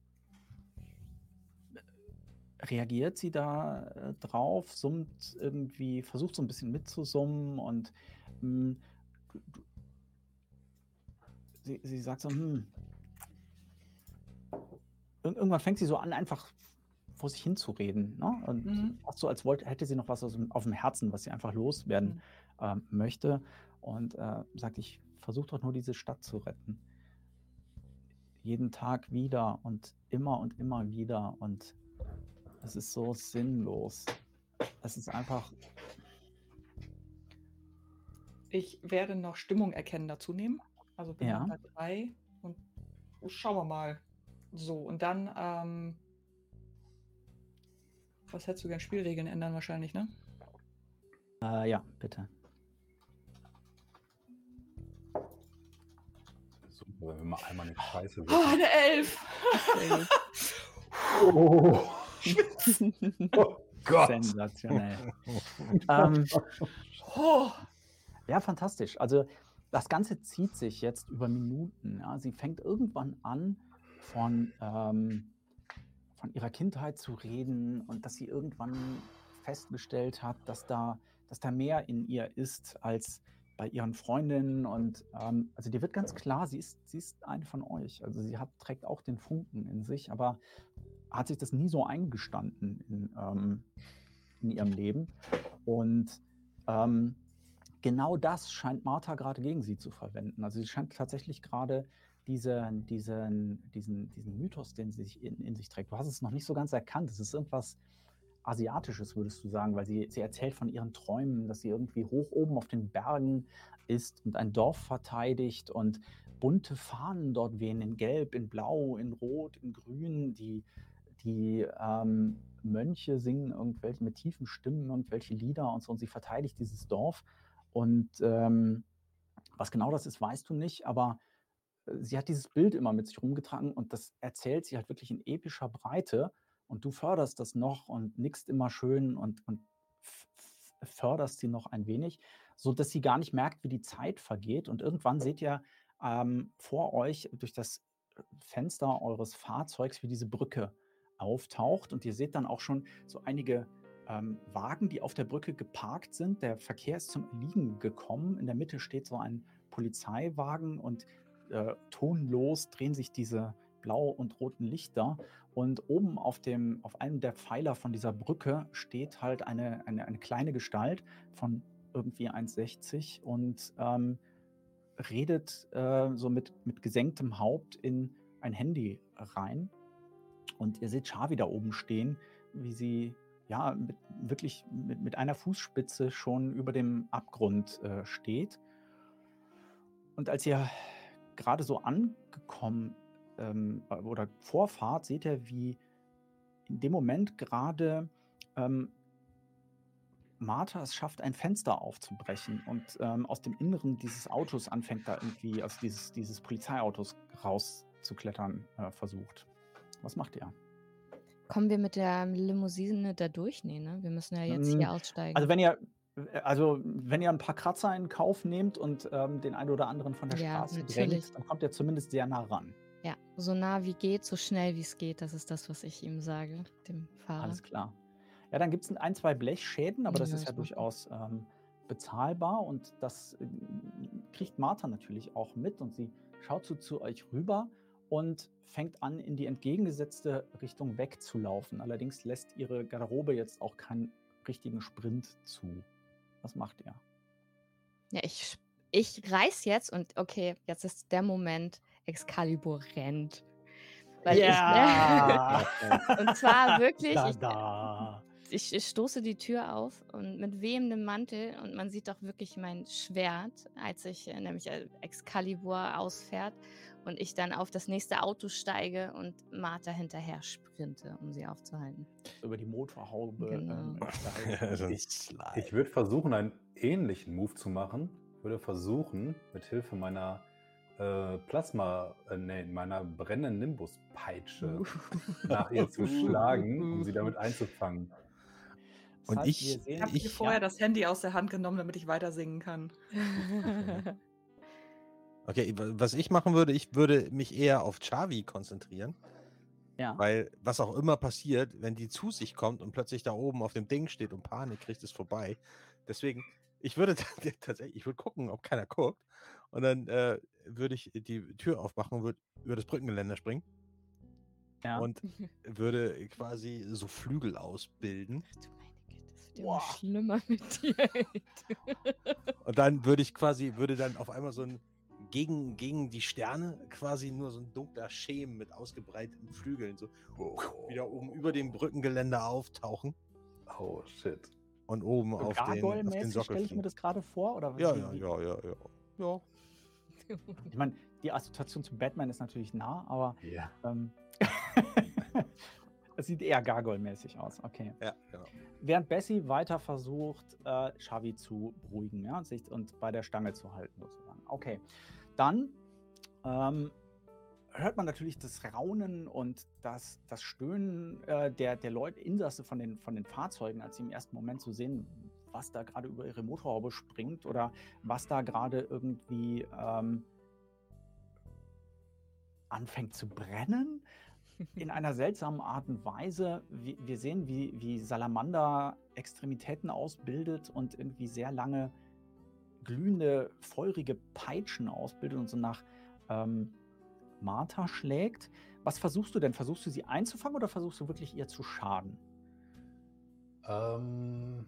reagiert sie da äh, drauf, summt irgendwie, versucht so ein bisschen mitzusummen und hm, du, du, sie, sie sagt so, hm, irgendwann fängt sie so an, einfach vor sich hinzureden. Ne? Und mhm. fast so, als wollte, hätte sie noch was auf dem Herzen, was sie einfach loswerden mhm. äh, möchte. Und äh, sagt, ich versuche doch nur diese Stadt zu retten. Jeden Tag wieder und immer und immer wieder. Und es ist so sinnlos. Es ist einfach Ich werde noch Stimmung erkennen dazu nehmen. Also bin ja. bei drei und schauen wir mal. So, und dann, ähm, was hättest du gern? Spielregeln ändern wahrscheinlich, ne? Äh, ja, bitte. Super, wenn wir mal einmal eine Scheiße Oh, eine Elf! oh. oh Gott! Sensationell. ähm, oh. Ja, fantastisch. Also das Ganze zieht sich jetzt über Minuten. Ja. Sie fängt irgendwann an, von, ähm, von ihrer Kindheit zu reden und dass sie irgendwann festgestellt hat, dass da, dass da mehr in ihr ist als bei ihren Freundinnen. Und ähm, also dir wird ganz klar, sie ist, sie ist eine von euch. Also sie hat, trägt auch den Funken in sich, aber hat sich das nie so eingestanden in, ähm, in ihrem Leben. Und ähm, genau das scheint Martha gerade gegen sie zu verwenden. Also sie scheint tatsächlich gerade diese, diesen, diesen, diesen Mythos, den sie sich in, in, sich trägt. Du hast es noch nicht so ganz erkannt. Es ist irgendwas Asiatisches, würdest du sagen, weil sie, sie erzählt von ihren Träumen, dass sie irgendwie hoch oben auf den Bergen ist und ein Dorf verteidigt und bunte Fahnen dort wehen, in Gelb, in Blau, in Rot, in Grün. Die, die ähm, Mönche singen irgendwelche mit tiefen Stimmen irgendwelche Lieder und so und sie verteidigt dieses Dorf. Und ähm, was genau das ist, weißt du nicht, aber sie hat dieses Bild immer mit sich rumgetragen und das erzählt sie halt wirklich in epischer Breite und du förderst das noch und nickst immer schön und, und förderst sie noch ein wenig, so dass sie gar nicht merkt, wie die Zeit vergeht. Und irgendwann seht ihr ähm, vor euch durch das Fenster eures Fahrzeugs, wie diese Brücke auftaucht. Und ihr seht dann auch schon so einige ähm, Wagen, die auf der Brücke geparkt sind. Der Verkehr ist zum Erliegen gekommen. In der Mitte steht so ein Polizeiwagen und äh, tonlos drehen sich diese blau und roten Lichter. Und oben auf, dem, auf einem der Pfeiler von dieser Brücke steht halt eine, eine, eine kleine Gestalt von irgendwie 1,60 und ähm, redet äh, so mit, mit gesenktem Haupt in ein Handy rein. Und ihr seht Chavi da oben stehen, wie sie ja mit, wirklich mit, mit einer Fußspitze schon über dem Abgrund äh, steht. Und als ihr gerade so angekommen ähm, oder Vorfahrt seht ihr, wie in dem Moment gerade ähm, Martha es schafft, ein Fenster aufzubrechen und ähm, aus dem Inneren dieses Autos anfängt, da irgendwie, also dieses, dieses Polizeiautos rauszuklettern äh, versucht. Was macht ihr? Kommen wir mit der Limousine da durch? Nee, ne? Wir müssen ja jetzt hier hm, aussteigen. Also wenn ihr, äh, also, wenn ihr ein paar Kratzer in Kauf nehmt und ähm, den einen oder anderen von der ja, Straße drängt, dann kommt ihr zumindest sehr nah ran. Ja, so nah wie geht, so schnell wie es geht. Das ist das, was ich ihm sage, dem Fahrer. Alles klar. Ja, dann gibt es ein, zwei Blechschäden, aber ja, das ist ja durchaus ähm, bezahlbar und das äh, kriegt Martha natürlich auch mit und sie schaut so zu euch rüber und fängt an, in die entgegengesetzte Richtung wegzulaufen. Allerdings lässt ihre Garderobe jetzt auch keinen richtigen Sprint zu. Was macht ihr? Ja, ich, ich reiß jetzt und okay, jetzt ist der Moment, Excalibur rennt. Weil ja. ich, und zwar wirklich, da, da. Ich, ich, stoße die Tür auf und mit wehendem Mantel und man sieht doch wirklich mein Schwert, als ich äh, nämlich äh, Excalibur ausfährt und ich dann auf das nächste Auto steige und Martha hinterher sprinte, um sie aufzuhalten. Über die Motorhaube. Genau. Ähm, ich, ich würde versuchen, einen ähnlichen Move zu machen. Ich würde versuchen, mit Hilfe meiner äh, Plasma, äh, nee, meiner brennenden Nimbus-Peitsche nach ihr zu schlagen, um sie damit einzufangen. Und heißt, ich, ich habe mir vorher ja. das Handy aus der Hand genommen, damit ich weiter singen kann. Okay, was ich machen würde, ich würde mich eher auf Chavi konzentrieren. Ja. Weil was auch immer passiert, wenn die zu sich kommt und plötzlich da oben auf dem Ding steht und Panik kriegt, ist vorbei. Deswegen, ich würde tatsächlich, ich würde gucken, ob keiner guckt. Und dann äh, würde ich die Tür aufmachen und würde über das Brückengeländer springen. Ja. Und würde quasi so Flügel ausbilden. Ach du das wird immer schlimmer mit dir. und dann würde ich quasi, würde dann auf einmal so ein gegen, gegen die Sterne quasi nur so ein dunkler Schemen mit ausgebreiteten Flügeln so oh. wieder oben über dem Brückengeländer auftauchen. Oh shit. und oben auf den, auf den Sockel stelle ich mir das gerade vor? Oder ja, ja, ja, ja, ja, ja. Ich meine, die Assoziation zu Batman ist natürlich nah, aber ja. ähm, es sieht eher Gargoyle-mäßig aus. Okay. Ja, genau. Während Bessie weiter versucht, äh, Xavi zu beruhigen ja, und, sich, und bei der Stange zu halten, sozusagen. Okay. Dann ähm, hört man natürlich das Raunen und das, das Stöhnen äh, der, der Leute, Insasse von den, von den Fahrzeugen, als sie im ersten Moment zu so sehen, was da gerade über ihre Motorhaube springt oder was da gerade irgendwie ähm, anfängt zu brennen. In einer seltsamen Art und Weise. Wir, sehen, wie, wie Salamander Extremitäten ausbildet und irgendwie sehr lange glühende, feurige Peitschen ausbildet und so nach ähm, Martha schlägt. Was versuchst du denn? Versuchst du sie einzufangen oder versuchst du wirklich ihr zu schaden? Ähm,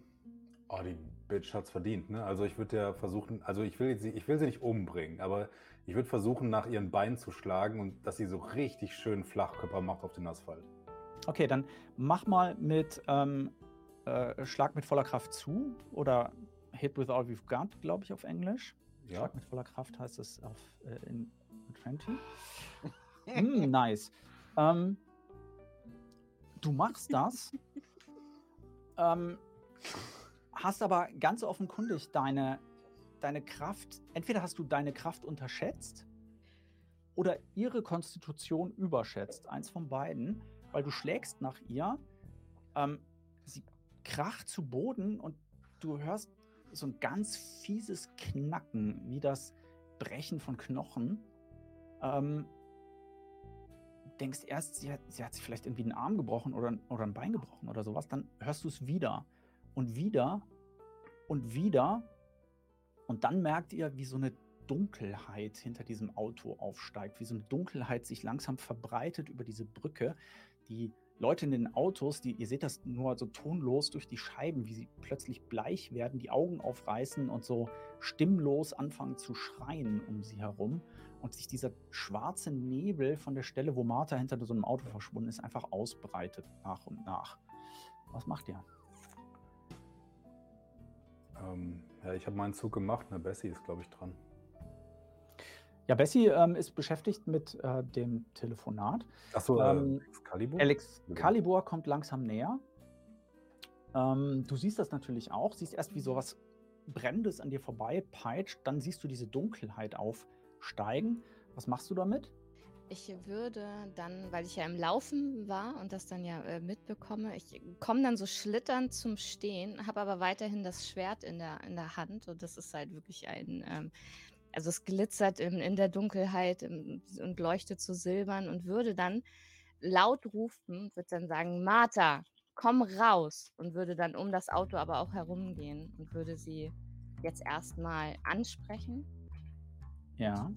oh, die Bitch hat's verdient, ne? Also ich würde ja versuchen, also ich will, sie, ich will sie nicht umbringen, aber ich würde versuchen, nach ihren Beinen zu schlagen und dass sie so richtig schön Flachkörper macht auf den Asphalt. Okay, dann mach mal mit ähm, äh, Schlag mit voller Kraft zu oder Hit with all we've got, glaube ich, auf Englisch. Ja. Schlag mit voller Kraft heißt es auf, äh, in 20. mm, nice. Ähm, du machst das, ähm, hast aber ganz offenkundig deine, deine Kraft, entweder hast du deine Kraft unterschätzt oder ihre Konstitution überschätzt. Eins von beiden, weil du schlägst nach ihr, ähm, sie kracht zu Boden und du hörst so ein ganz fieses Knacken, wie das Brechen von Knochen. Ähm, denkst erst, sie hat, sie hat sich vielleicht irgendwie einen Arm gebrochen oder, oder ein Bein gebrochen oder sowas, dann hörst du es wieder und wieder und wieder und dann merkt ihr, wie so eine Dunkelheit hinter diesem Auto aufsteigt, wie so eine Dunkelheit sich langsam verbreitet über diese Brücke. Die Leute in den Autos, die, ihr seht das nur so tonlos durch die Scheiben, wie sie plötzlich bleich werden, die Augen aufreißen und so stimmlos anfangen zu schreien um sie herum und sich dieser schwarze Nebel von der Stelle, wo Martha hinter so einem Auto verschwunden ist, einfach ausbreitet nach und nach. Was macht ihr? Ähm, ja, ich habe meinen Zug gemacht. Ne, Bessie ist, glaube ich, dran. Ja, Bessie ähm, ist beschäftigt mit äh, dem Telefonat. Achso, ähm, äh, Excalibur? Excalibur kommt langsam näher. Ähm, du siehst das natürlich auch, siehst erst, wie sowas Brennendes an dir vorbei peitscht, dann siehst du diese Dunkelheit aufsteigen. Was machst du damit? Ich würde dann, weil ich ja im Laufen war und das dann ja äh, mitbekomme, ich komme dann so schlitternd zum Stehen, habe aber weiterhin das Schwert in der, in der Hand und das ist halt wirklich ein, ähm, also es glitzert in, in der Dunkelheit im, und leuchtet zu silbern und würde dann laut rufen, würde dann sagen, Martha, komm raus und würde dann um das Auto aber auch herumgehen und würde sie jetzt erstmal ansprechen. Ja.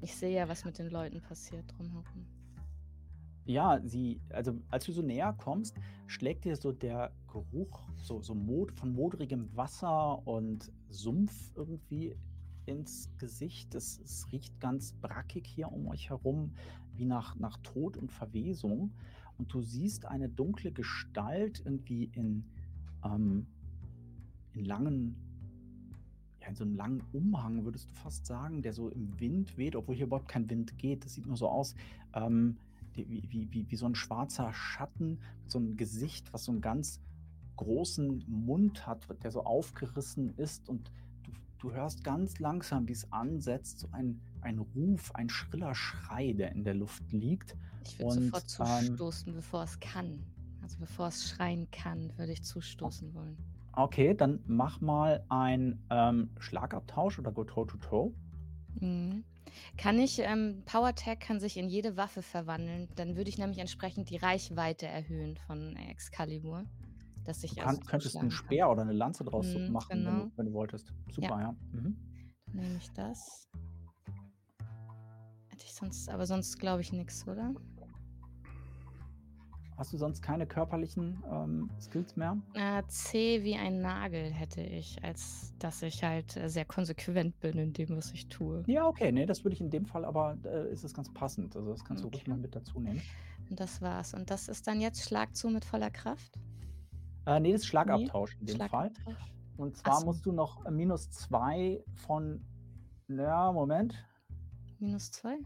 Ich sehe ja, was mit den Leuten passiert drumherum. Ja, sie, also als du so näher kommst, schlägt dir so der Geruch so, so Mod, von modrigem Wasser und Sumpf irgendwie ins Gesicht. Es, es, riecht ganz brackig hier um euch herum, wie nach, nach Tod und Verwesung. Und du siehst eine dunkle Gestalt irgendwie in, ähm, in langen in so einem langen Umhang, würdest du fast sagen, der so im Wind weht, obwohl hier überhaupt kein Wind geht. Das sieht nur so aus, ähm, wie, wie, wie, wie so ein schwarzer Schatten, so ein Gesicht, was so einen ganz großen Mund hat, der so aufgerissen ist und du, du hörst ganz langsam, wie es ansetzt, so ein, ein Ruf, ein schriller Schrei, der in der Luft liegt. Ich würde sofort zustoßen, ähm, bevor es kann. Also bevor es schreien kann, würde ich zustoßen wollen. Okay, dann mach mal ein ähm, Schlagabtausch oder go toe-to-toe. Mhm. Kann ich, ähm, Power Tag kann sich in jede Waffe verwandeln. Dann würde ich nämlich entsprechend die Reichweite erhöhen von Excalibur. Dass ich du kann, könntest einen Speer kann. oder eine Lanze draus mhm, machen, genau. wenn, du, wenn, du, wolltest. Super, ja. ja. Mhm. Dann nehme ich das. Hätte ich sonst, aber sonst glaube ich nichts, oder? Hast du sonst keine körperlichen ähm, Skills mehr? Äh, C wie ein Nagel hätte ich, als dass ich halt äh, sehr konsequent bin in dem, was ich tue. Ja, okay, nee, das würde ich in dem Fall aber, äh, ist es ganz passend. Also das kannst okay. du ruhig mal mit dazu nehmen. Und das war's. Und das ist dann jetzt Schlag zu mit voller Kraft? Äh, nee, das ist Schlagabtausch nee, in dem Schlagabtausch. Fall. Und zwar so. musst du noch minus zwei von. Ja, Moment. Minus zwei?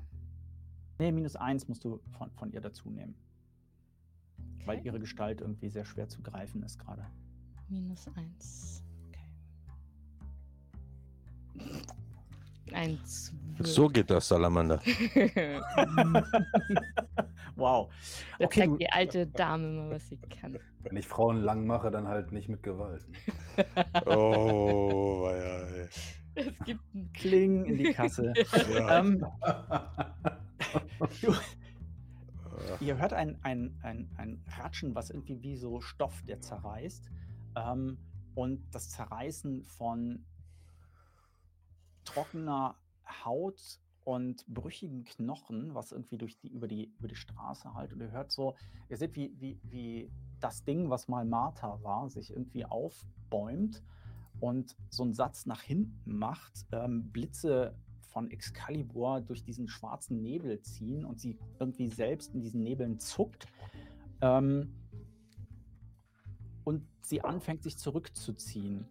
Nee, minus eins musst du von, von ihr dazu nehmen. Okay. Weil ihre Gestalt irgendwie sehr schwer zu greifen ist gerade. Minus eins. Okay. Eins. So geht das, Salamander. wow. Da okay, zeigt die alte Dame mal, was sie kann. Wenn ich Frauen lang mache, dann halt nicht mit Gewalt. oh, ja, ey. Es gibt einen Kling in die Kasse. ja. ähm, du, ihr hört ein, ein, ein, ein Ratschen, was irgendwie wie so Stoff, der zerreißt. Ähm, und das Zerreißen von trockener Haut und brüchigen Knochen, was irgendwie durch die, über, die, über die Straße halt. Und ihr hört so, ihr seht, wie, wie, wie das Ding, was mal Martha war, sich irgendwie aufbäumt und so einen Satz nach hinten macht, ähm, Blitze von Excalibur durch diesen schwarzen Nebel ziehen und sie irgendwie selbst in diesen Nebeln zuckt. Ähm, und sie anfängt sich zurückzuziehen.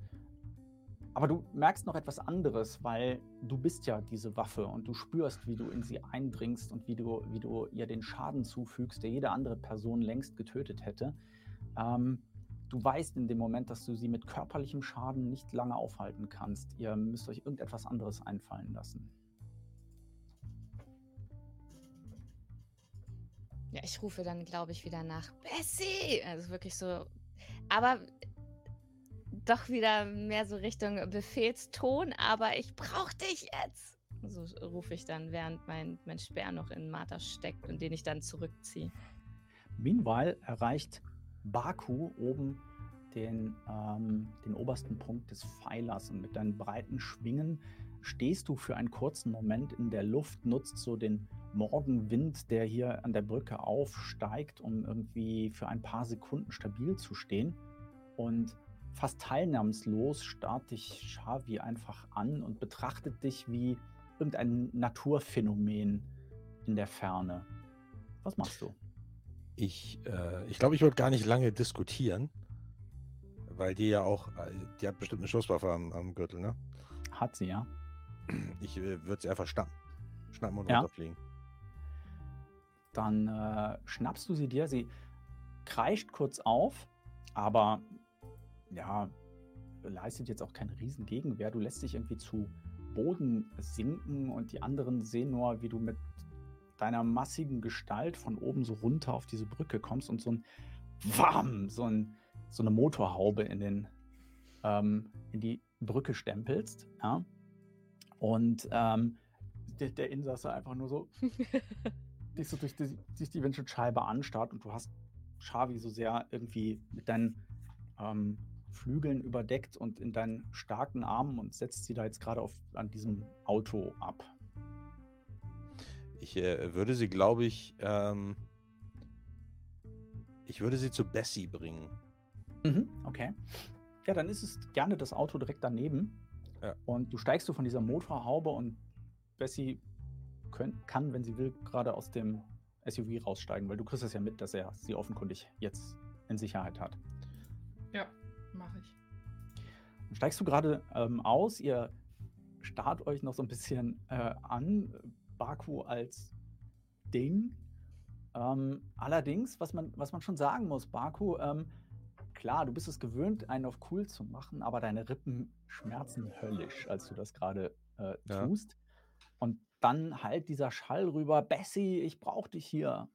Aber du merkst noch etwas anderes, weil du bist ja diese Waffe und du spürst, wie du in sie eindringst und wie du, wie du ihr den Schaden zufügst, der jede andere Person längst getötet hätte. Ähm, du weißt in dem Moment, dass du sie mit körperlichem Schaden nicht lange aufhalten kannst. Ihr müsst euch irgendetwas anderes einfallen lassen. Ja, ich rufe dann, glaube ich, wieder nach Bessie. Also wirklich so. Aber doch wieder mehr so Richtung Befehlston, aber ich brauche dich jetzt. So rufe ich dann, während mein, mein Speer noch in Martha steckt und den ich dann zurückziehe. Meanwhile erreicht Baku oben den, ähm, den obersten Punkt des Pfeilers und mit deinen breiten Schwingen stehst du für einen kurzen Moment in der Luft, nutzt so den Morgenwind, der hier an der Brücke aufsteigt, um irgendwie für ein paar Sekunden stabil zu stehen und Fast teilnahmslos starrt dich Xavi einfach an und betrachtet dich wie irgendein Naturphänomen in der Ferne. Was machst du? Ich äh, ich, glaube, ich würde gar nicht lange diskutieren, weil die ja auch, äh, die hat bestimmt eine Schusswaffe am, am Gürtel, ne? Hat sie, ja. Ich äh, würde sie einfach schnappen. Schnappen und ja. runterfliegen. Dann äh, schnappst du sie dir. Sie kreischt kurz auf, aber ja, leistet jetzt auch keinen riesen Gegenwehr. Du lässt dich irgendwie zu Boden sinken und die anderen sehen nur, wie du mit deiner massigen Gestalt von oben so runter auf diese Brücke kommst und so ein Wam, so, ein, so eine Motorhaube in, den, ähm, in die Brücke stempelst. Ja? Und ähm, der, der Insasse einfach nur so dich so durch die, durch die Windschutzscheibe anstarrt und du hast Xavi so sehr irgendwie mit deinen ähm, Flügeln überdeckt und in deinen starken Armen und setzt sie da jetzt gerade auf, an diesem Auto ab. Ich äh, würde sie, glaube ich, ähm, ich würde sie zu Bessie bringen. Mhm, okay. Ja, dann ist es gerne das Auto direkt daneben. Ja. Und du steigst du von dieser Motorhaube und Bessie könnt, kann, wenn sie will, gerade aus dem SUV raussteigen, weil du kriegst es ja mit, dass er sie offenkundig jetzt in Sicherheit hat. Ja. Mache ich. Dann steigst du gerade ähm, aus, ihr starrt euch noch so ein bisschen äh, an, Baku als Ding. Ähm, allerdings, was man, was man schon sagen muss, Baku, ähm, klar, du bist es gewöhnt, einen auf cool zu machen, aber deine Rippen schmerzen höllisch, als du das gerade äh, ja. tust. Und dann halt dieser Schall rüber, Bessie, ich brauch dich hier.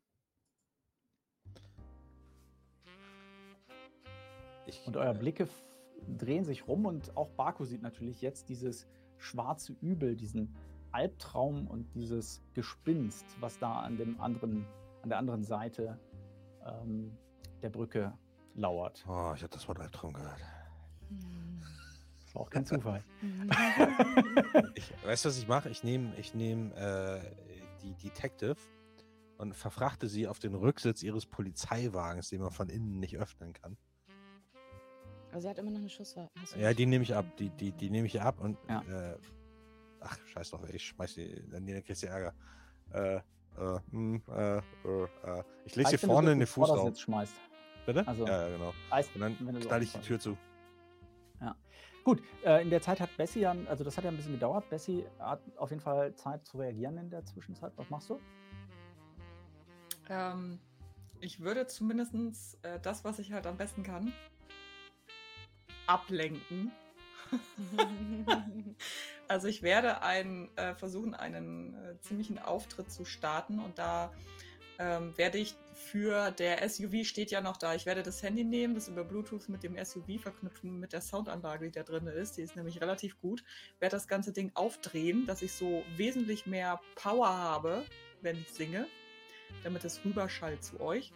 Ich, und eure Blicke drehen sich rum und auch Baku sieht natürlich jetzt dieses schwarze Übel, diesen Albtraum und dieses Gespinst, was da an dem anderen, an der anderen Seite ähm, der Brücke lauert. Oh, ich habe das Wort Albtraum gehört. Das war auch kein Zufall. ich, weißt du, was ich mache? Ich nehme ich nehm, äh, die Detective und verfrachte sie auf den Rücksitz ihres Polizeiwagens, den man von innen nicht öffnen kann. Aber sie hat immer noch eine Schusswaffe. Ja, die nehme ich ab. Die, die, die nehme ich ab und. Ja. Äh, ach, scheiß doch, ich schmeiß die. Dann kriegst du Ärger. Äh, äh, hm, äh, äh, ich lege hier vorne in den Fußraum. schmeißt. Bitte? Also, ja, genau. Heißt, Und dann knall ich die Tür zu. Ja. Gut, äh, in der Zeit hat Bessie ja, also das hat ja ein bisschen gedauert. Bessie hat auf jeden Fall Zeit zu reagieren in der Zwischenzeit. Was machst du? Ähm, ich würde zumindest äh, das, was ich halt am besten kann, ablenken. also ich werde ein, äh, versuchen, einen äh, ziemlichen Auftritt zu starten und da ähm, werde ich für der SUV steht ja noch da. Ich werde das Handy nehmen, das über Bluetooth mit dem SUV verknüpfen, mit der Soundanlage, die da drin ist. Die ist nämlich relativ gut. Werde das ganze Ding aufdrehen, dass ich so wesentlich mehr Power habe, wenn ich singe, damit es rüberschallt zu euch.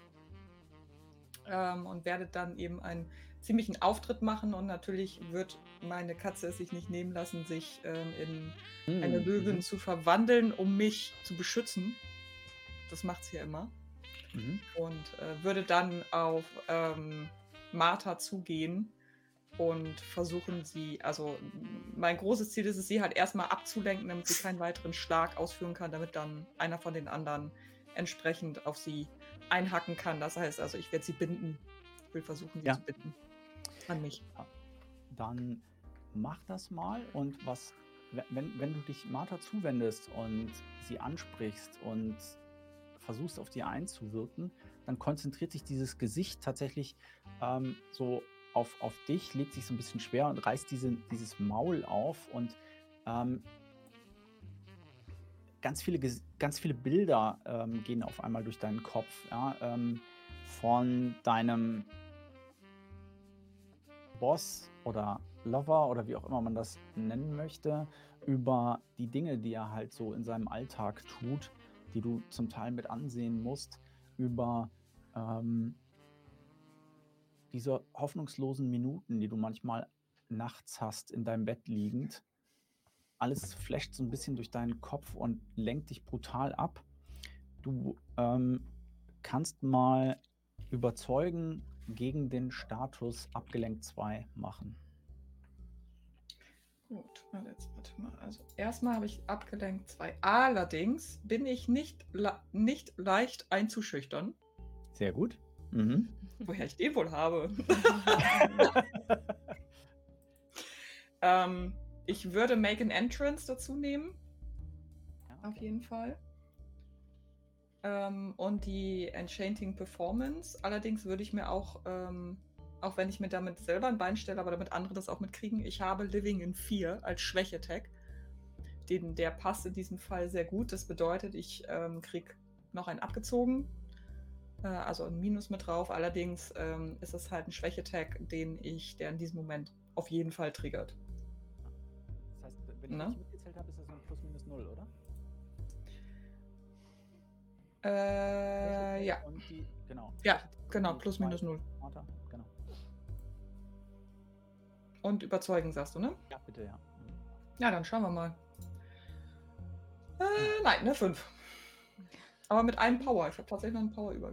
Ähm, und werde dann eben einen ziemlichen Auftritt machen und natürlich wird meine Katze es sich nicht nehmen lassen, sich ähm, in mhm. eine Löwin mhm. zu verwandeln, um mich zu beschützen. Das macht sie ja immer. Mhm. Und äh, würde dann auf ähm, Martha zugehen und versuchen sie, also mein großes Ziel ist es, sie halt erstmal abzulenken, damit sie keinen weiteren Schlag ausführen kann, damit dann einer von den anderen entsprechend auf sie einhacken kann. Das heißt also, ich werde sie binden. Ich will versuchen, sie ja. zu binden. An mich. Dann mach das mal und was, wenn, wenn du dich Martha zuwendest und sie ansprichst und versuchst auf die einzuwirken, dann konzentriert sich dieses Gesicht tatsächlich ähm, so auf, auf dich, legt sich so ein bisschen schwer und reißt diese, dieses Maul auf und ähm, ganz, viele, ganz viele Bilder ähm, gehen auf einmal durch deinen Kopf. Ja? Ähm, von deinem Boss oder Lover oder wie auch immer man das nennen möchte, über die Dinge, die er halt so in seinem Alltag tut die du zum Teil mit ansehen musst, über ähm, diese hoffnungslosen Minuten, die du manchmal nachts hast, in deinem Bett liegend. Alles flasht so ein bisschen durch deinen Kopf und lenkt dich brutal ab. Du ähm, kannst mal überzeugen gegen den Status abgelenkt 2 machen. Gut, jetzt warte mal. Also erstmal habe ich abgelenkt zwei. Allerdings bin ich nicht, nicht leicht einzuschüchtern. Sehr gut. Mhm. Woher ich den wohl habe. ähm, ich würde Make an Entrance dazu nehmen. Ja. Auf jeden Fall. Ähm, und die Enchanting Performance. Allerdings würde ich mir auch ähm, auch wenn ich mir damit selber ein Bein stelle, aber damit andere das auch mitkriegen. Ich habe Living in 4 als Schwäche-Tag. Den, der passt in diesem Fall sehr gut. Das bedeutet, ich ähm, kriege noch einen abgezogen, äh, also ein Minus mit drauf. Allerdings ähm, ist es halt ein Schwäche-Tag, den ich, der in diesem Moment auf jeden Fall triggert. Das heißt, wenn ich nicht mitgezählt habe, ist das ein Plus-Minus 0, oder? Äh, ja. Die, genau. Ja, genau, Plus-Minus 0. Und überzeugen, sagst du, ne? Ja, bitte, ja. Ja, dann schauen wir mal. Äh, nein, ne, 5. Aber mit einem Power. Ich habe tatsächlich noch einen Power über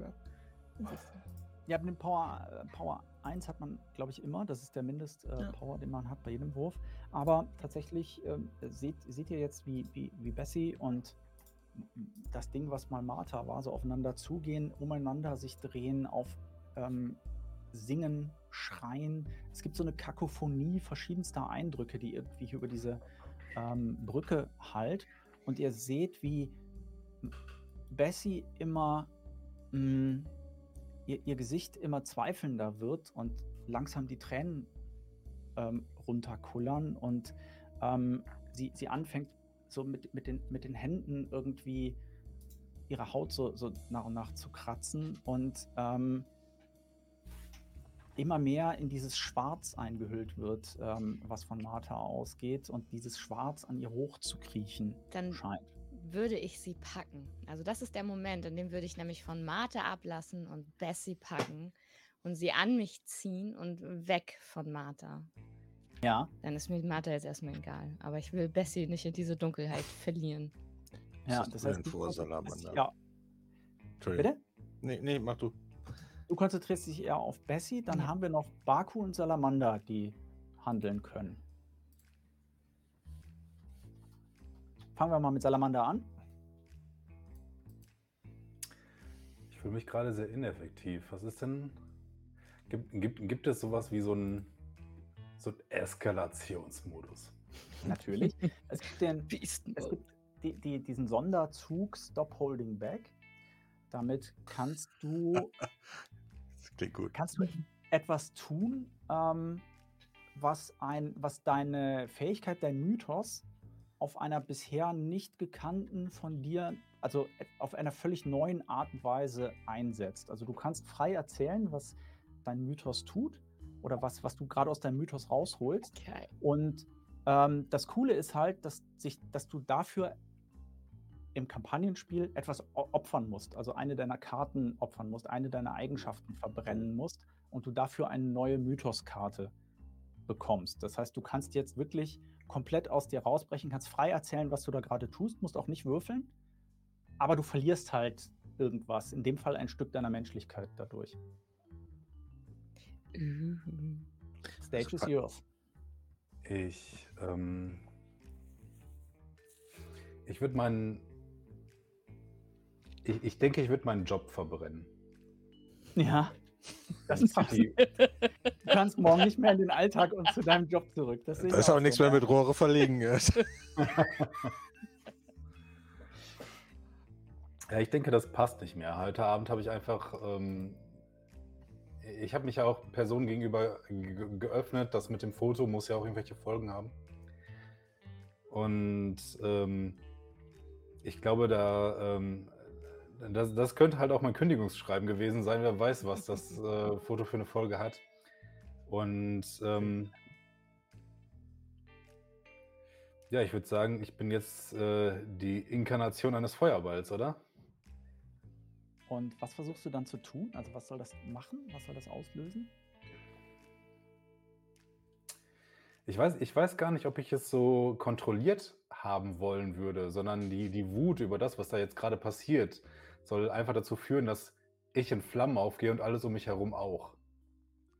Ja, mit dem Power, äh, Power 1 hat man, glaube ich, immer. Das ist der Mindest-Power, äh, den man hat bei jedem Wurf. Aber tatsächlich ähm, seht, seht ihr jetzt, wie, wie, wie Bessie und das Ding, was mal Martha war, so aufeinander zugehen, umeinander sich drehen, auf ähm, Singen, Schreien. Es gibt so eine Kakophonie verschiedenster Eindrücke, die irgendwie über diese ähm, Brücke halt. Und ihr seht, wie Bessie immer mh, mm, ihr, ihr, Gesicht immer zweifelnder wird und langsam die Tränen ähm, runterkullern und ähm, sie, sie anfängt so mit, mit, den, mit den Händen irgendwie ihre Haut so, so nach und nach zu kratzen und ähm, immer mehr in dieses Schwarz eingehüllt wird, ähm, was von Martha ausgeht und dieses Schwarz an ihr hochzukriechen Dann scheint. Würde ich sie packen. Also das ist der Moment, in dem würde ich nämlich von Martha ablassen und Bessie packen und sie an mich ziehen und weg von Martha. Ja. Dann ist mir Martha jetzt erstmal egal. Aber ich will Bessie nicht in diese Dunkelheit verlieren. Ja, das, das heißt, vor Salamander. Ja. Entschuldigung. Bitte? Nee, nee, mach du. Du konzentrierst dich eher auf Bessie, dann ja. haben wir noch Baku und Salamander, die handeln können. Fangen wir mal mit Salamander an. mich gerade sehr ineffektiv. Was ist denn. Gibt, gibt, gibt es sowas wie so einen so Eskalationsmodus? Natürlich. es gibt, den, es gibt die, die, diesen Sonderzug Stop Holding Back. Damit kannst du. das klingt gut. Kannst du etwas tun, ähm, was, ein, was deine Fähigkeit, dein Mythos auf einer bisher nicht gekannten von dir, also auf einer völlig neuen Art und Weise einsetzt. Also du kannst frei erzählen, was dein Mythos tut oder was, was du gerade aus deinem Mythos rausholst. Okay. Und ähm, das Coole ist halt, dass, sich, dass du dafür im Kampagnenspiel etwas opfern musst, also eine deiner Karten opfern musst, eine deiner Eigenschaften verbrennen musst und du dafür eine neue Mythos-Karte bekommst. Das heißt, du kannst jetzt wirklich komplett aus dir rausbrechen, kannst frei erzählen, was du da gerade tust, musst auch nicht würfeln, aber du verlierst halt irgendwas, in dem Fall ein Stück deiner Menschlichkeit dadurch. Mhm. Stage is yours. Ich, ähm, ich würde meinen, ich, ich denke, ich würde meinen Job verbrennen. Ja. Das ist Du kannst morgen nicht mehr in den Alltag und zu deinem Job zurück. Das da ist auch, auch nichts so, mehr mit Rohre verlegen. ja, ich denke, das passt nicht mehr. Heute Abend habe ich einfach. Ähm, ich habe mich ja auch Personen gegenüber geöffnet. Das mit dem Foto muss ja auch irgendwelche Folgen haben. Und ähm, ich glaube, da ähm, das, das, könnte halt auch mein Kündigungsschreiben gewesen sein. Wer weiß, was das äh, Foto für eine Folge hat. Und ähm, ja, ich würde sagen, ich bin jetzt äh, die Inkarnation eines Feuerballs, oder? Und was versuchst du dann zu tun? Also was soll das machen? Was soll das auslösen? Ich weiß, ich weiß gar nicht, ob ich es so kontrolliert haben wollen würde, sondern die, die Wut über das, was da jetzt gerade passiert, soll einfach dazu führen, dass ich in Flammen aufgehe und alles um mich herum auch.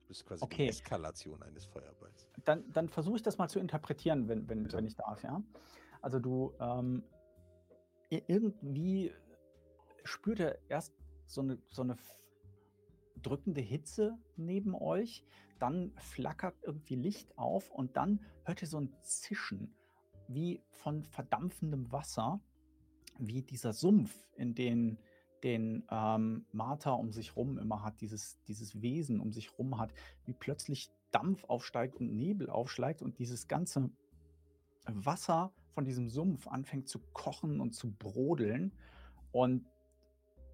Du bist quasi okay. die Eskalation eines Feuerballs. Dann, dann versuche ich das mal zu interpretieren, wenn, wenn, wenn ich darf, ja. Also du ähm, irgendwie spürt er erst so eine, so eine drückende Hitze neben euch, dann flackert irgendwie Licht auf und dann hört ihr so ein Zischen wie von verdampfendem Wasser, wie dieser Sumpf, in den den ähm, Martha um sich rum immer hat, dieses, dieses Wesen um sich rum hat, wie plötzlich Dampf aufsteigt und Nebel aufsteigt und dieses ganze Wasser von diesem Sumpf anfängt zu kochen und zu brodeln. Und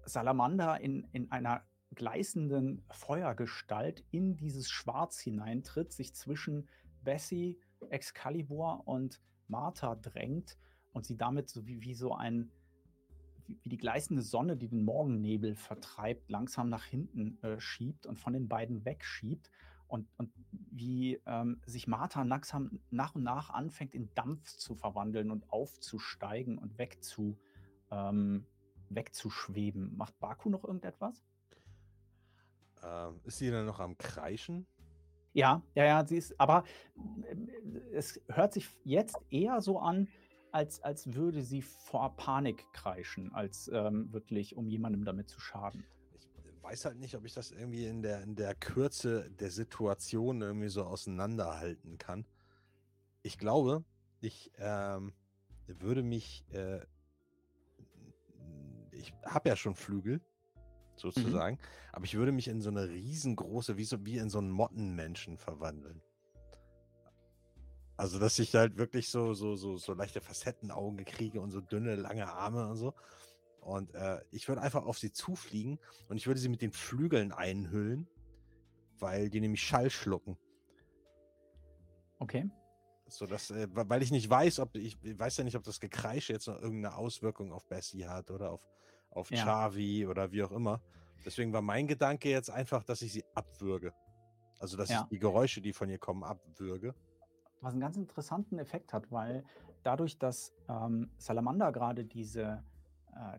Salamander in, in einer gleißenden Feuergestalt in dieses Schwarz hineintritt, sich zwischen Bessie, Excalibur und Martha drängt und sie damit so wie, wie so ein wie die gleißende Sonne, die den Morgennebel vertreibt, langsam nach hinten äh, schiebt und von den beiden wegschiebt. Und, und wie ähm, sich Martha langsam nach und nach anfängt, in Dampf zu verwandeln und aufzusteigen und wegzu, ähm, wegzuschweben. Macht Baku noch irgendetwas? Ähm, ist sie dann noch am Kreischen? Ja, ja, ja, sie ist, aber äh, es hört sich jetzt eher so an, als, als würde sie vor Panik kreischen, als ähm, wirklich, um jemandem damit zu schaden. Ich weiß halt nicht, ob ich das irgendwie in der, in der Kürze der Situation irgendwie so auseinanderhalten kann. Ich glaube, ich ähm, würde mich, äh, ich habe ja schon Flügel, sozusagen, mhm. aber ich würde mich in so eine riesengroße, wie, so, wie in so einen Mottenmenschen verwandeln. Also, dass ich halt wirklich so, so, so, so leichte Facettenaugen kriege und so dünne, lange Arme und so. Und äh, ich würde einfach auf sie zufliegen und ich würde sie mit den Flügeln einhüllen, weil die nämlich Schall schlucken. Okay. So dass, äh, weil ich nicht weiß, ob ich, ich, weiß ja nicht, ob das Gekreisch jetzt noch irgendeine Auswirkung auf Bessie hat oder auf, auf ja. Chavi oder wie auch immer. Deswegen war mein Gedanke jetzt einfach, dass ich sie abwürge. Also dass ja. ich die Geräusche, die von ihr kommen, abwürge was einen ganz interessanten Effekt hat, weil dadurch, dass ähm, Salamander gerade diese, äh,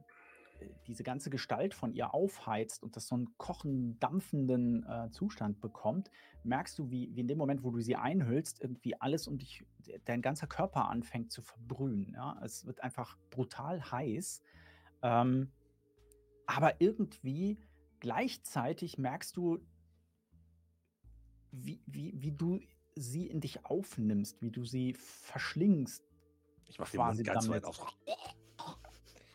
diese ganze Gestalt von ihr aufheizt und das so einen kochen, dampfenden äh, Zustand bekommt, merkst du, wie, wie in dem Moment, wo du sie einhüllst, irgendwie alles um dich, dein ganzer Körper anfängt zu verbrühen. Ja? Es wird einfach brutal heiß. Ähm, aber irgendwie gleichzeitig merkst du, wie, wie, wie du sie in dich aufnimmst, wie du sie verschlingst. Ich mache den Mund ganz damit. weit auf.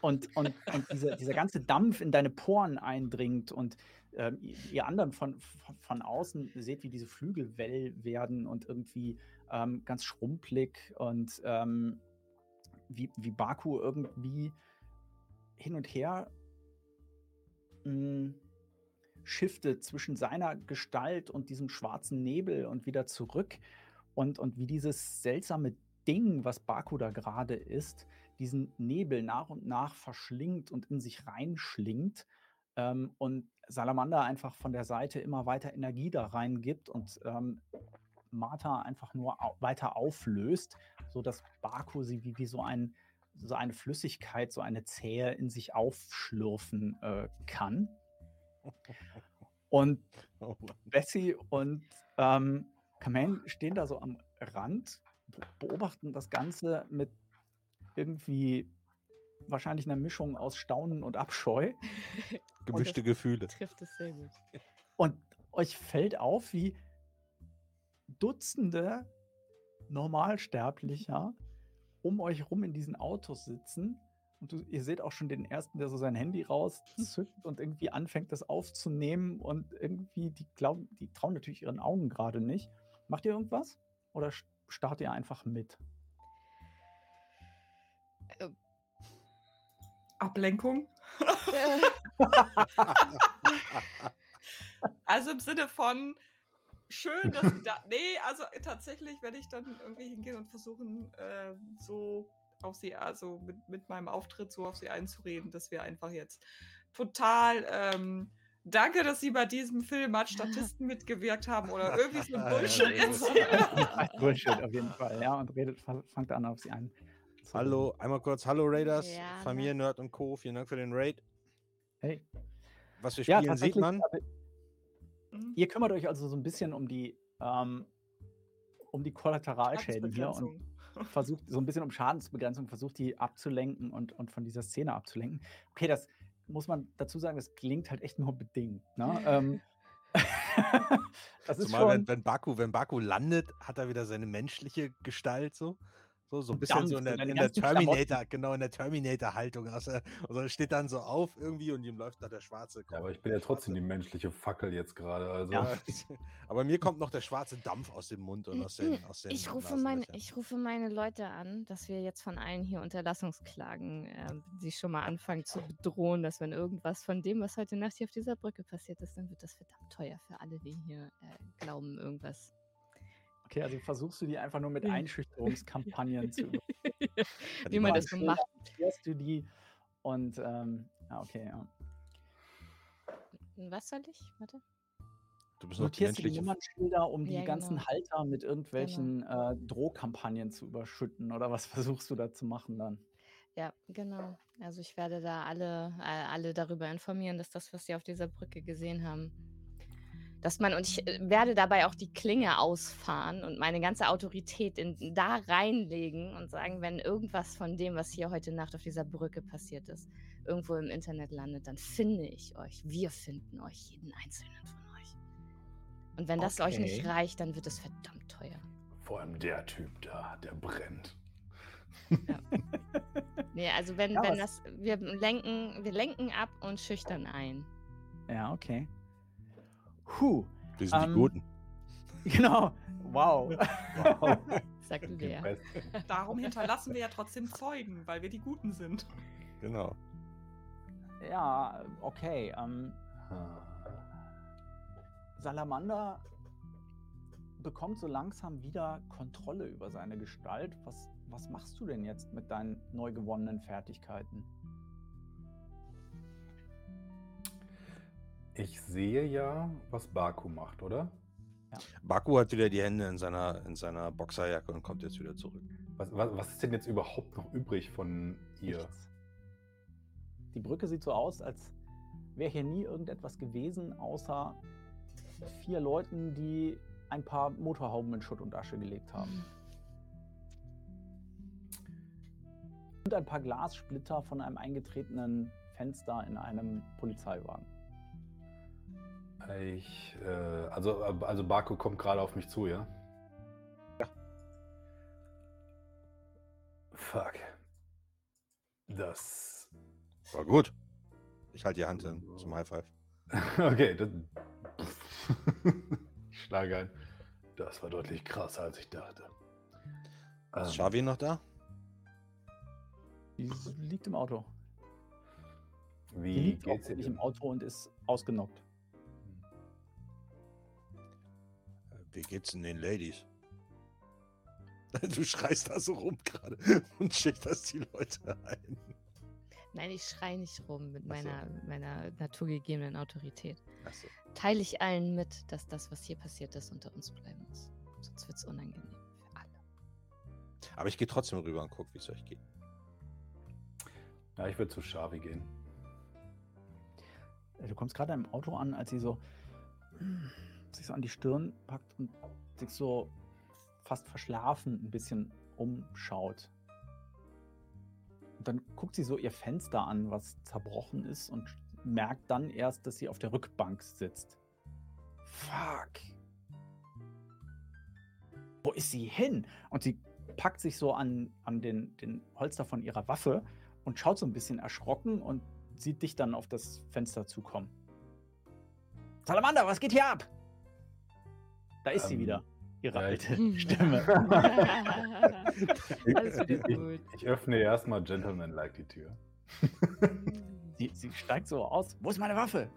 Und, und, und dieser, dieser ganze Dampf in deine Poren eindringt und ähm, ihr anderen von, von, von, außen seht, wie diese Flügel well werden und irgendwie ähm, ganz schrumpelig und ähm, wie, wie Baku irgendwie hin und her mh, hm, shiftet zwischen seiner Gestalt und diesem schwarzen Nebel und wieder zurück. Und, und wie dieses seltsame Ding, was Baku da gerade ist, diesen Nebel nach und nach verschlingt und in sich reinschlingt. Ähm, und Salamander einfach von der Seite immer weiter Energie da reingibt und ähm, Martha einfach nur au weiter auflöst, sodass Baku sie wie, wie so, ein, so eine Flüssigkeit, so eine Zähe in sich aufschlürfen äh, kann. Und oh Bessie und ähm, Kamen stehen da so am Rand, beobachten das Ganze mit irgendwie wahrscheinlich einer Mischung aus Staunen und Abscheu. Gemischte Gefühle. Trifft es sehr gut. Und euch fällt auf, wie Dutzende Normalsterblicher um euch rum in diesen Autos sitzen und du, ihr seht auch schon den ersten, der so sein Handy rauszückt und irgendwie anfängt, das aufzunehmen. Und irgendwie, die glauben, die trauen natürlich ihren Augen gerade nicht. Macht ihr irgendwas? Oder starrt ihr einfach mit? Äh. Ablenkung. also im Sinne von schön, dass da. Nee, also tatsächlich werde ich dann irgendwie hingehen und versuchen, äh, so auf sie, also mit, mit meinem Auftritt so auf sie einzureden, dass wir einfach jetzt total ähm, Danke, dass Sie bei diesem Film als Statisten mitgewirkt haben oder irgendwie so ein Bullshit erzählen. Bullshit auf jeden Fall, ja, und redet, fangt an auf sie ein. Hallo, einmal kurz, hallo Raiders, ja, ne. Familie Nerd und Co. Vielen Dank für den Raid. Hey. Was wir spielen, ja, sieht man. Mhm. Ihr kümmert euch also so ein bisschen um die, ähm, um die Kollateralschäden hier und versucht so ein bisschen um Schadensbegrenzung, versucht die abzulenken und, und von dieser Szene abzulenken. Okay, das muss man dazu sagen, das klingt halt echt nur bedingt. Ne? ähm, das ist Zumal, schon, wenn, wenn, Baku, wenn Baku landet, hat er wieder seine menschliche Gestalt so. So, so ein bisschen Dampf, so in der, in der Terminator, Klamotten. genau, in der Terminator-Haltung. Also, also steht dann so auf irgendwie und ihm läuft da der schwarze Kopf. Ja, aber ich bin ja trotzdem die menschliche Fackel jetzt gerade. Also. Ja, aber mir kommt noch der schwarze Dampf aus dem Mund und aus den, aus den ich, rufe meine, ich rufe meine Leute an, dass wir jetzt von allen hier Unterlassungsklagen äh, sie schon mal anfangen zu bedrohen, dass wenn irgendwas von dem, was heute Nacht hier auf dieser Brücke passiert ist, dann wird das verdammt teuer für alle, die hier äh, glauben, irgendwas Okay, also versuchst du die einfach nur mit Einschüchterungskampagnen zu Wie man das so macht. du die und ähm, ja, okay, ja. Was soll ich? Warte. Du bist notierst die Nummernschilder, um die ja, ganzen genau. Halter mit irgendwelchen genau. äh, Drohkampagnen zu überschütten oder was versuchst du da zu machen dann? Ja, genau. Also ich werde da alle, äh, alle darüber informieren, dass das, was sie auf dieser Brücke gesehen haben, dass man, und ich äh, werde dabei auch die Klinge ausfahren und meine ganze Autorität in, da reinlegen und sagen, wenn irgendwas von dem, was hier heute Nacht auf dieser Brücke passiert ist, irgendwo im Internet landet, dann finde ich euch. Wir finden euch, jeden einzelnen von euch. Und wenn das okay. euch nicht reicht, dann wird es verdammt teuer. Vor allem der Typ da, der brennt. Ja. nee, also wenn, ja, wenn das, wir lenken, wir lenken ab und schüchtern ein. Ja, okay. Puh. Wir sind ähm, die Guten. Genau. Wow. wow. Sagt wer. Darum hinterlassen wir ja trotzdem Zeugen, weil wir die Guten sind. Genau. Ja, okay. Ähm, Salamander bekommt so langsam wieder Kontrolle über seine Gestalt. Was, was machst du denn jetzt mit deinen neu gewonnenen Fertigkeiten? Ich sehe ja, was Baku macht, oder? Ja. Baku hat wieder die Hände in seiner, in seiner Boxerjacke und kommt jetzt wieder zurück. Was, was, was ist denn jetzt überhaupt noch übrig von ihr? Nichts. Die Brücke sieht so aus, als wäre hier nie irgendetwas gewesen, außer vier Leuten, die ein paar Motorhauben in Schutt und Asche gelegt haben. Und ein paar Glassplitter von einem eingetretenen Fenster in einem Polizeiwagen. Ich, äh, also, also Baku kommt gerade auf mich zu, ja? Ja. Fuck. Das war gut. Ich halte die Hand hin zum High Five. okay, das, ich schlage ein. Das war deutlich krasser, als ich dachte. Ist ähm, Xavi noch da? Die liegt im Auto. Wie die liegt geht's nicht im Auto und ist ausgenockt. Wie geht's denn den Ladies? Du schreist da so rum gerade und schüchterst die Leute ein. Nein, ich schreie nicht rum mit meiner, so. meiner naturgegebenen Autorität. So. Teile ich allen mit, dass das, was hier passiert ist, unter uns bleiben muss. Sonst wird es unangenehm für alle. Aber ich gehe trotzdem rüber und gucke, wie es euch geht. Ja, ich würde zu Shavi gehen. Du kommst gerade im Auto an, als sie so sich so an die Stirn packt und sich so fast verschlafen ein bisschen umschaut. Und dann guckt sie so ihr Fenster an, was zerbrochen ist und merkt dann erst, dass sie auf der Rückbank sitzt. Fuck. Wo ist sie hin? Und sie packt sich so an, an den, den Holster von ihrer Waffe und schaut so ein bisschen erschrocken und sieht dich dann auf das Fenster zukommen. Salamander, was geht hier ab? Da ist ähm, sie wieder, ihre ja, alte ich, Stimme. Alles wieder gut. Ich, ich öffne erstmal Gentleman-like die Tür. sie, sie steigt so aus. Wo ist meine Waffe?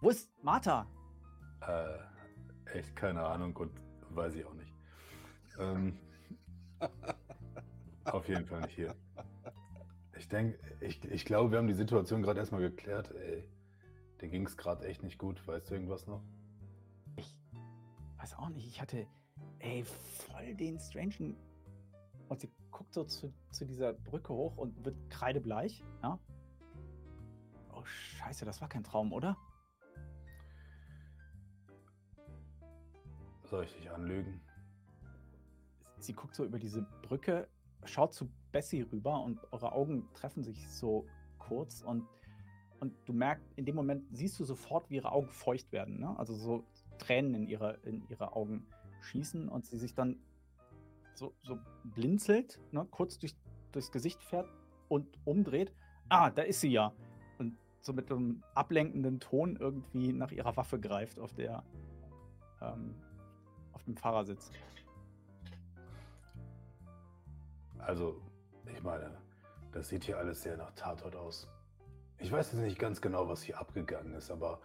Wo ist Martha? Äh, echt keine Ahnung und weiß ich auch nicht. Ähm, auf jeden Fall nicht hier. Ich denke, ich, ich glaube, wir haben die Situation gerade erstmal geklärt. Ey, dir ging es gerade echt nicht gut. Weißt du irgendwas noch? Weiß auch nicht, ich hatte, ey, voll den strangen. Und sie guckt so zu, zu dieser Brücke hoch und wird kreidebleich, ja. Oh, scheiße, das war kein Traum, oder? Soll ich dich anlügen? Sie guckt so über diese Brücke, schaut zu Bessie rüber und eure Augen treffen sich so kurz und, und du merkst, in dem Moment siehst du sofort, wie ihre Augen feucht werden. Ne? Also so Tränen in ihre, in ihre Augen schießen und sie sich dann so, so blinzelt, ne, kurz durch, durchs Gesicht fährt und umdreht. Ah, da ist sie ja. Und so mit einem ablenkenden Ton irgendwie nach ihrer Waffe greift, auf der ähm, auf dem Fahrersitz. Also, ich meine, das sieht hier alles sehr nach Tatort aus. Ich weiß jetzt nicht ganz genau, was hier abgegangen ist, aber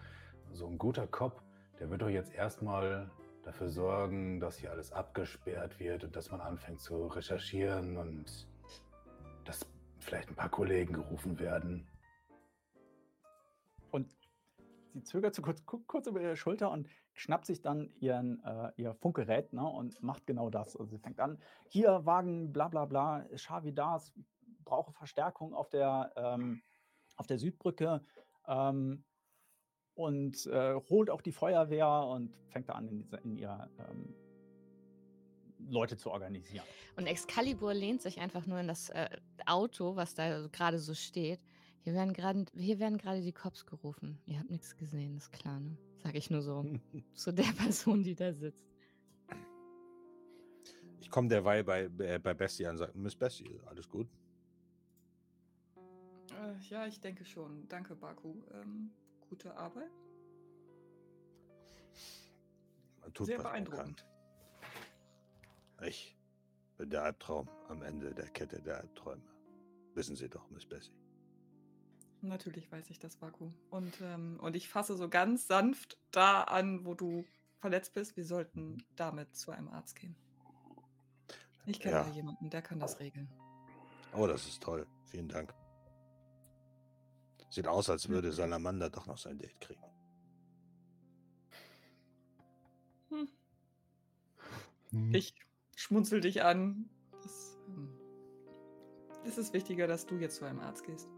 so ein guter Kopf der wird doch jetzt erstmal dafür sorgen, dass hier alles abgesperrt wird und dass man anfängt zu recherchieren und dass vielleicht ein paar Kollegen gerufen werden. Und sie zögert so kurz, kurz über ihre Schulter und schnappt sich dann ihren, äh, ihr Funkgerät ne, und macht genau das. Also sie fängt an, hier Wagen, bla bla bla, Xavi das, brauche Verstärkung auf der, ähm, auf der Südbrücke. Ähm, und äh, holt auch die Feuerwehr und fängt da an, in, in ihrer ähm, Leute zu organisieren. Und Excalibur lehnt sich einfach nur in das äh, Auto, was da gerade so steht. Hier werden gerade hier werden gerade die Cops gerufen. Ihr habt nichts gesehen, ist klar, ne? Sag ich nur so zu der Person, die da sitzt. Ich komme derweil bei, äh, bei Bessie an und sage, Miss Bessie, alles gut? Äh, ja, ich denke schon. Danke, Baku. Ähm, gute Arbeit. Man tut, Sehr beeindruckend. Ich bin der Albtraum am Ende der Kette der Albträume. Wissen Sie doch, Miss Bessie. Natürlich weiß ich das, Baku. Und, ähm, und ich fasse so ganz sanft da an, wo du verletzt bist. Wir sollten damit zu einem Arzt gehen. Ich kenne ja. da jemanden, der kann das regeln. Oh, das ist toll. Vielen Dank. Sieht aus, als würde Salamander doch noch sein Date kriegen. Hm. hm. Ich schmunzel dich an. Es, hm. es ist wichtiger, dass du jetzt zu einem Arzt gehst.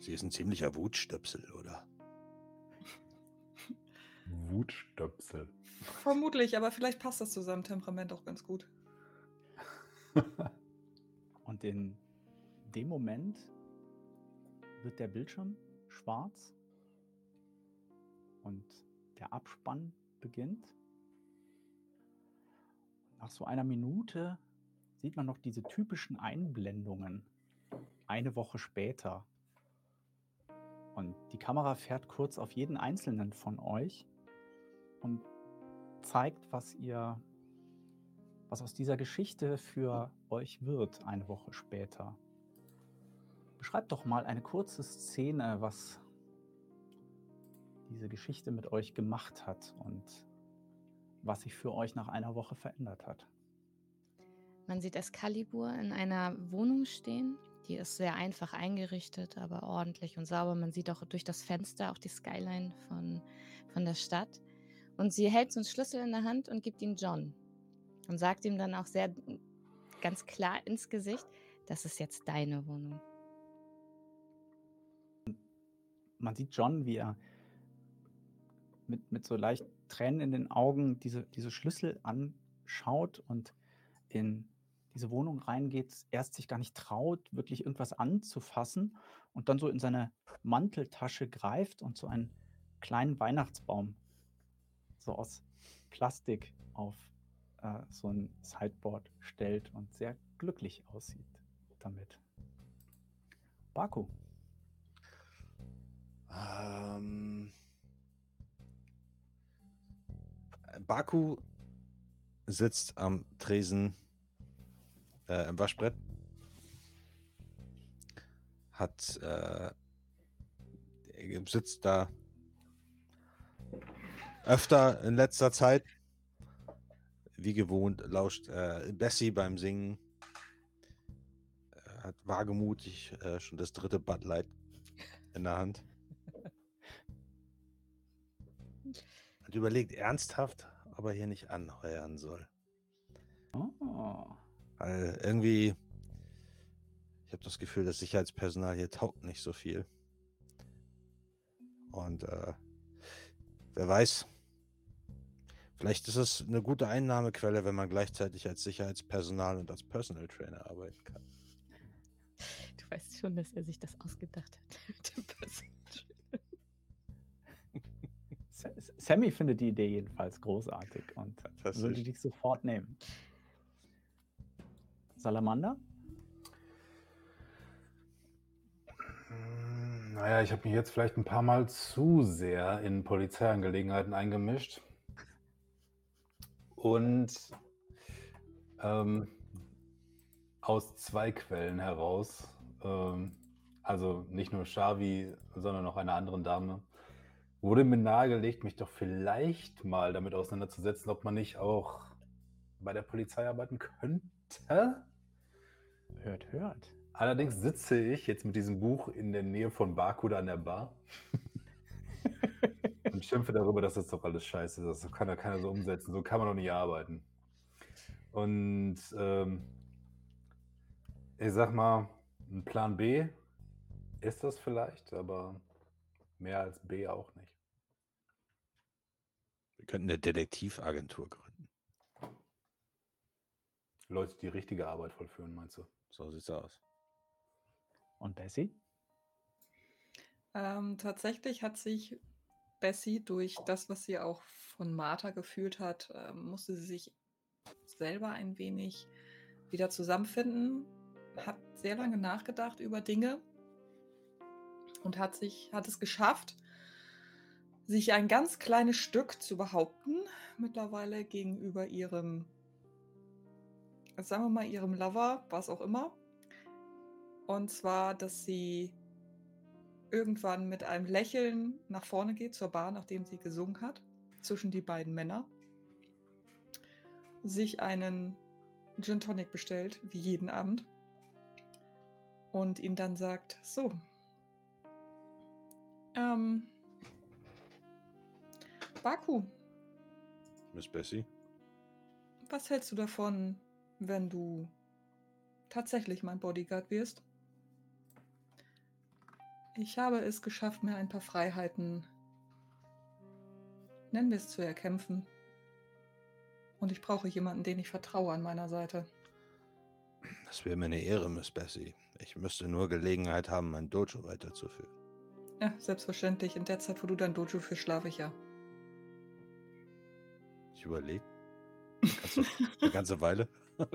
Sie ist ein ziemlicher Wutstöpsel, oder? Wutstöpsel. Vermutlich, aber vielleicht passt das zu seinem Temperament auch ganz gut. Und in dem Moment wird der Bildschirm schwarz und der Abspann beginnt. Nach so einer Minute sieht man noch diese typischen Einblendungen. Eine Woche später. Und die Kamera fährt kurz auf jeden einzelnen von euch und zeigt, was ihr, was aus dieser Geschichte für euch wird, eine Woche später. Beschreibt doch mal eine kurze Szene, was diese Geschichte mit euch gemacht hat und was sich für euch nach einer Woche verändert hat. Man sieht Excalibur in einer Wohnung stehen. Die ist sehr einfach eingerichtet, aber ordentlich und sauber. Man sieht auch durch das Fenster auch die Skyline von, von der Stadt. Und sie hält so einen Schlüssel in der Hand und gibt ihn John. Und sagt ihm dann auch sehr ganz klar ins Gesicht, das ist jetzt deine Wohnung. Man sieht John, wie er mit, mit so leicht Tränen in den Augen diese, diese Schlüssel anschaut und in diese Wohnung reingeht, erst sich gar nicht traut, wirklich irgendwas anzufassen und dann so in seine Manteltasche greift und so einen kleinen Weihnachtsbaum so aus Plastik auf äh, so ein Sideboard stellt und sehr glücklich aussieht damit. Baku. Ähm, Baku sitzt am Tresen äh, im Waschbrett. Hat äh, sitzt da öfter in letzter Zeit. Wie gewohnt lauscht äh, Bessie beim Singen. hat wagemutig äh, schon das dritte Bud Light in der Hand. Überlegt ernsthaft, ob er hier nicht anheuern soll. Oh. Weil irgendwie, ich habe das Gefühl, das Sicherheitspersonal hier taugt nicht so viel. Und äh, wer weiß, vielleicht ist es eine gute Einnahmequelle, wenn man gleichzeitig als Sicherheitspersonal und als Personal Trainer arbeiten kann. Du weißt schon, dass er sich das ausgedacht hat mit dem Personal Sammy findet die Idee jedenfalls großartig und würde dich sofort nehmen. Salamander? Hm, naja, ich habe mich jetzt vielleicht ein paar Mal zu sehr in Polizeiangelegenheiten eingemischt. Und ähm, aus zwei Quellen heraus, ähm, also nicht nur Shavi, sondern auch einer anderen Dame, wurde mir nahegelegt, mich doch vielleicht mal damit auseinanderzusetzen, ob man nicht auch bei der Polizei arbeiten könnte. Hört, hört. Allerdings sitze ich jetzt mit diesem Buch in der Nähe von Barcode an der Bar und schimpfe darüber, dass das doch alles scheiße ist. Das kann ja keiner so umsetzen. So kann man doch nicht arbeiten. Und ähm, ich sag mal, ein Plan B ist das vielleicht, aber mehr als B auch nicht. Wir könnten eine Detektivagentur gründen. Leute, die richtige Arbeit vollführen, meinst du? So sieht's aus. Und Bessie? Ähm, tatsächlich hat sich Bessie durch das, was sie auch von Martha gefühlt hat, äh, musste sie sich selber ein wenig wieder zusammenfinden, hat sehr lange nachgedacht über Dinge und hat sich hat es geschafft, sich ein ganz kleines Stück zu behaupten, mittlerweile gegenüber ihrem, sagen wir mal, ihrem Lover, was auch immer. Und zwar, dass sie irgendwann mit einem Lächeln nach vorne geht zur Bar, nachdem sie gesungen hat, zwischen die beiden Männer, sich einen Gin Tonic bestellt, wie jeden Abend, und ihm dann sagt, so, ähm, Baku. Miss Bessie. Was hältst du davon, wenn du tatsächlich mein Bodyguard wirst? Ich habe es geschafft, mir ein paar Freiheiten, nennen wir es, zu erkämpfen. Und ich brauche jemanden, den ich vertraue an meiner Seite. Das wäre mir eine Ehre, Miss Bessie. Ich müsste nur Gelegenheit haben, mein Dojo weiterzuführen. Ja, selbstverständlich. In der Zeit, wo du dein Dojo führst, schlafe ich ja. Ich überlege. Eine ganze Weile.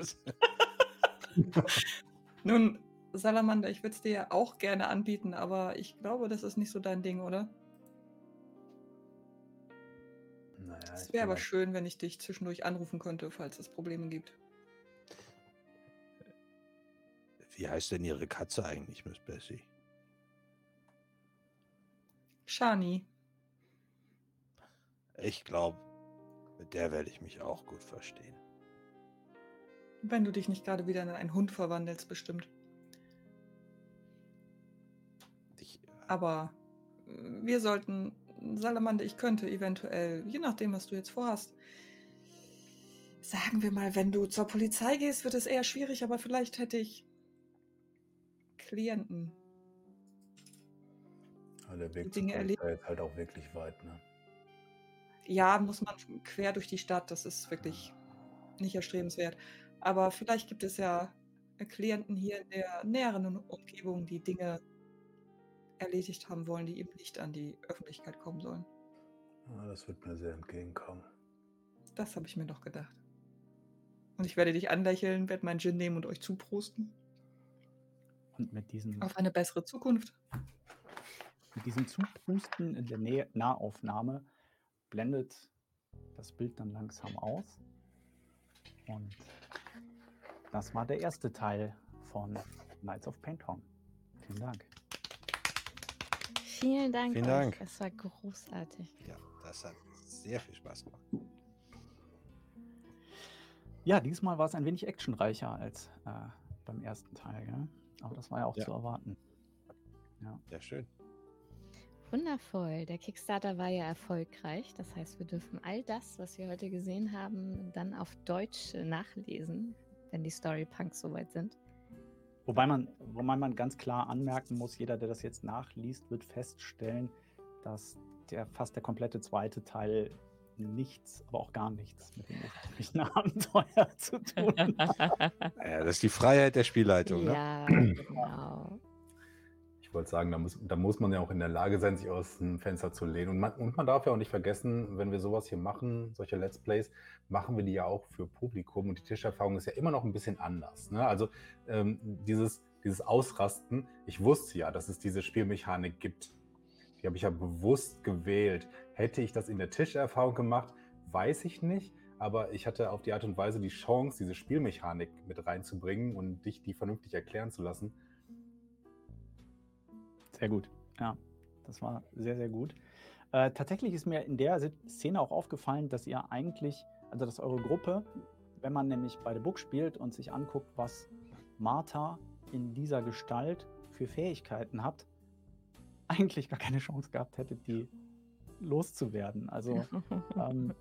Nun, Salamander, ich würde es dir ja auch gerne anbieten, aber ich glaube, das ist nicht so dein Ding, oder? Naja, es wäre aber schön, wenn ich dich zwischendurch anrufen könnte, falls es Probleme gibt. Wie heißt denn Ihre Katze eigentlich, Miss Bessie? Shani. Ich glaube, mit der werde ich mich auch gut verstehen. Wenn du dich nicht gerade wieder in einen Hund verwandelst, bestimmt. Ich, äh Aber äh, wir sollten, Salamander, ich könnte eventuell, je nachdem, was du jetzt vorhast, sagen wir mal, wenn du zur Polizei gehst, wird es eher schwierig, aber vielleicht hätte ich Klienten. Ja, der Weg Dinge zur ist halt auch wirklich weit, ne? Ja, muss man quer durch die Stadt, das ist wirklich nicht erstrebenswert. Aber vielleicht gibt es ja Klienten hier in der näheren Umgebung, die Dinge erledigt haben wollen, die eben nicht an die Öffentlichkeit kommen sollen. Ja, das wird mir sehr entgegenkommen. Das habe ich mir doch gedacht. Und ich werde dich anlächeln, werde meinen Gin nehmen und euch zuprosten. Und mit diesem. Auf eine bessere Zukunft. Mit diesem Zuprosten in der Nähe Nahaufnahme blendet das Bild dann langsam aus. Und das war der erste Teil von Knights of Painton. Vielen Dank. Vielen Dank. Vielen Dank. Das war großartig. Ja, das hat sehr viel Spaß gemacht. Ja, diesmal war es ein wenig actionreicher als äh, beim ersten Teil. Gell? Aber das war ja auch ja. zu erwarten. Ja. ja, schön. Wundervoll. Der Kickstarter war ja erfolgreich. Das heißt, wir dürfen all das, was wir heute gesehen haben, dann auf Deutsch nachlesen, wenn die Storypunks soweit sind. Wobei man, wobei man ganz klar anmerken muss, jeder, der das jetzt nachliest, wird feststellen, dass der fast der komplette zweite Teil nichts, aber auch gar nichts mit dem ursprünglichen Abenteuer zu tun hat. Ja, das ist die Freiheit der Spielleitung. Ne? Ja, genau ich wollte sagen, da muss, da muss man ja auch in der Lage sein, sich aus dem Fenster zu lehnen. Und man, und man darf ja auch nicht vergessen, wenn wir sowas hier machen, solche Let's Plays, machen wir die ja auch für Publikum. Und die Tischerfahrung ist ja immer noch ein bisschen anders. Ne? Also ähm, dieses, dieses Ausrasten, ich wusste ja, dass es diese Spielmechanik gibt. Die habe ich ja bewusst gewählt. Hätte ich das in der Tischerfahrung gemacht, weiß ich nicht. Aber ich hatte auf die Art und Weise die Chance, diese Spielmechanik mit reinzubringen und dich die vernünftig erklären zu lassen. Sehr gut. Ja, das war sehr, sehr gut. Äh, tatsächlich ist mir in der Szene auch aufgefallen, dass ihr eigentlich, also dass eure Gruppe, wenn man nämlich bei The Book spielt und sich anguckt, was Martha in dieser Gestalt für Fähigkeiten hat, eigentlich gar keine Chance gehabt hätte, die loszuwerden. Also ähm,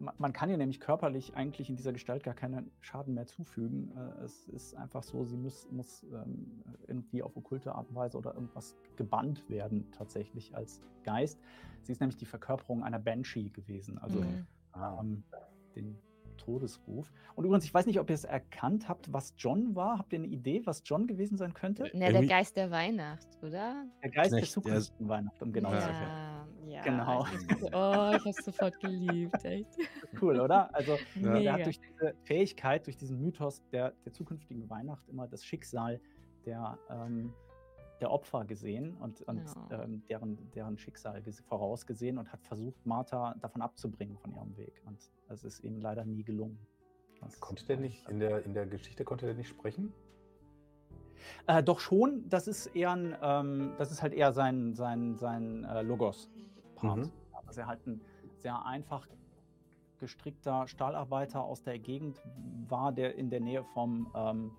man kann ihr nämlich körperlich eigentlich in dieser Gestalt gar keinen Schaden mehr zufügen. Äh, es ist einfach so, sie muss, muss ähm, irgendwie auf okkulte Art und Weise oder irgendwas gebannt werden, tatsächlich als Geist. Sie ist nämlich die Verkörperung einer Banshee gewesen, also mhm. ähm, den Todesruf. Und übrigens, ich weiß nicht, ob ihr es erkannt habt, was John war. Habt ihr eine Idee, was John gewesen sein könnte? Na, der Geist der Weihnacht, oder? Der Geist Knecht, der zukünftigen Weihnacht, um genau ja. zu sein. Ja, genau. oh, ich hab's sofort geliebt, echt. Cool, oder? Also, ja. er hat durch diese Fähigkeit, durch diesen Mythos der, der zukünftigen Weihnacht immer das Schicksal der, ähm, der Opfer gesehen und, und ja. ähm, deren, deren Schicksal vorausgesehen und hat versucht, Martha davon abzubringen von ihrem Weg. Und es ist ihm leider nie gelungen. Das konnte der nicht, in der, in der Geschichte konnte der nicht sprechen? Äh, doch schon, das ist eher ein, ähm, das ist halt eher sein, sein, sein äh, Logos. Part. Mhm. Also er halt ein sehr einfach gestrickter Stahlarbeiter aus der Gegend war, der in der Nähe vom, ähm,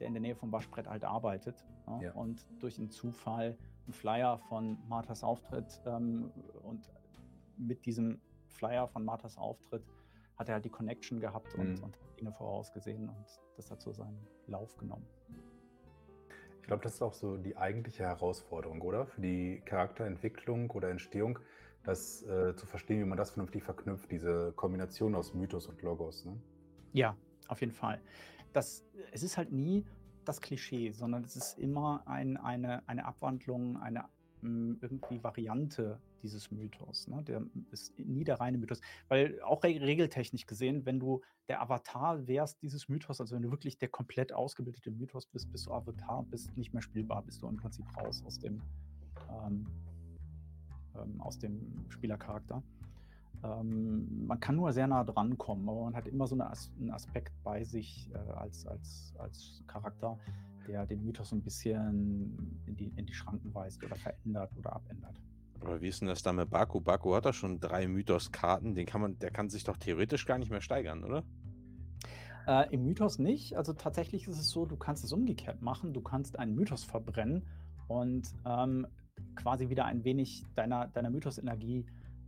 der in der Nähe vom Waschbrett halt arbeitet. Ja? Ja. Und durch einen Zufall ein Flyer von Marthas Auftritt ähm, und mit diesem Flyer von Marthas Auftritt hat er halt die Connection gehabt und, mhm. und Dinge vorausgesehen und das hat so seinen Lauf genommen. Ich glaube, das ist auch so die eigentliche Herausforderung, oder? Für die Charakterentwicklung oder Entstehung, das äh, zu verstehen, wie man das vernünftig verknüpft, diese Kombination aus Mythos und Logos. Ne? Ja, auf jeden Fall. Das, es ist halt nie das Klischee, sondern es ist immer ein, eine, eine Abwandlung, eine, hm, irgendwie Variante dieses Mythos. Ne? Der ist nie der reine Mythos. Weil auch re regeltechnisch gesehen, wenn du der Avatar wärst dieses Mythos, also wenn du wirklich der komplett ausgebildete Mythos bist, bist du Avatar, bist nicht mehr spielbar, bist du im Prinzip raus aus dem, ähm, ähm, aus dem Spielercharakter. Ähm, man kann nur sehr nah dran kommen, aber man hat immer so eine As einen Aspekt bei sich äh, als, als, als Charakter, der den Mythos ein bisschen in die, in die Schranken weist oder verändert oder abändert. Aber wie ist denn das da mit Baku? Baku hat da schon drei Mythos-Karten, den kann man, der kann sich doch theoretisch gar nicht mehr steigern, oder? Äh, Im Mythos nicht. Also tatsächlich ist es so, du kannst es umgekehrt machen. Du kannst einen Mythos verbrennen und ähm, quasi wieder ein wenig deiner, deiner Mythos-Energie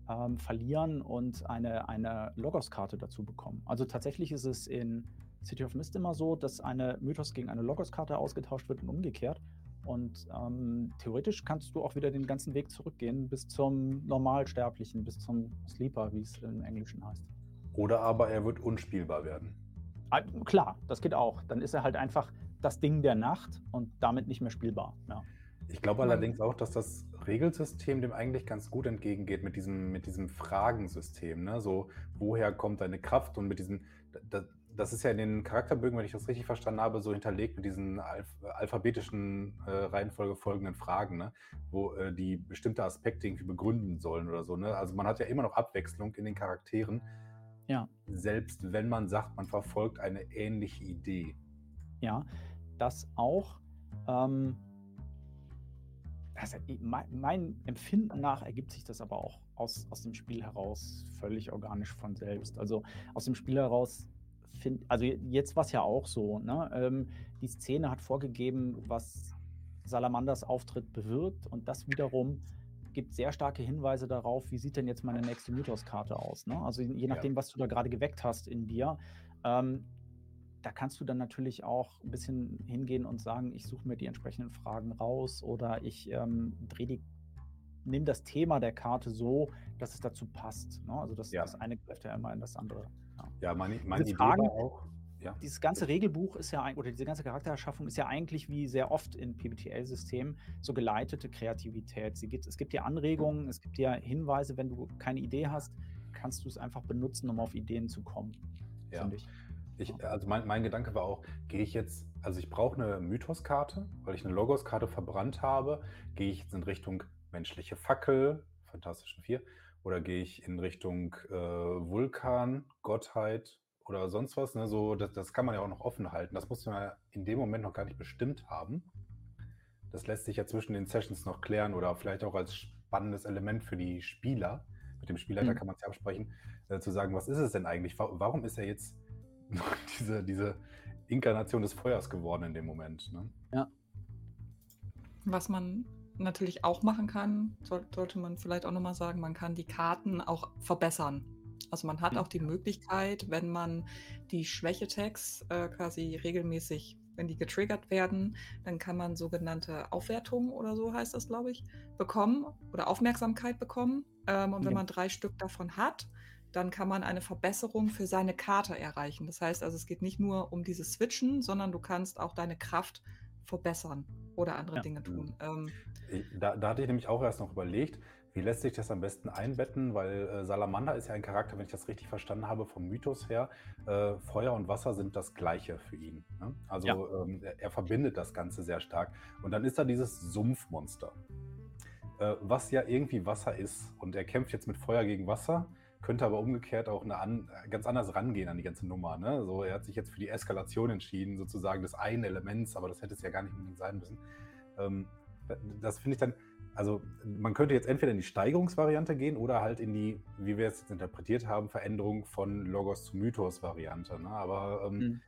ähm, verlieren und eine, eine Logos-Karte dazu bekommen. Also tatsächlich ist es in City of Mist immer so, dass eine Mythos gegen eine Logos-Karte ausgetauscht wird und umgekehrt. Und ähm, theoretisch kannst du auch wieder den ganzen Weg zurückgehen bis zum Normalsterblichen, bis zum Sleeper, wie es im Englischen heißt. Oder aber er wird unspielbar werden. Ah, klar, das geht auch. Dann ist er halt einfach das Ding der Nacht und damit nicht mehr spielbar. Ja. Ich glaube allerdings auch, dass das Regelsystem dem eigentlich ganz gut entgegengeht mit diesem, mit diesem Fragensystem. Ne? So, woher kommt deine Kraft und mit diesem, das, das ist ja in den Charakterbögen, wenn ich das richtig verstanden habe, so hinterlegt mit diesen alph alphabetischen äh, Reihenfolge folgenden Fragen, ne? wo äh, die bestimmte Aspekte irgendwie begründen sollen oder so. Ne? Also man hat ja immer noch Abwechslung in den Charakteren. Ja. Selbst wenn man sagt, man verfolgt eine ähnliche Idee. Ja, das auch. Ähm, also mein Empfinden nach ergibt sich das aber auch aus, aus dem Spiel heraus völlig organisch von selbst. Also aus dem Spiel heraus finde, also jetzt war es ja auch so, ne? Ähm, die Szene hat vorgegeben, was Salamanders Auftritt bewirkt und das wiederum gibt sehr starke Hinweise darauf, wie sieht denn jetzt meine nächste Mythos-Karte aus. Ne? Also je nachdem, ja. was du da gerade geweckt hast in dir, ähm, da kannst du dann natürlich auch ein bisschen hingehen und sagen, ich suche mir die entsprechenden Fragen raus oder ich ähm, drehe die, nehme das Thema der Karte so, dass es dazu passt. Ne? Also das, ja. das eine greift ja immer in das andere. Ja, ja meine, meine Idee Fragen, war auch. Ja. Dieses ganze Regelbuch ist ja, oder diese ganze Charaktererschaffung ist ja eigentlich wie sehr oft in PBTL-Systemen so geleitete Kreativität. Sie gibt, es gibt dir Anregungen, es gibt dir Hinweise, wenn du keine Idee hast, kannst du es einfach benutzen, um auf Ideen zu kommen. Ja. Ich, also mein, mein, Gedanke war auch, gehe ich jetzt, also ich brauche eine Mythos-Karte, weil ich eine Logos-Karte verbrannt habe, gehe ich jetzt in Richtung menschliche Fackel, Fantastischen Vier, oder gehe ich in Richtung äh, Vulkan, Gottheit oder sonst was. Ne? So, das, das kann man ja auch noch offen halten. Das muss man ja in dem Moment noch gar nicht bestimmt haben. Das lässt sich ja zwischen den Sessions noch klären oder vielleicht auch als spannendes Element für die Spieler. Mit dem Spielleiter mhm. kann man es ja absprechen, äh, zu sagen, was ist es denn eigentlich? Warum ist er jetzt diese, diese Inkarnation des Feuers geworden in dem Moment. Ne? Ja. Was man natürlich auch machen kann, sollte man vielleicht auch nochmal sagen, man kann die Karten auch verbessern. Also man hat mhm. auch die Möglichkeit, wenn man die Schwächetext äh, quasi regelmäßig, wenn die getriggert werden, dann kann man sogenannte Aufwertungen oder so heißt das, glaube ich, bekommen oder Aufmerksamkeit bekommen. Ähm, und wenn man drei Stück davon hat, dann kann man eine Verbesserung für seine Karte erreichen. Das heißt also, es geht nicht nur um dieses Switchen, sondern du kannst auch deine Kraft verbessern oder andere ja. Dinge tun. Ähm, da, da, hatte ich nämlich auch erst noch überlegt, wie lässt sich das am besten einbetten, weil äh, Salamander ist ja ein Charakter, wenn ich das richtig verstanden habe, vom Mythos her. Äh, Feuer und Wasser sind das Gleiche für ihn. Ne? Also ja. ähm, er, er, verbindet das Ganze sehr stark. Und dann ist da dieses Sumpfmonster, äh, was ja irgendwie Wasser ist. Und er kämpft jetzt mit Feuer gegen Wasser könnte aber umgekehrt auch eine an, ganz anders rangehen an die ganze Nummer. Ne? So, er hat sich jetzt für die Eskalation entschieden, sozusagen des einen Elements, aber das hätte es ja gar nicht unbedingt sein müssen. Ähm, das finde ich dann, also man könnte jetzt entweder in die Steigerungsvariante gehen oder halt in die, wie wir es jetzt interpretiert haben, Veränderung von Logos zu Mythos-Variante. Ne? Aber ähm, mhm.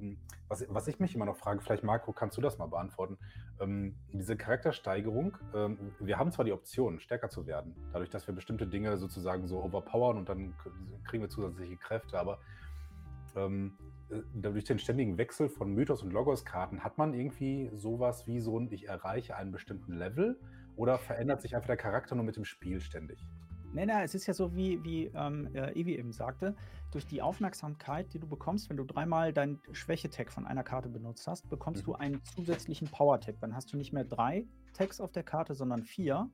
Ähm, was, was ich mich immer noch frage, vielleicht Marco, kannst du das mal beantworten? Ähm, diese Charaktersteigerung, ähm, wir haben zwar die Option, stärker zu werden, dadurch, dass wir bestimmte Dinge sozusagen so overpowern und dann kriegen wir zusätzliche Kräfte, aber ähm, äh, durch den ständigen Wechsel von Mythos- und Logos-Karten hat man irgendwie sowas wie so ein, ich erreiche einen bestimmten Level oder verändert sich einfach der Charakter nur mit dem Spiel ständig? Nee, nee, es ist ja so, wie, wie ähm, äh, Evi eben sagte, durch die Aufmerksamkeit, die du bekommst, wenn du dreimal dein Schwäche-Tag von einer Karte benutzt hast, bekommst mhm. du einen zusätzlichen Power-Tag. Dann hast du nicht mehr drei Tags auf der Karte, sondern vier.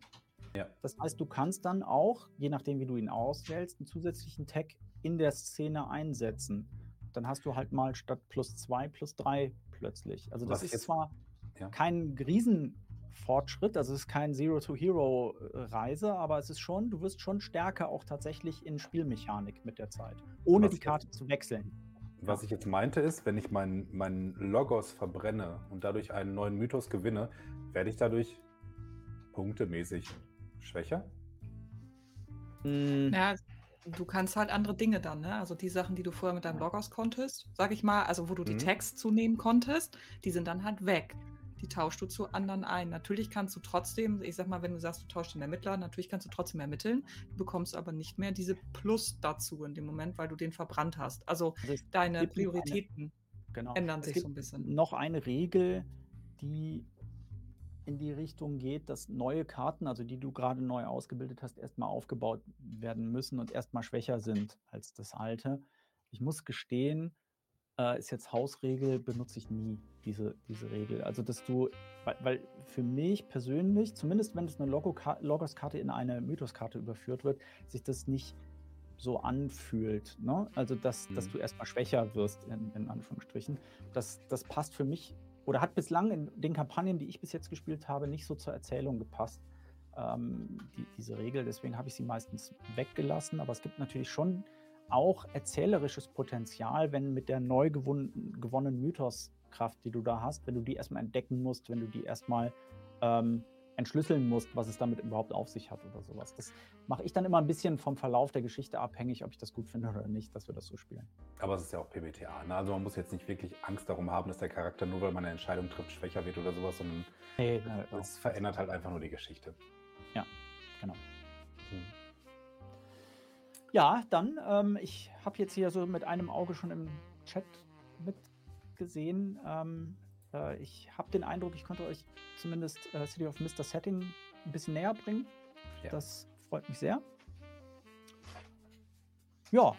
Ja. Das heißt, du kannst dann auch, je nachdem, wie du ihn auswählst, einen zusätzlichen Tag in der Szene einsetzen. Dann hast du halt mal statt plus zwei plus drei plötzlich. Also das Was ist zwar ja. kein Riesen Fortschritt. Also es ist kein Zero-to-Hero-Reise, aber es ist schon, du wirst schon stärker auch tatsächlich in Spielmechanik mit der Zeit, ohne was die Karte jetzt, zu wechseln. Was ich jetzt meinte ist, wenn ich meinen mein Logos verbrenne und dadurch einen neuen Mythos gewinne, werde ich dadurch punktemäßig schwächer? Hm. Ja, du kannst halt andere Dinge dann, ne? Also die Sachen, die du vorher mit deinem Logos konntest, sag ich mal, also wo du die mhm. Text zunehmen konntest, die sind dann halt weg die tauschst du zu anderen ein. Natürlich kannst du trotzdem, ich sag mal, wenn du sagst, du tauschst den Ermittler, natürlich kannst du trotzdem ermitteln, du bekommst aber nicht mehr diese Plus dazu in dem Moment, weil du den verbrannt hast. Also, also deine Prioritäten eine, genau. ändern sich so ein bisschen. Noch eine Regel, die in die Richtung geht, dass neue Karten, also die du gerade neu ausgebildet hast, erstmal aufgebaut werden müssen und erstmal schwächer sind als das alte. Ich muss gestehen, äh, ist jetzt Hausregel, benutze ich nie diese, diese Regel. Also, dass du, weil, weil für mich persönlich, zumindest wenn es eine Logos-Karte in eine Mythos-Karte überführt wird, sich das nicht so anfühlt. Ne? Also, dass, mhm. dass du erstmal schwächer wirst, in, in Anführungsstrichen. Das, das passt für mich oder hat bislang in den Kampagnen, die ich bis jetzt gespielt habe, nicht so zur Erzählung gepasst. Ähm, die, diese Regel, deswegen habe ich sie meistens weggelassen. Aber es gibt natürlich schon auch erzählerisches Potenzial, wenn mit der neu gewonnenen Mythoskraft, die du da hast, wenn du die erstmal entdecken musst, wenn du die erstmal ähm, entschlüsseln musst, was es damit überhaupt auf sich hat oder sowas. Das mache ich dann immer ein bisschen vom Verlauf der Geschichte abhängig, ob ich das gut finde oder nicht, dass wir das so spielen. Aber es ist ja auch PBTA. Ne? Also man muss jetzt nicht wirklich Angst darum haben, dass der Charakter nur weil man eine Entscheidung trifft, schwächer wird oder sowas, sondern nee, es verändert halt einfach nur die Geschichte. Ja, genau. Hm. Ja, dann, ähm, ich habe jetzt hier so mit einem Auge schon im Chat mitgesehen. Ähm, äh, ich habe den Eindruck, ich konnte euch zumindest äh, City of Mr. Setting ein bisschen näher bringen. Ja. Das freut mich sehr. Ja,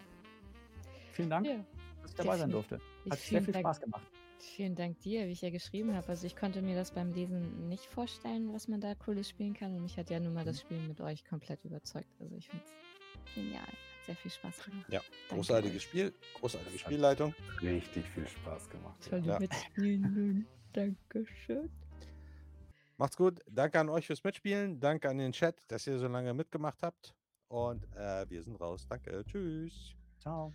vielen Dank, ja. dass ich dabei sein durfte. Hat sehr viel Spaß gemacht. Vielen Dank dir, wie ich ja geschrieben habe. Also ich konnte mir das beim Lesen nicht vorstellen, was man da cooles spielen kann. Und mich hat ja nun mal das mhm. Spielen mit euch komplett überzeugt. Also ich finde es Genial. Sehr viel Spaß gemacht. Ja, großartiges Spiel, großartige Spielleitung. Richtig viel Spaß gemacht. Tolle ja. Mitspielen. Dankeschön. Macht's gut. Danke an euch fürs Mitspielen. Danke an den Chat, dass ihr so lange mitgemacht habt. Und äh, wir sind raus. Danke. Tschüss. Ciao.